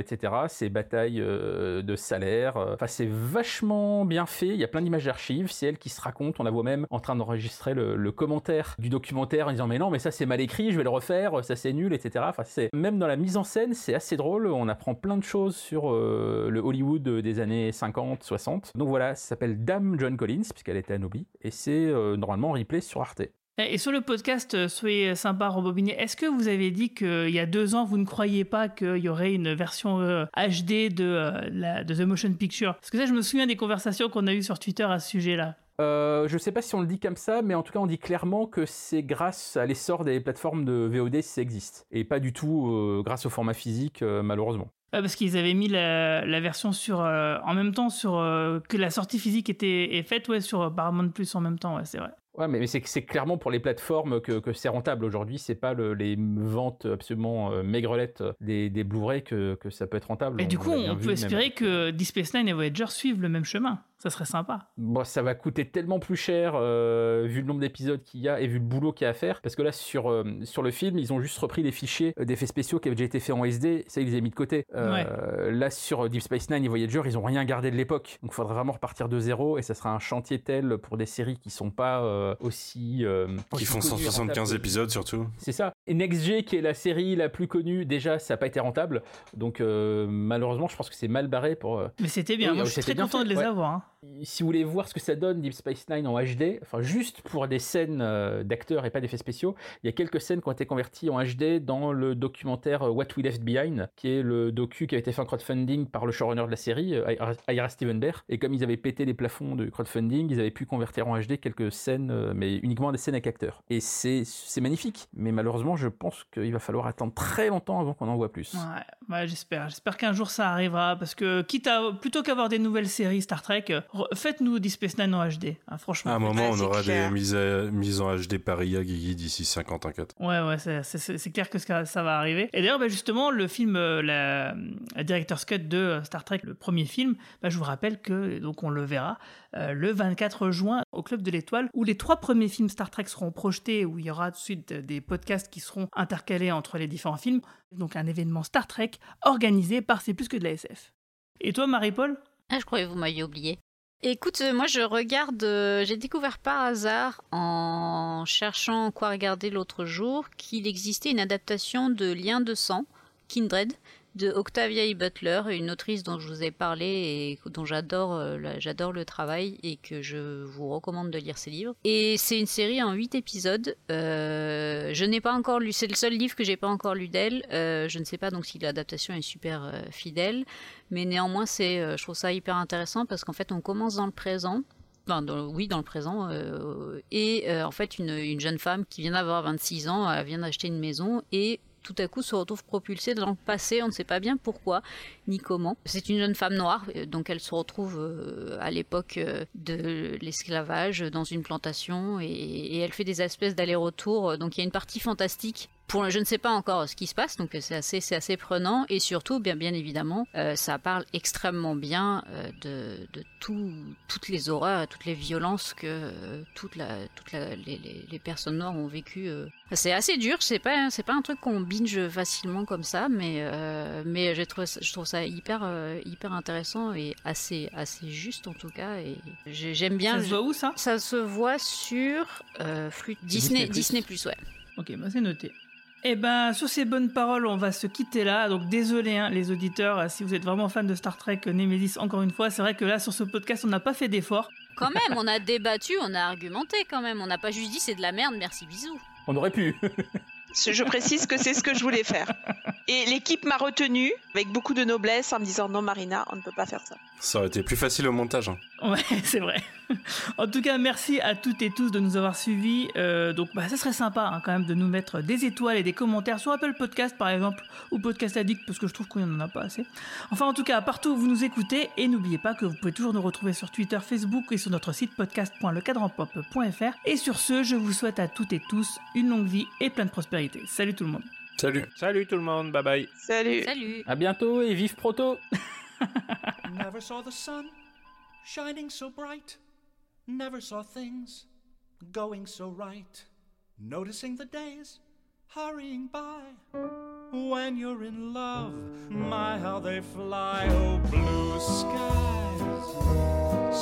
etc., ses batailles de salaire. Enfin, c'est vachement bien fait. Il y a plein d'images d'archives. Qui se raconte. On la voit même en train d'enregistrer le, commentaire du documentaire en disant mais non, mais ça c'est mal écrit, je vais le refaire, ça c'est nul, etc. C'est même dans la mise en scène, c'est assez drôle. On apprend plein de choses sur euh, le Hollywood des années 50, 60. Donc voilà, ça s'appelle Dame John Collins puisqu'elle était anoblie et c'est euh, normalement en replay sur Arte. Et sur le podcast euh, Soyez sympa, rembobiné, est-ce que vous avez dit qu'il y a deux ans, vous ne croyiez pas qu'il y aurait une version euh, HD de, euh, la, de The Motion Picture? Parce que ça, je me souviens des conversations qu'on a eues sur Twitter à ce sujet-là. Euh, je sais pas si on le dit comme ça, mais en tout cas, on dit clairement que c'est grâce à l'essor des plateformes de VOD si ça existe. Et pas du tout euh, grâce au format physique, euh, malheureusement. Parce qu'ils avaient mis la, la version sur, euh, en même temps sur euh, que la sortie physique était est faite ouais, sur Paramount Plus en même temps, ouais, c'est vrai. Ouais, mais, mais c'est clairement pour les plateformes que, que c'est rentable aujourd'hui. C'est pas le- les ventes absolument euh, maigrelettes des, des Blu-ray que, que ça peut être rentable. Et du coup, on peut même. espérer que Deep Space Nine et Voyager suivent le même chemin. Ça serait sympa. Bon, ça va coûter tellement plus cher euh, vu le nombre d'épisodes qu'il y a et vu le boulot qu'il y a à faire. Parce que là, sur, euh, sur le film, ils ont juste repris les fichiers d'effets spéciaux qui avaient déjà été faits en SD. Ça, ils les ont mis de côté. Euh, Là, sur Deep Space Nine et Voyager, ils ont rien gardé de l'époque. Donc, il faudra vraiment repartir de zéro. Et ça sera un chantier tel pour des séries qui sont pas euh, aussi. euh, Qui font connues et 175 rentables. épisodes surtout. C'est ça. Et Next G, qui est la série la plus connue, déjà, ça n'a pas été rentable. Donc, euh, malheureusement, je pense que c'est mal barré pour. euh, Mais c'était bien. Oui, Moi, je suis très content fait, de les ouais. avoir. hein. Si vous voulez voir ce que ça donne Deep Space Nine en HD, enfin juste pour des scènes euh, d'acteurs et pas d'effets spéciaux, il y a quelques scènes qui ont été converties en HD dans le documentaire What We Left Behind, qui est le docu qui a été fait en crowdfunding par le showrunner de la série, Ira- Ira Steven Behr. Et comme ils avaient pété les plafonds de crowdfunding, ils avaient pu convertir en HD quelques scènes, mais uniquement des scènes avec acteurs. Et c'est c'est magnifique, mais malheureusement, je pense qu'il va falloir attendre très longtemps avant qu'on en voit plus. Ouais, ouais, j'espère. J'espère qu'un jour ça arrivera. Parce que, quitte à, plutôt qu'avoir des nouvelles séries Star Trek, re- faites-nous Deep Space Nine en HD. hein, franchement. À un moment, on aura clair. des mises, à- mises en HD par IA Guigui d'ici 50 ans 4. Ouais, ouais, c'est- clair que ça, ça va arriver. Et d'ailleurs, bah, justement, le film, euh, la, la Director's Cut de euh, Star Trek, le premier film, bah, je vous rappelle que, donc on le verra, euh, le 24 juin au Club de l'Étoile, où les trois premiers films Star Trek seront projetés, où il y aura ensuite des podcasts qui seront intercalés entre les différents films. Donc un événement Star Trek organisé par C'est plus que de la SF. Et toi, Marie-Paul? Ah, je croyais que vous m'aviez oublié. Écoute, euh, moi je regarde, euh, j'ai découvert par hasard en cherchant quoi regarder l'autre jour qu'il existait une adaptation de Lien de sang, Kindred, de Octavia E. Butler, une autrice dont je vous ai parlé et dont j'adore euh, j'adore le travail et que je vous recommande de lire ses livres. Et c'est une série en 8 épisodes. Euh, je n'ai pas encore lu, c'est le seul livre que j'ai pas encore lu d'elle. Euh, je ne sais pas donc si l'adaptation est super fidèle. Mais néanmoins, c'est, je trouve ça hyper intéressant parce qu'en fait, on commence dans le présent. Enfin, oui, dans le présent. et en fait, une, une jeune femme qui vient d'avoir 26 ans, elle vient d'acheter une maison et tout à coup se retrouve propulsée dans le passé. On ne sait pas bien pourquoi ni comment. C'est une jeune femme noire, euh, donc elle se retrouve euh, à l'époque euh, de l'esclavage dans une plantation et, et elle fait des espèces d'allers-retours. Donc il y a une partie fantastique pour, je ne sais pas encore ce qui se passe, donc c'est assez, c'est assez prenant. Et surtout, bien, bien évidemment, euh, ça parle extrêmement bien euh, de, de tout, toutes les horreurs, toutes les violences que euh, toute la, toute la, les, les, les personnes noires ont vécues. euh. C'est assez dur, c'est pas, c'est pas un truc qu'on binge facilement comme ça, mais, euh, mais j'ai trouvé, ça- je trouve ça hyper, euh, hyper intéressant et assez, assez juste en tout cas. Et j'ai- j'aime bien. Ça se voit où ça? Ça se voit sur euh, Disney, Disney Plus, ouais. Ok, bah c'est noté. Et ben sur ces bonnes paroles, on va se quitter là. Donc désolé hein, les auditeurs, euh, si vous êtes vraiment fan de Star Trek euh, Nemesis, encore une fois, c'est vrai que là sur ce podcast, on n'a pas fait d'effort. Quand même, on a débattu, on a argumenté quand même. On n'a pas juste dit c'est de la merde, merci bisous. On aurait pu. Ce- Je précise que c'est ce que je voulais faire. Et l'équipe m'a retenu avec beaucoup de noblesse en me disant non Marina, on ne peut pas faire ça. Ça aurait été plus facile au montage. hein. Ouais, c'est vrai. En tout cas, merci à toutes et tous de nous avoir suivis. Euh, donc, bah, ça serait sympa hein, quand même de nous mettre des étoiles et des commentaires sur Apple Podcast par exemple ou Podcast Addict parce que je trouve qu'on n'en a pas assez. Enfin, en tout cas, partout où vous nous écoutez et n'oubliez pas que vous pouvez toujours nous retrouver sur Twitter, Facebook et sur notre site podcast.lecadranpop.fr. Et sur ce, je vous souhaite à toutes et tous une longue vie et plein de prospérité. Salut tout le monde. Salut. Salut tout le monde, bye bye. Salut. Salut. À bientôt et vive Proto. Never saw the sun shining so bright. Never saw things going so right. Noticing the days hurrying by. When you're in love, my how they fly. Oh, blue skies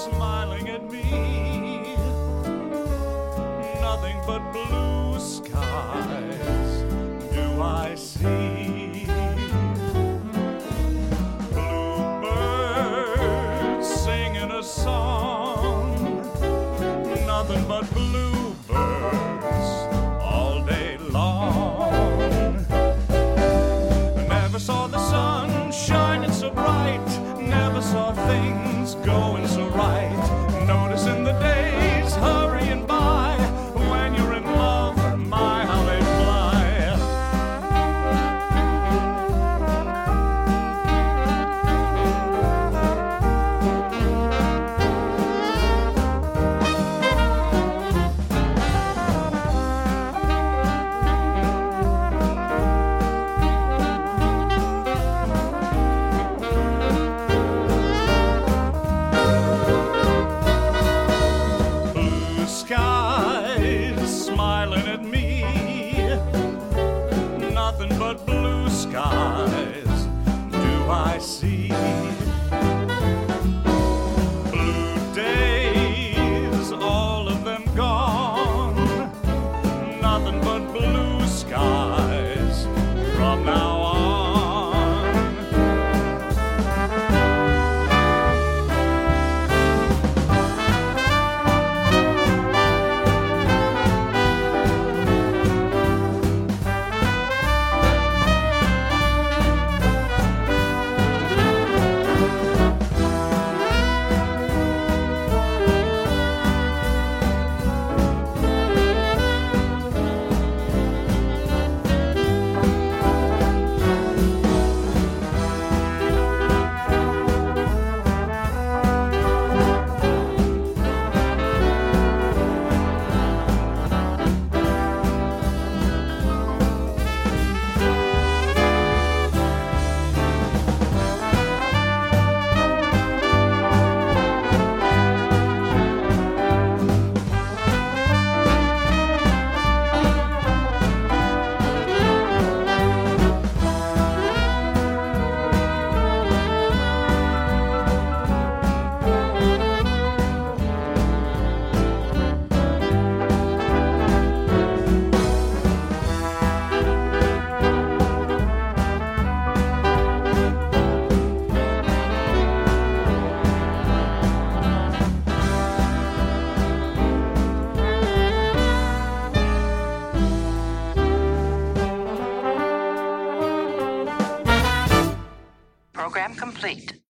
smiling at me. Nothing but blue skies do I see.